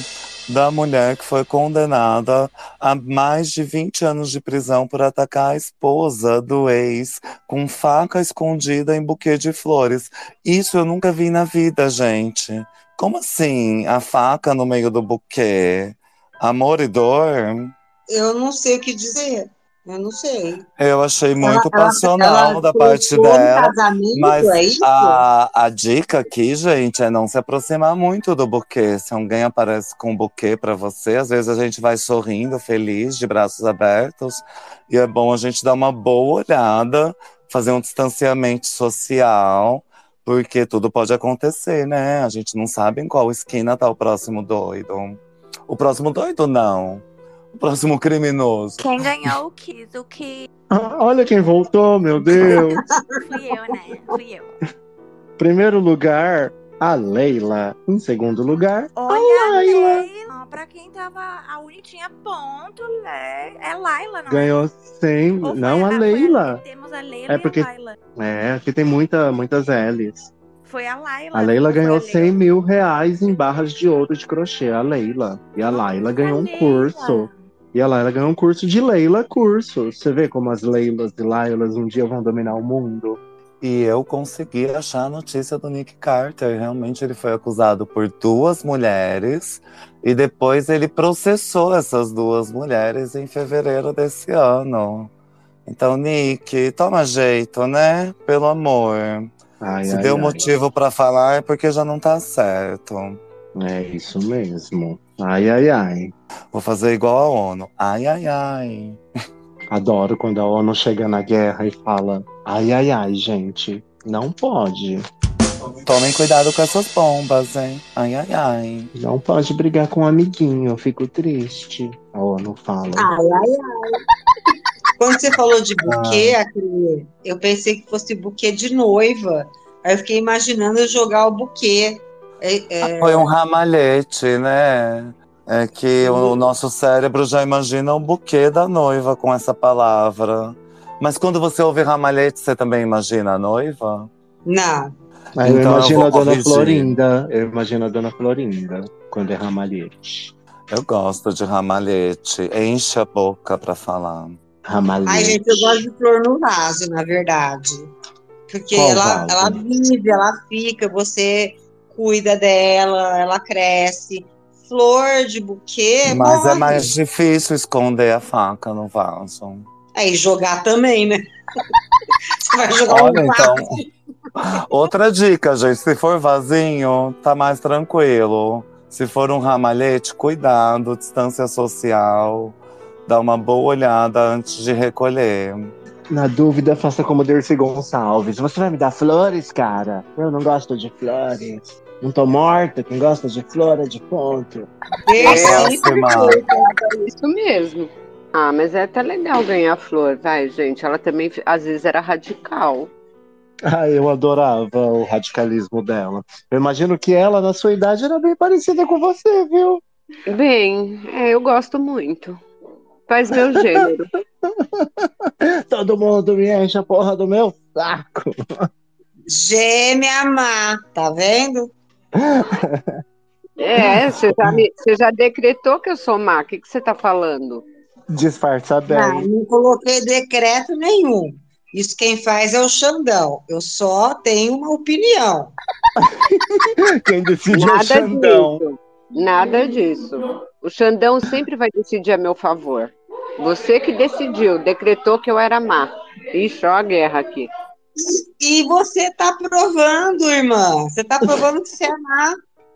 da mulher que foi condenada a mais de 20 anos de prisão por atacar a esposa do ex com faca escondida em buquê de flores. Isso eu nunca vi na vida, gente. Como assim? A faca no meio do buquê? Amor e dor? Eu não sei o que dizer. Eu não sei. Eu achei muito ela- passional ela da parte um dela. casamento, mas é a, a dica aqui, gente, é não se aproximar muito do buquê. Se alguém aparece com um buquê pra você, às vezes a gente vai sorrindo, feliz, de braços abertos. E é bom a gente dar uma boa olhada, fazer um distanciamento social, porque tudo pode acontecer, né? A gente não sabe em qual esquina tá o próximo doido. O próximo doido, não. Próximo criminoso. Quem ganhou o Kiss? O Kiss Ah, olha quem voltou, meu Deus! fui eu, né? Fui eu. Primeiro lugar, a Leila. Em segundo lugar, Olha, a Laila. Leila. Pra quem tava. A Uni tinha ponto, né? É Laila, não Ganhou 100. Ou foi Não, a foi Leila. Temos a Leila É e porque- a Laila. É, aqui tem muita, muitas L's. Foi a Laila. A Leila ganhou a Leila? 100 mil reais em barras de ouro de crochê, a Leila. E a Laila ganhou um curso. E a Laila ganhou um curso de Leila Curso. Você vê como as Leilas e Lailas um dia vão dominar o mundo. E eu consegui achar a notícia do Nick Carter. Realmente ele foi acusado por duas mulheres e depois ele processou essas duas mulheres em fevereiro desse ano. Então, Nick, toma jeito, né? Pelo amor. Ai, Se ai, deu ai. motivo pra falar é porque já não tá certo. É isso mesmo. Ai, ai, ai. Vou fazer igual a ONU. Ai, ai, ai. Adoro quando a ONU chega na guerra e fala: ai, ai, ai, gente, não pode. Tomem cuidado com essas bombas, hein? Ai, ai, ai. Não pode brigar com um amiguinho, eu fico triste. A ONU fala. Ai, ai, ai. Quando você falou de buquê, Acri, eu pensei que fosse buquê de noiva. Aí eu fiquei imaginando eu jogar o buquê. É, é, Foi um ramalhete, né? É que o nosso cérebro já imagina o buquê da noiva com essa palavra. Mas quando você ouve ramalhete, você também imagina a noiva? Não. Eu Então eu imagino vou a dona corrigir. Florinda. Eu imagino a dona Florinda quando é ramalhete. Eu gosto de ramalhete. Enche a boca pra falar. Ramalhete. Ai, gente, eu gosto de flor no vaso, na verdade. Porque Qual ela, vaso? ela vive, ela fica, você cuida dela, ela cresce. Flor de buquê, Mas é morre. mais difícil esconder a faca no vaso. Aí jogar também, né? Você vai jogar Olha, um então. Outra dica, gente. Se for vasinho, tá mais tranquilo. Se for um ramalhete, cuidado, distância social. Dá uma boa olhada antes de recolher. Na dúvida, faça como Dercy Gonçalves. Você vai me dar flores, cara? Eu não gosto de flores. Não tô morta, quem gosta de flor é de ponto. Péssima. É isso mesmo. Ah, mas é até legal ganhar flor, vai, gente. Ela também, às vezes, era radical. Ah, eu adorava o radicalismo dela. Eu imagino que ela, na sua idade, era bem parecida com você, viu? Bem, é, eu gosto muito. Faz meu gênero. Todo mundo me enche a porra do meu saco. Gêmea má, tá vendo? É, você já, me- você já decretou que eu sou má. O que, que você tá falando? Disfarça bem. Não, não coloquei decreto nenhum. Isso quem faz é o Xandão. Eu só tenho uma opinião. Quem decide é o Nada Xandão. disso. Nada disso. O Xandão sempre vai decidir a meu favor. Você que decidiu, decretou que eu era má. Ixi, ó a guerra aqui. E você tá provando, irmã. Você tá provando que você é má.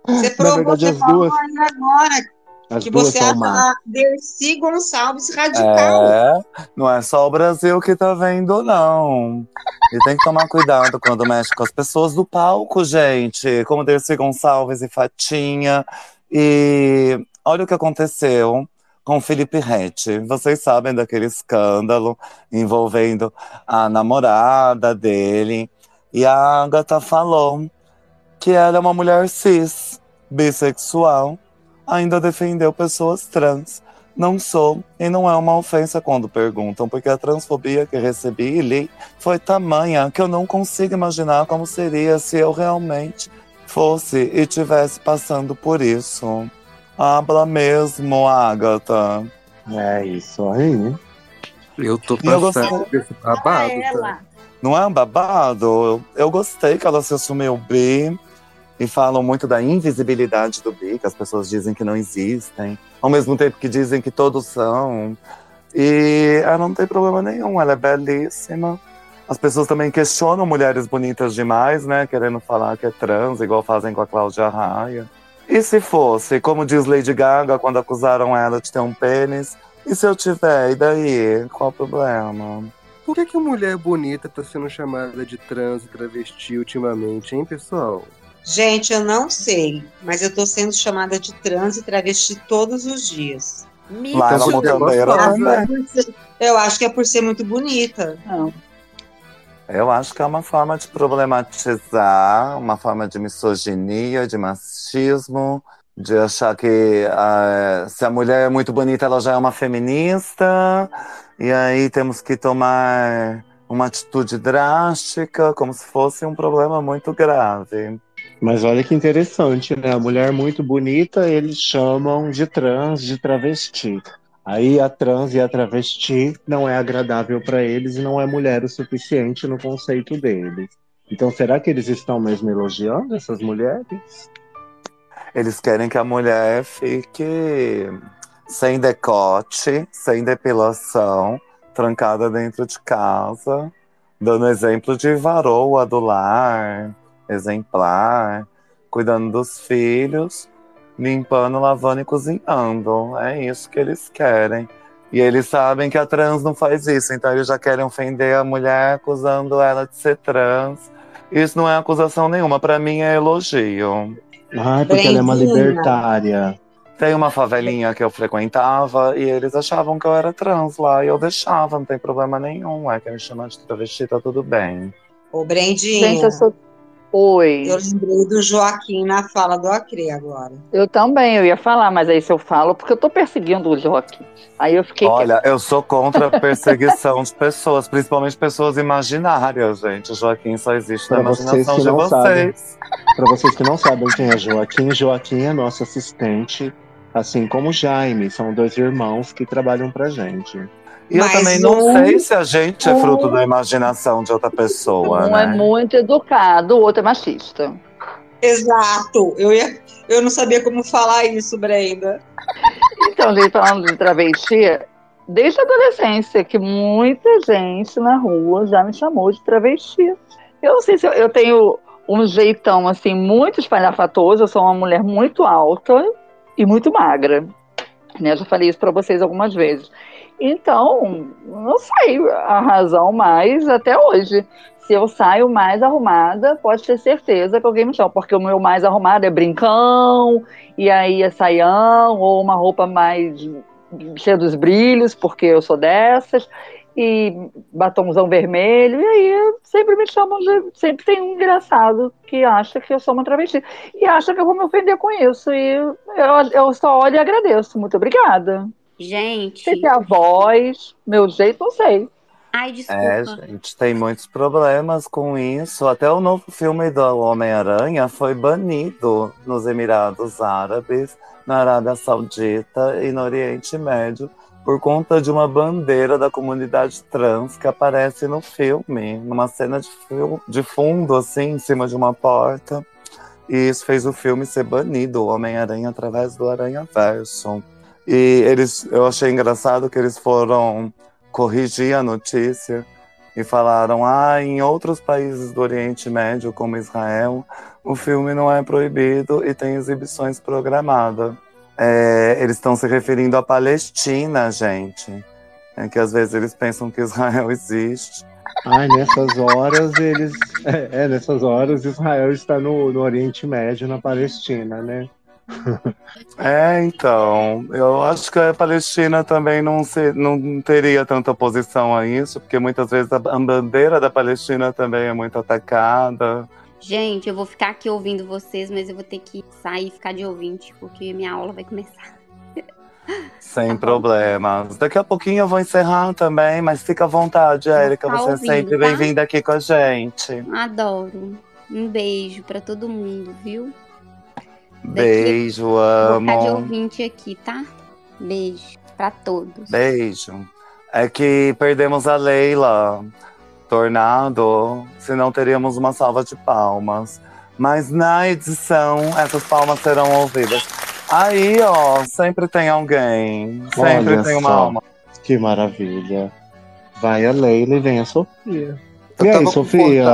Você provou, verdade, você falou duas- agora As que você acha más. a Dercy Gonçalves radical. É, não é só o Brasil que tá vendo, não. E tem que tomar cuidado quando mexe com as pessoas do palco, gente. Como Dercy Gonçalves e Fatinha. E olha o que aconteceu com Felipe Rett. Vocês sabem daquele escândalo envolvendo a namorada dele. E a Agatha falou que ela é uma mulher cis, bissexual, ainda defendeu pessoas trans. Não sou, e não é uma ofensa quando perguntam, porque a transfobia que recebi e li foi tamanha que eu não consigo imaginar como seria se eu realmente fosse e tivesse passando por isso. Habla mesmo, Agatha. É isso aí. Eu tô eu passando gostei. desse babado, tá? Não é um babado? Eu, eu gostei que ela se assumiu bi e falam muito da invisibilidade do bi, que as pessoas dizem que não existem, ao mesmo tempo que dizem que todos são. E ela não tem problema nenhum, ela é belíssima. As pessoas também questionam mulheres bonitas demais, né? Querendo falar que é trans, igual fazem com a Cláudia Raia. E se fosse, como diz Lady Gaga quando acusaram ela de ter um pênis? E se eu tiver? E daí? Qual o problema? Por que, que mulher bonita tá sendo chamada de trans e travesti ultimamente, hein, pessoal? Gente, eu não sei, mas eu tô sendo chamada de trans e travesti todos os dias. Lá ela também era também. Eu acho que é por ser muito bonita. Eu acho que é uma forma de problematizar, uma forma de misoginia, de machismo, de achar que ah, se a mulher é muito bonita, ela já é uma feminista, e aí temos que tomar uma atitude drástica, como se fosse um problema muito grave. Mas olha que interessante, né? A mulher muito bonita, eles chamam de trans, de travesti. Aí a trans e a travesti não é agradável para eles e não é mulher o suficiente no conceito deles. Então será que eles estão mesmo elogiando essas mulheres? Eles querem que a mulher fique sem decote, sem depilação, trancada dentro de casa, dando exemplo de varoa do lar, exemplar, cuidando dos filhos, limpando, lavando e cozinhando. É isso que eles querem. E eles sabem que a trans não faz isso, então eles já querem ofender a mulher acusando ela de ser trans. Isso não é acusação nenhuma, para mim é elogio. Ah, porque ela é uma libertária. Tem uma favelinha que eu frequentava e eles achavam que eu era trans lá e eu deixava, não tem problema nenhum. É que me chamar de travesti, tá tudo bem. Ô, Brendinha. Gente, eu sou. Oi. Eu lembrei do Joaquim na fala do Acre agora. Eu também, eu ia falar, mas aí se eu falo, porque eu tô perseguindo o Joaquim. Aí eu fiquei. Olha, eu sou contra a perseguição de pessoas, principalmente pessoas imaginárias, gente. O Joaquim só existe na Para vocês imaginação que de não sabem, vocês. para vocês que não sabem quem é Joaquim, Joaquim é nosso assistente, assim como Jaime, são dois irmãos que trabalham pra gente. E eu também não um- sei se a gente é fruto da imaginação de outra pessoa, Um né? é muito educado, o outro é machista. Exato. Eu, ia, eu não sabia como falar isso, Brenda. Então, gente, falando de travesti, desde a adolescência, que muita gente na rua já me chamou de travesti. Eu não sei se eu, eu tenho um jeitão, assim, muito espalhafatoso, eu sou uma mulher muito alta e muito magra. Né? Eu já falei isso para vocês algumas vezes. Então, não sei a razão mais até hoje. Se eu saio mais arrumada, pode ter certeza que alguém me chama, porque o meu mais arrumado é brincão, e aí é saião, ou uma roupa mais cheia dos brilhos, porque eu sou dessas, e batomzão vermelho, e aí sempre me chamam de. Sempre tem um engraçado que acha que eu sou uma travesti, e acha que eu vou me ofender com isso, e eu, eu só olho e agradeço. Muito obrigada. Gente. Sei se a voz, meu jeito, não sei. Ai, desculpa. É, gente, tem muitos problemas com isso. Até o novo filme do Homem-Aranha foi banido nos Emirados Árabes, na Arábia Saudita e no Oriente Médio, por conta de uma bandeira da comunidade trans que aparece no filme, numa cena de, de fundo, assim, em cima de uma porta. E isso fez o filme ser banido, o Homem-Aranha, através do Aranha Verso. E eles, eu achei engraçado que eles foram corrigir a notícia e falaram: ah, em outros países do Oriente Médio, como Israel, o filme não é proibido e tem exibições programadas. É, eles estão se referindo à Palestina, gente. É que às vezes eles pensam que Israel existe. Ai, nessas horas eles. É, é, nessas horas Israel está no, no Oriente Médio, na Palestina, né? É, então, eu acho que a Palestina também não, se, não teria tanta oposição a isso, porque muitas vezes a, bandeira da Palestina também é muito atacada. Gente, eu vou ficar aqui ouvindo vocês, mas eu vou ter que sair e ficar de ouvinte, porque minha aula vai começar. Sem problemas. Daqui a pouquinho eu vou encerrar também, mas fica à vontade, Érica. tá Você é ouvindo, sempre tá? bem-vinda aqui com a gente. Adoro. Um beijo pra todo mundo, viu? Beijo, Vou ficar de amo. ouvinte aqui, tá? Beijo pra todos. Beijo. É que perdemos a Leila. Tornado, senão teríamos uma salva de palmas. Mas na edição, essas palmas serão ouvidas. Aí, ó, sempre tem alguém. Sempre Olha tem uma só, alma. Que maravilha. Vai a Leila e vem a Sofia. Eu E aí, Sofia?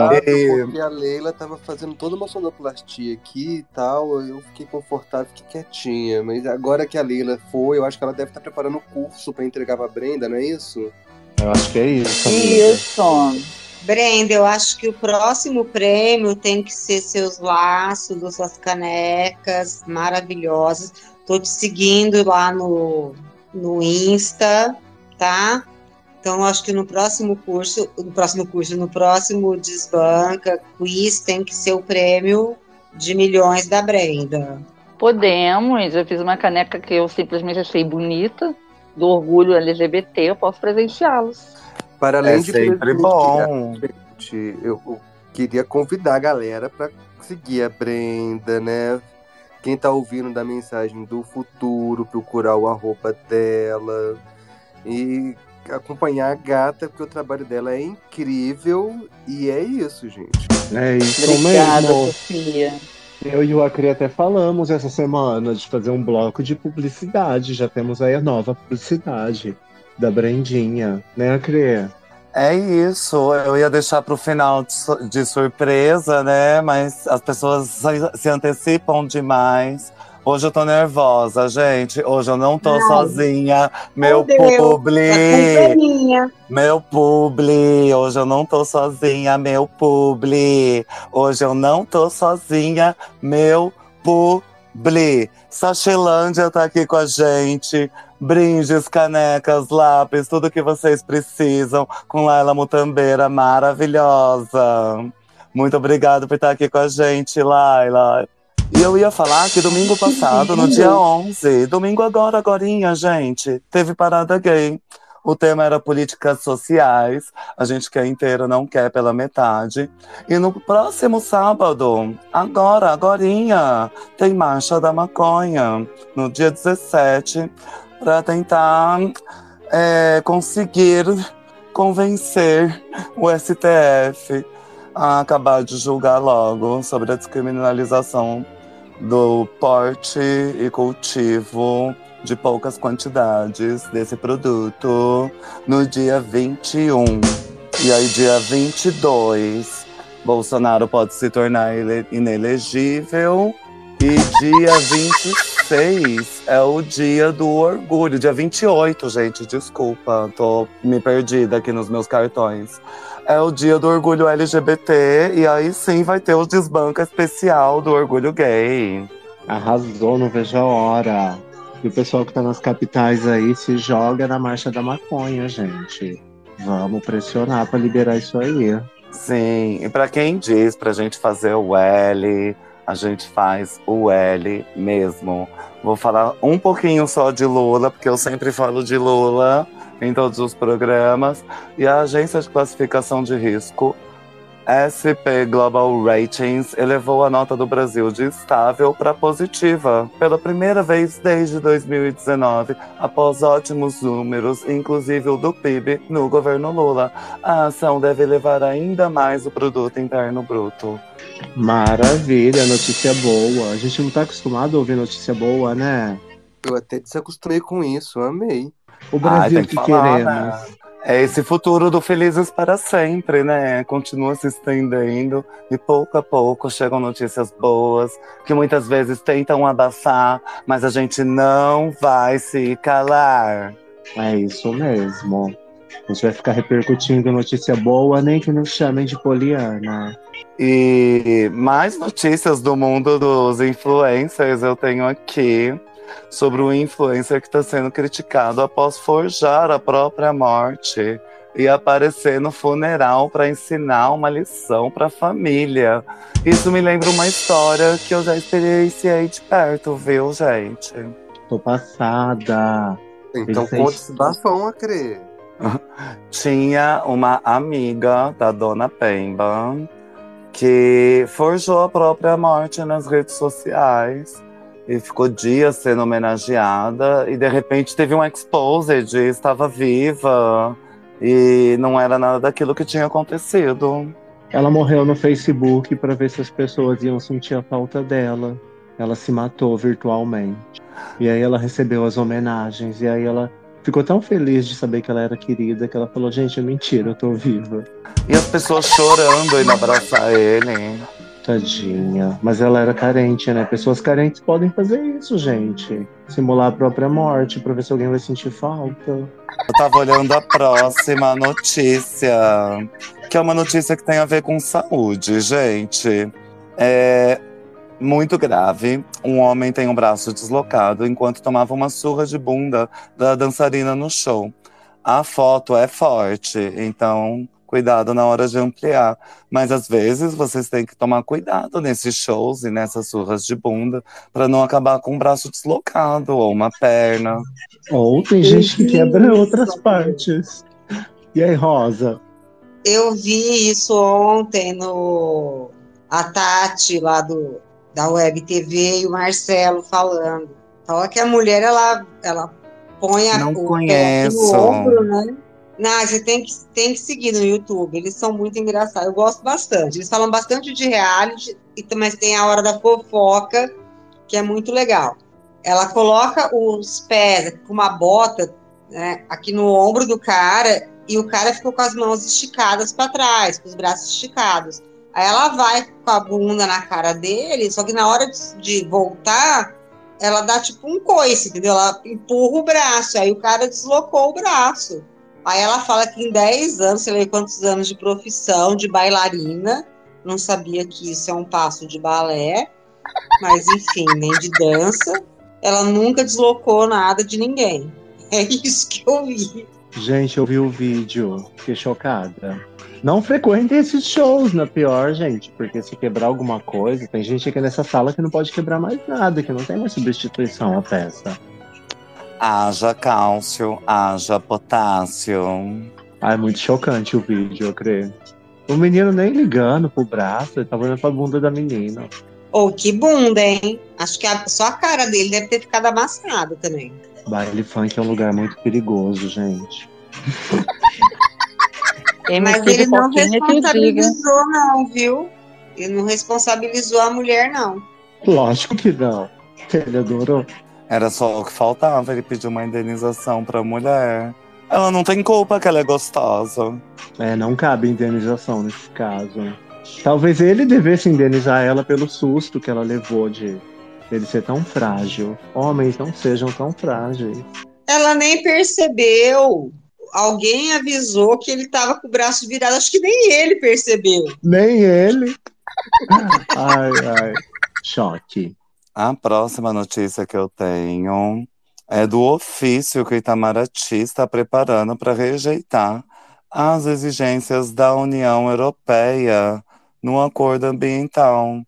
porque a Leila tava fazendo toda uma sonoplastia aqui e tal. Eu fiquei confortável, fiquei quietinha. Mas agora que a Leila foi, eu acho que ela deve estar preparando o curso pra entregar pra Brenda, não é isso? Eu acho que é isso. Isso. Brenda, eu acho que o próximo prêmio tem que ser seus laços, suas canecas maravilhosas. Tô te seguindo lá no, no Insta, tá? Então, acho que no próximo curso, no próximo curso, no próximo Desbanca Quiz, tem que ser o prêmio de milhões da Brenda. Podemos, eu fiz uma caneca que eu simplesmente achei bonita, do orgulho LGBT, eu posso presenteá-los. Para além É de sempre bom. gente, eu eu queria convidar a galera para seguir a Brenda, né? Quem tá ouvindo da mensagem do futuro, procurar o arroba dela e acompanhar a gata, porque o trabalho dela é incrível e é isso, gente. É isso Obrigada, mesmo. Sofia. Eu e o Acri até falamos essa semana de fazer um bloco de publicidade. Já temos aí a nova publicidade da Brendinha, né, Acri? É isso, eu ia deixar para o final de, su- de surpresa, né? Mas as pessoas se antecipam demais. Hoje eu tô nervosa, gente. Hoje eu não tô Ai. sozinha. Meu Deus, publi. é. Meu publi. Hoje eu não tô sozinha, meu publi. Hoje eu não tô sozinha, meu publi. Sachilândia tá aqui com a gente. Brindes, canecas, lápis, tudo que vocês precisam com Laila Mutambeira maravilhosa. Muito obrigado por estar aqui com a gente, Laila. E eu ia falar que domingo passado, no dia 11, domingo agora, agorinha, gente, teve parada gay. O tema era políticas sociais. A gente quer inteiro, não quer pela metade. E no próximo sábado, agora, agorinha, tem Marcha da Maconha, no dia 17, para tentar é, conseguir convencer o STF a acabar de julgar logo sobre a descriminalização do porte e cultivo de poucas quantidades desse produto no dia 21. E aí, dia 22, Bolsonaro pode se tornar ele- inelegível. E dia 26 é o dia do orgulho. Dia 28, gente, desculpa, tô me perdida aqui nos meus cartões. É o dia do orgulho LGBT, e aí sim vai ter o desbanca especial do orgulho gay. Arrasou, não vejo a hora. E o pessoal que tá nas capitais aí se joga na marcha da maconha, gente. Vamos pressionar pra liberar isso aí. Sim, e pra quem diz pra gente fazer o L, a gente faz o L mesmo. Vou falar um pouquinho só de Lula, porque eu sempre falo de Lula em todos os programas. E a agência de classificação de risco SP Global Ratings elevou a nota do Brasil de estável para positiva, pela primeira vez desde 2019, após ótimos números, inclusive o do PIB, no governo Lula. A ação deve elevar ainda mais o produto interno bruto. Maravilha, notícia boa. A gente não tá acostumado a ouvir notícia boa, né? Eu até desacostumei com isso, amei. O Brasil Ai, que, que falar, queremos. né? É esse futuro do Felizes para sempre, né? Continua se estendendo e pouco a pouco chegam notícias boas que muitas vezes tentam abafar, mas a gente não vai se calar. É isso mesmo. A gente vai ficar repercutindo notícia boa, nem que nos chamem de Poliana. E mais notícias do mundo dos influencers eu tenho aqui sobre o influencer que está sendo criticado após forjar a própria morte e aparecer no funeral para ensinar uma lição para a família. Isso me lembra uma história que eu já experienciei de perto, viu, gente? Tô passada. Então fez- esse bafão a crer. Tinha uma amiga da dona Pemba que forjou a própria morte nas redes sociais e ficou dias sendo homenageada e de repente teve um exposed, estava viva e não era nada daquilo que tinha acontecido. Ela morreu no Facebook para ver se as pessoas iam sentir a falta dela. Ela se matou virtualmente. E aí ela recebeu as homenagens. E aí ela ficou tão feliz de saber que ela era querida que ela falou: Gente, é mentira, eu tô viva. E as pessoas chorando indo abraçar ele. Tadinha. Mas ela era carente, né? Pessoas carentes podem fazer isso, gente. Simular a própria morte pra ver se alguém vai sentir falta. Eu tava olhando a próxima notícia, que é uma notícia que tem a ver com saúde, gente. É muito grave. Um homem tem um braço deslocado enquanto tomava uma surra de bunda da dançarina no show. A foto é forte, então cuidado na hora de ampliar. Mas às vezes vocês têm que tomar cuidado nesses shows e nessas surras de bunda para não acabar com o braço deslocado ou uma perna. Ou tem gente que quebra outras partes. E aí, Rosa? Eu vi isso ontem no a Tati lá do da Web TV e o Marcelo falando. Fala que a mulher ela ela põe a, Não o pé conheço. no ombro, né? Não, você tem que, tem que seguir no YouTube, eles são muito engraçados. Eu gosto bastante. Eles falam bastante de reality, também tem a hora da fofoca, que é muito legal. Ela coloca os pés com uma bota né, aqui no ombro do cara e o cara ficou com as mãos esticadas para trás, com os braços esticados. Aí ela vai com a bunda na cara dele, só que na hora de voltar, ela dá tipo um coice, entendeu? Ela empurra o braço, aí o cara deslocou o braço. Aí ela fala que em 10 anos, sei lá quantos anos de profissão, de bailarina, não sabia que isso é um passo de balé, mas enfim, nem de dança. Ela nunca deslocou nada de ninguém. É isso que eu vi. Gente, eu vi o vídeo, fiquei chocada. Não frequentem esses shows, na pior, gente, porque se quebrar alguma coisa, tem gente aqui nessa sala que não pode quebrar mais nada, que não tem mais substituição à peça. Haja cálcio, haja potássio. Ah, é muito chocante o vídeo, eu creio. O menino nem ligando pro braço, ele tava olhando pra bunda da menina. Ou que bunda, hein? Acho que a- só a cara dele deve ter ficado amassada também. Baile funk é um lugar muito perigoso, gente. Mas ele não responsabilizou, não, viu? Ele não responsabilizou a mulher, não. Lógico que não. Ele adorou. Era só o que faltava, ele pediu uma indenização pra mulher. Ela não tem culpa que ela é gostosa. É, não cabe indenização nesse caso. Talvez ele devesse indenizar ela pelo susto que ela levou de ele ser tão frágil. Homens não sejam tão frágeis. Ela nem percebeu. Alguém avisou que ele tava com o braço virado. Acho que nem ele percebeu. Nem ele. Ai, ai. Choque. A próxima notícia que eu tenho é do ofício que Itamaraty está preparando para rejeitar as exigências da União Europeia no acordo ambiental.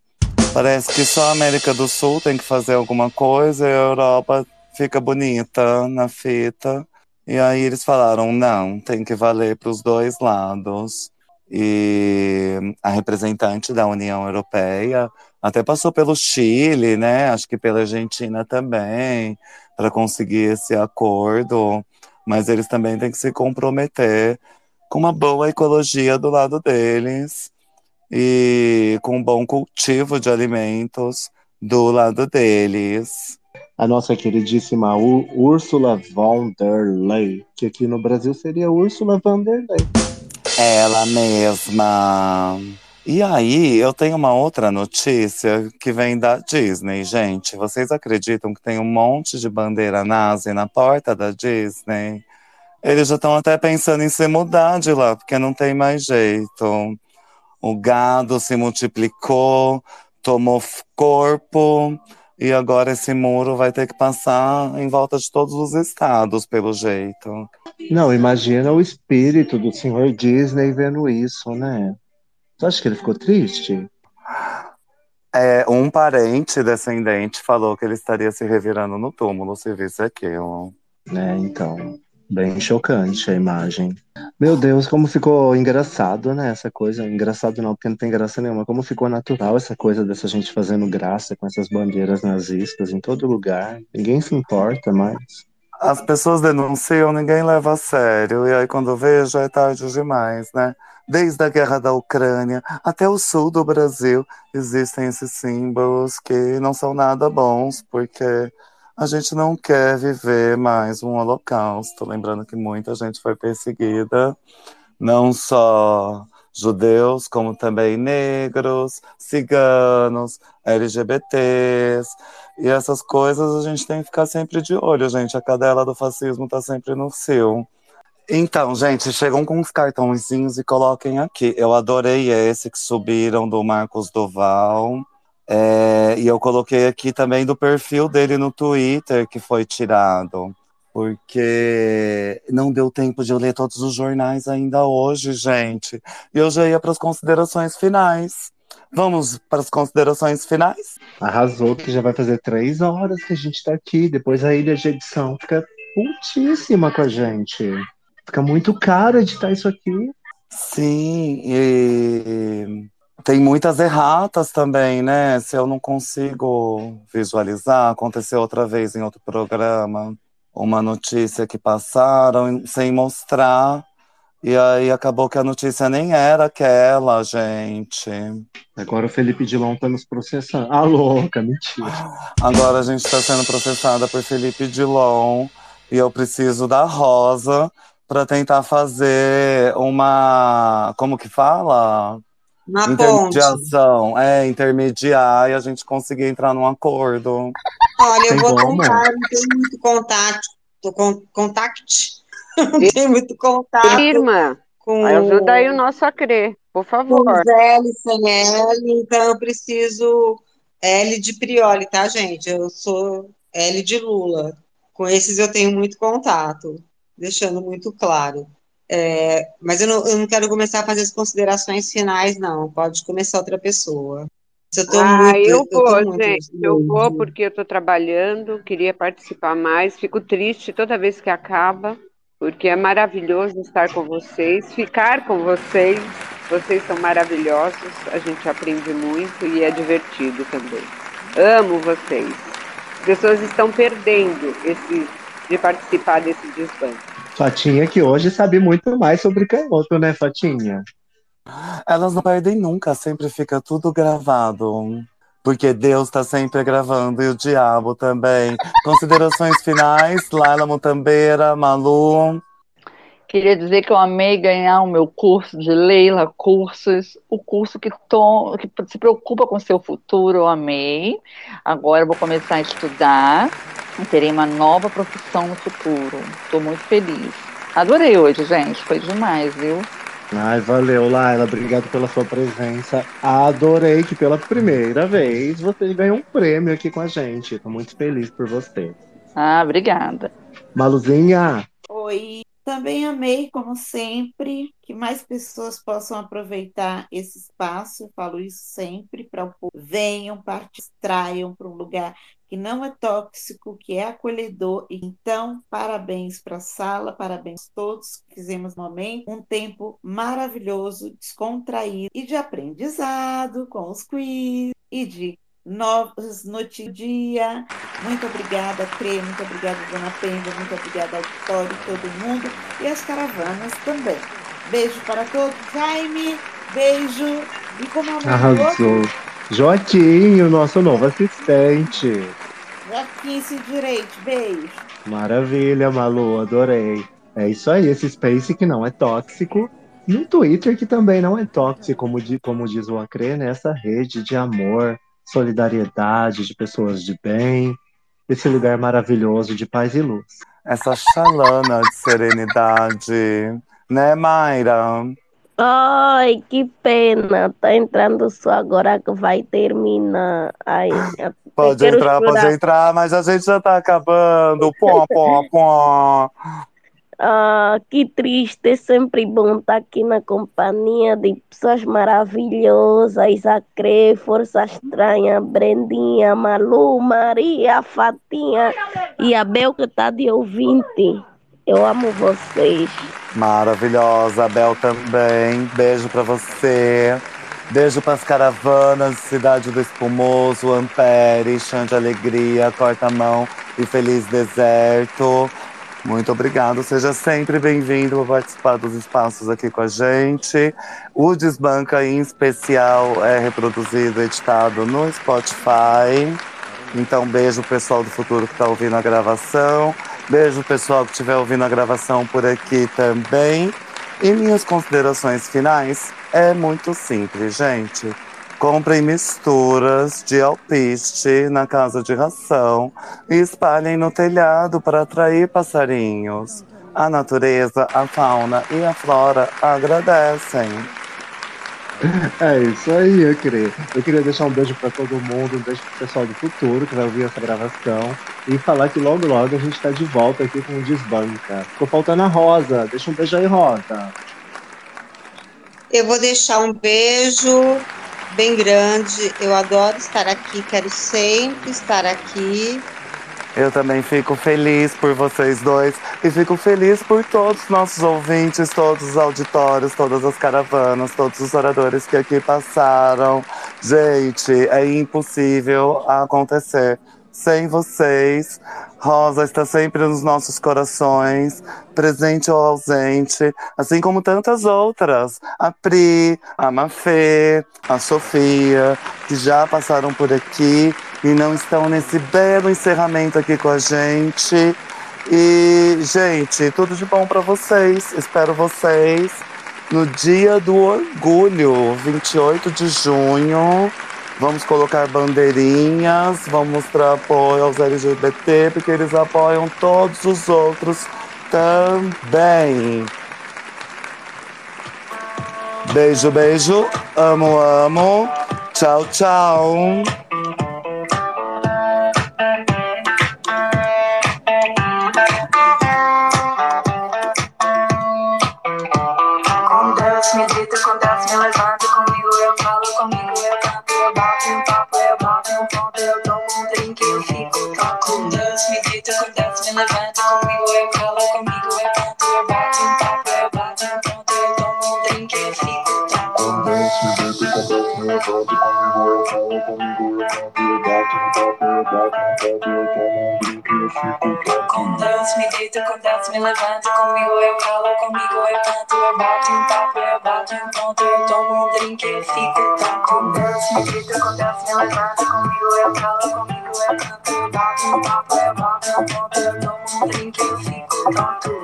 Parece que só a América do Sul tem que fazer alguma coisa e a Europa fica bonita na fita. E aí eles falaram: não, tem que valer para os dois lados. E a representante da União Europeia até passou pelo Chile, né? Acho que pela Argentina também, para conseguir esse acordo. Mas eles também têm que se comprometer com uma boa ecologia do lado deles e com um bom cultivo de alimentos do lado deles. A nossa queridíssima Úrsula von der Leyen, que aqui no Brasil seria Úrsula von der Leyen. Ela mesma. E aí, eu tenho uma outra notícia que vem da Disney, gente. Vocês acreditam que tem um monte de bandeira nazi na porta da Disney? Eles já estão até pensando em se mudar de lá, porque não tem mais jeito. O gado se multiplicou, tomou corpo, e agora esse muro vai ter que passar em volta de todos os estados, pelo jeito. Não, imagina o espírito do senhor Disney vendo isso, né? Você acha que ele ficou triste? É, um parente descendente falou que ele estaria se revirando no túmulo se visse aquilo. É, então, bem chocante a imagem. Meu Deus, como ficou engraçado, né? Essa coisa. Engraçado não, porque não tem graça nenhuma. Como ficou natural essa coisa dessa gente fazendo graça com essas bandeiras nazistas em todo lugar. Ninguém se importa mais. As pessoas denunciam, ninguém leva a sério, e aí quando vejo é tarde demais, né? Desde a guerra da Ucrânia até o sul do Brasil existem esses símbolos que não são nada bons, porque a gente não quer viver mais um holocausto. Lembrando que muita gente foi perseguida, não só judeus, como também negros, ciganos, LGBTs. E essas coisas a gente tem que ficar sempre de olho, gente. A cadela do fascismo tá sempre no cio. Então, gente, chegam com uns cartãozinhos e coloquem aqui. Eu adorei esse que subiram do Marcos Duval. É, e eu coloquei aqui também do perfil dele no Twitter, que foi tirado. Porque não deu tempo de eu ler todos os jornais ainda hoje, gente. E eu já ia para as considerações finais. Vamos para as considerações finais? Arrasou, que já vai fazer três horas que a gente tá aqui. Depois a ilha de edição fica putíssima com a gente. Fica muito caro editar isso aqui. Sim, e tem muitas erratas também, né? Se eu não consigo visualizar, aconteceu outra vez em outro programa, uma notícia que passaram sem mostrar, e aí acabou que a notícia nem era aquela, gente. Agora o Felipe Dilon tá nos processando. Ah, louca, mentira. Agora a gente está sendo processada por Felipe Dilon, e eu preciso da Rosa para tentar fazer uma. Como que fala? Uma Intermediação. É, intermediar e a gente conseguir entrar num acordo. Olha, eu Tem vou como? tentar, não tenho muito contato, tô com, contact, não tenho muito contato. Irmã, com ajuda aí o nosso a crer, por com favor. os L sem L, então eu preciso L de Prioli, tá, gente? Eu sou L de Lula. Com esses eu tenho muito contato, deixando muito claro. É, mas eu não, eu não quero começar a fazer as considerações finais, não. Pode começar outra pessoa. Eu tô Ah, muito, eu vou, gente. Eu vou porque eu tô trabalhando, queria participar mais. Fico triste toda vez que acaba, porque é maravilhoso estar com vocês, ficar com vocês. Vocês são maravilhosos, a gente aprende muito e é divertido também. Amo vocês. As pessoas estão perdendo esse de participar desse desbande. Fatinha que hoje sabe muito mais sobre canhoto, né, Fatinha? Elas não perdem nunca, sempre fica tudo gravado. Porque Deus tá sempre gravando e o diabo também. Considerações finais, Laila Mutambeira, Malu. Queria dizer que eu amei ganhar o meu curso de Leila Cursos, o curso que, to- que se preocupa com o seu futuro, eu amei. Agora eu vou começar a estudar e terei uma nova profissão no futuro. Estou muito feliz. Adorei hoje, gente, foi demais, viu? Ai, valeu, Laila. Obrigado pela sua presença. Adorei que pela primeira vez você ganhou um prêmio aqui com a gente. Tô muito feliz por você. Ah, obrigada. Maluzinha, Oi. Também amei, como sempre, que mais pessoas possam aproveitar esse espaço. Eu falo isso sempre para o povo. Venham, participem, para um lugar que não é tóxico, que é acolhedor. Então, parabéns para a sala, parabéns a todos que fizemos momento um tempo maravilhoso, descontraído e de aprendizado com os quiz e de novas notícias do dia. Muito obrigada, Crê, muito obrigada, Dona Penda, muito obrigada, auditório, todo mundo e as caravanas também. Beijo para todos. Jaime, beijo. E como é nome do Arrasou. Joaquim, o nosso novo assistente. Joaquim Direito, beijo. Maravilha, Malu, adorei. É isso aí, esse space que não é tóxico. No Twitter, que também não é tóxico, como, como diz o Acre, né? Essa rede de amor, solidariedade, de pessoas de bem. Esse lugar maravilhoso de paz e luz. Essa chalana de serenidade, né, Mayra? Ai, que pena. Tá entrando só agora que vai terminar. Ai, Pode entrar, chorar. pode entrar, mas a gente já tá acabando. Pó, pó, pó. Ah, que triste, é sempre bom estar aqui na companhia de pessoas maravilhosas, a Crê, Força Estranha, Brendinha, Malu, Maria, Fatinha e a Bel que está de ouvinte. Eu amo vocês. Maravilhosa, Bel também. Beijo pra você. Beijo pras caravanas, Cidade do Espumoso, Ampere, Chão de Alegria, Corta-Mão e Feliz Deserto. Muito obrigado, seja sempre bem-vindo a participar dos espaços aqui com a gente. O Desbanca em especial é reproduzido, editado no Spotify. Então, beijo pessoal do futuro que está ouvindo a gravação. Beijo pessoal que estiver ouvindo a gravação por aqui também. E minhas considerações finais é muito simples, gente. Comprem misturas de alpiste na casa de ração e espalhem no telhado para atrair passarinhos. A natureza, a fauna e a flora agradecem. É isso aí, Acre. Eu queria deixar um beijo pra todo mundo, um beijo pro pessoal do futuro que vai ouvir essa gravação. E falar que logo, logo a gente tá de volta aqui com o Desbanca. Ficou faltando a Rosa. Deixa um beijo aí, Rosa. Eu vou deixar um beijo bem grande. Eu adoro estar aqui, quero sempre estar aqui. Eu também fico feliz por vocês dois e fico feliz por todos os nossos ouvintes, todos os auditórios, todas as caravanas, todos os oradores que aqui passaram. Gente, é impossível acontecer sem vocês. Rosa está sempre nos nossos corações, presente ou ausente, assim como tantas outras. A Pri, a Mafê, a Sofia, que já passaram por aqui e não estão nesse belo encerramento aqui com a gente. E, gente, tudo de bom para vocês. Espero vocês no Dia do Orgulho, 28 de junho. Vamos colocar bandeirinhas, vamos mostrar apoio aos LGBT, porque eles apoiam todos os outros também. Beijo, beijo. Amo, amo. Tchau, tchau. Deus me com Deus me levanto, comigo eu falo, comigo eu canto, eu bato um papo, eu bato um ponto, eu tomo um drink, eu fico. Com Deus me com Deus me levanto, comigo eu falo, comigo eu canto, eu bato um papo, eu bato um papo, eu com Deus me deito, com Deus me levanto. Comigo eu calo, comigo eu canto. Eu bato um papo, eu bato um ponto. Eu tomo um drink, eu fico tonto. Com Deus me deito, com Deus me levanto. Comigo eu calo, comigo eu canto. Eu bato um papo, eu bato um ponto. Eu tomo um drink, eu fico tonto.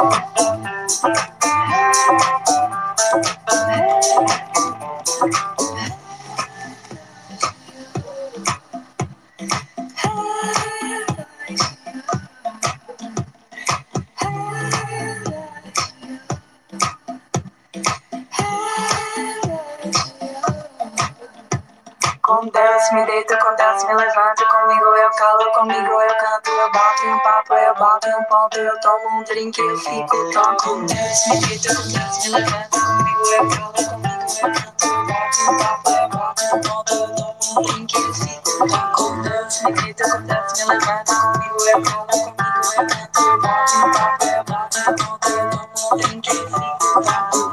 Thank you. Thank you. Com Deus me deito, com Deus me levanto. Comigo eu calo, comigo eu canto. Eu bato um papo, eu bato um ponto. Eu tomo um drink, eu fico tonto. Com Deus me deito, com Deus me levanto. Comigo eu calo, comigo eu canto. Eu bato um papo, eu bato um ponto. Eu tomo um drink, eu fico tonto. Com Deus me deito, com Deus me levanto. Comigo eu calo, comigo eu canto. Eu bato um papo, eu bato um ponto. Eu tomo um drink, eu fico tonto.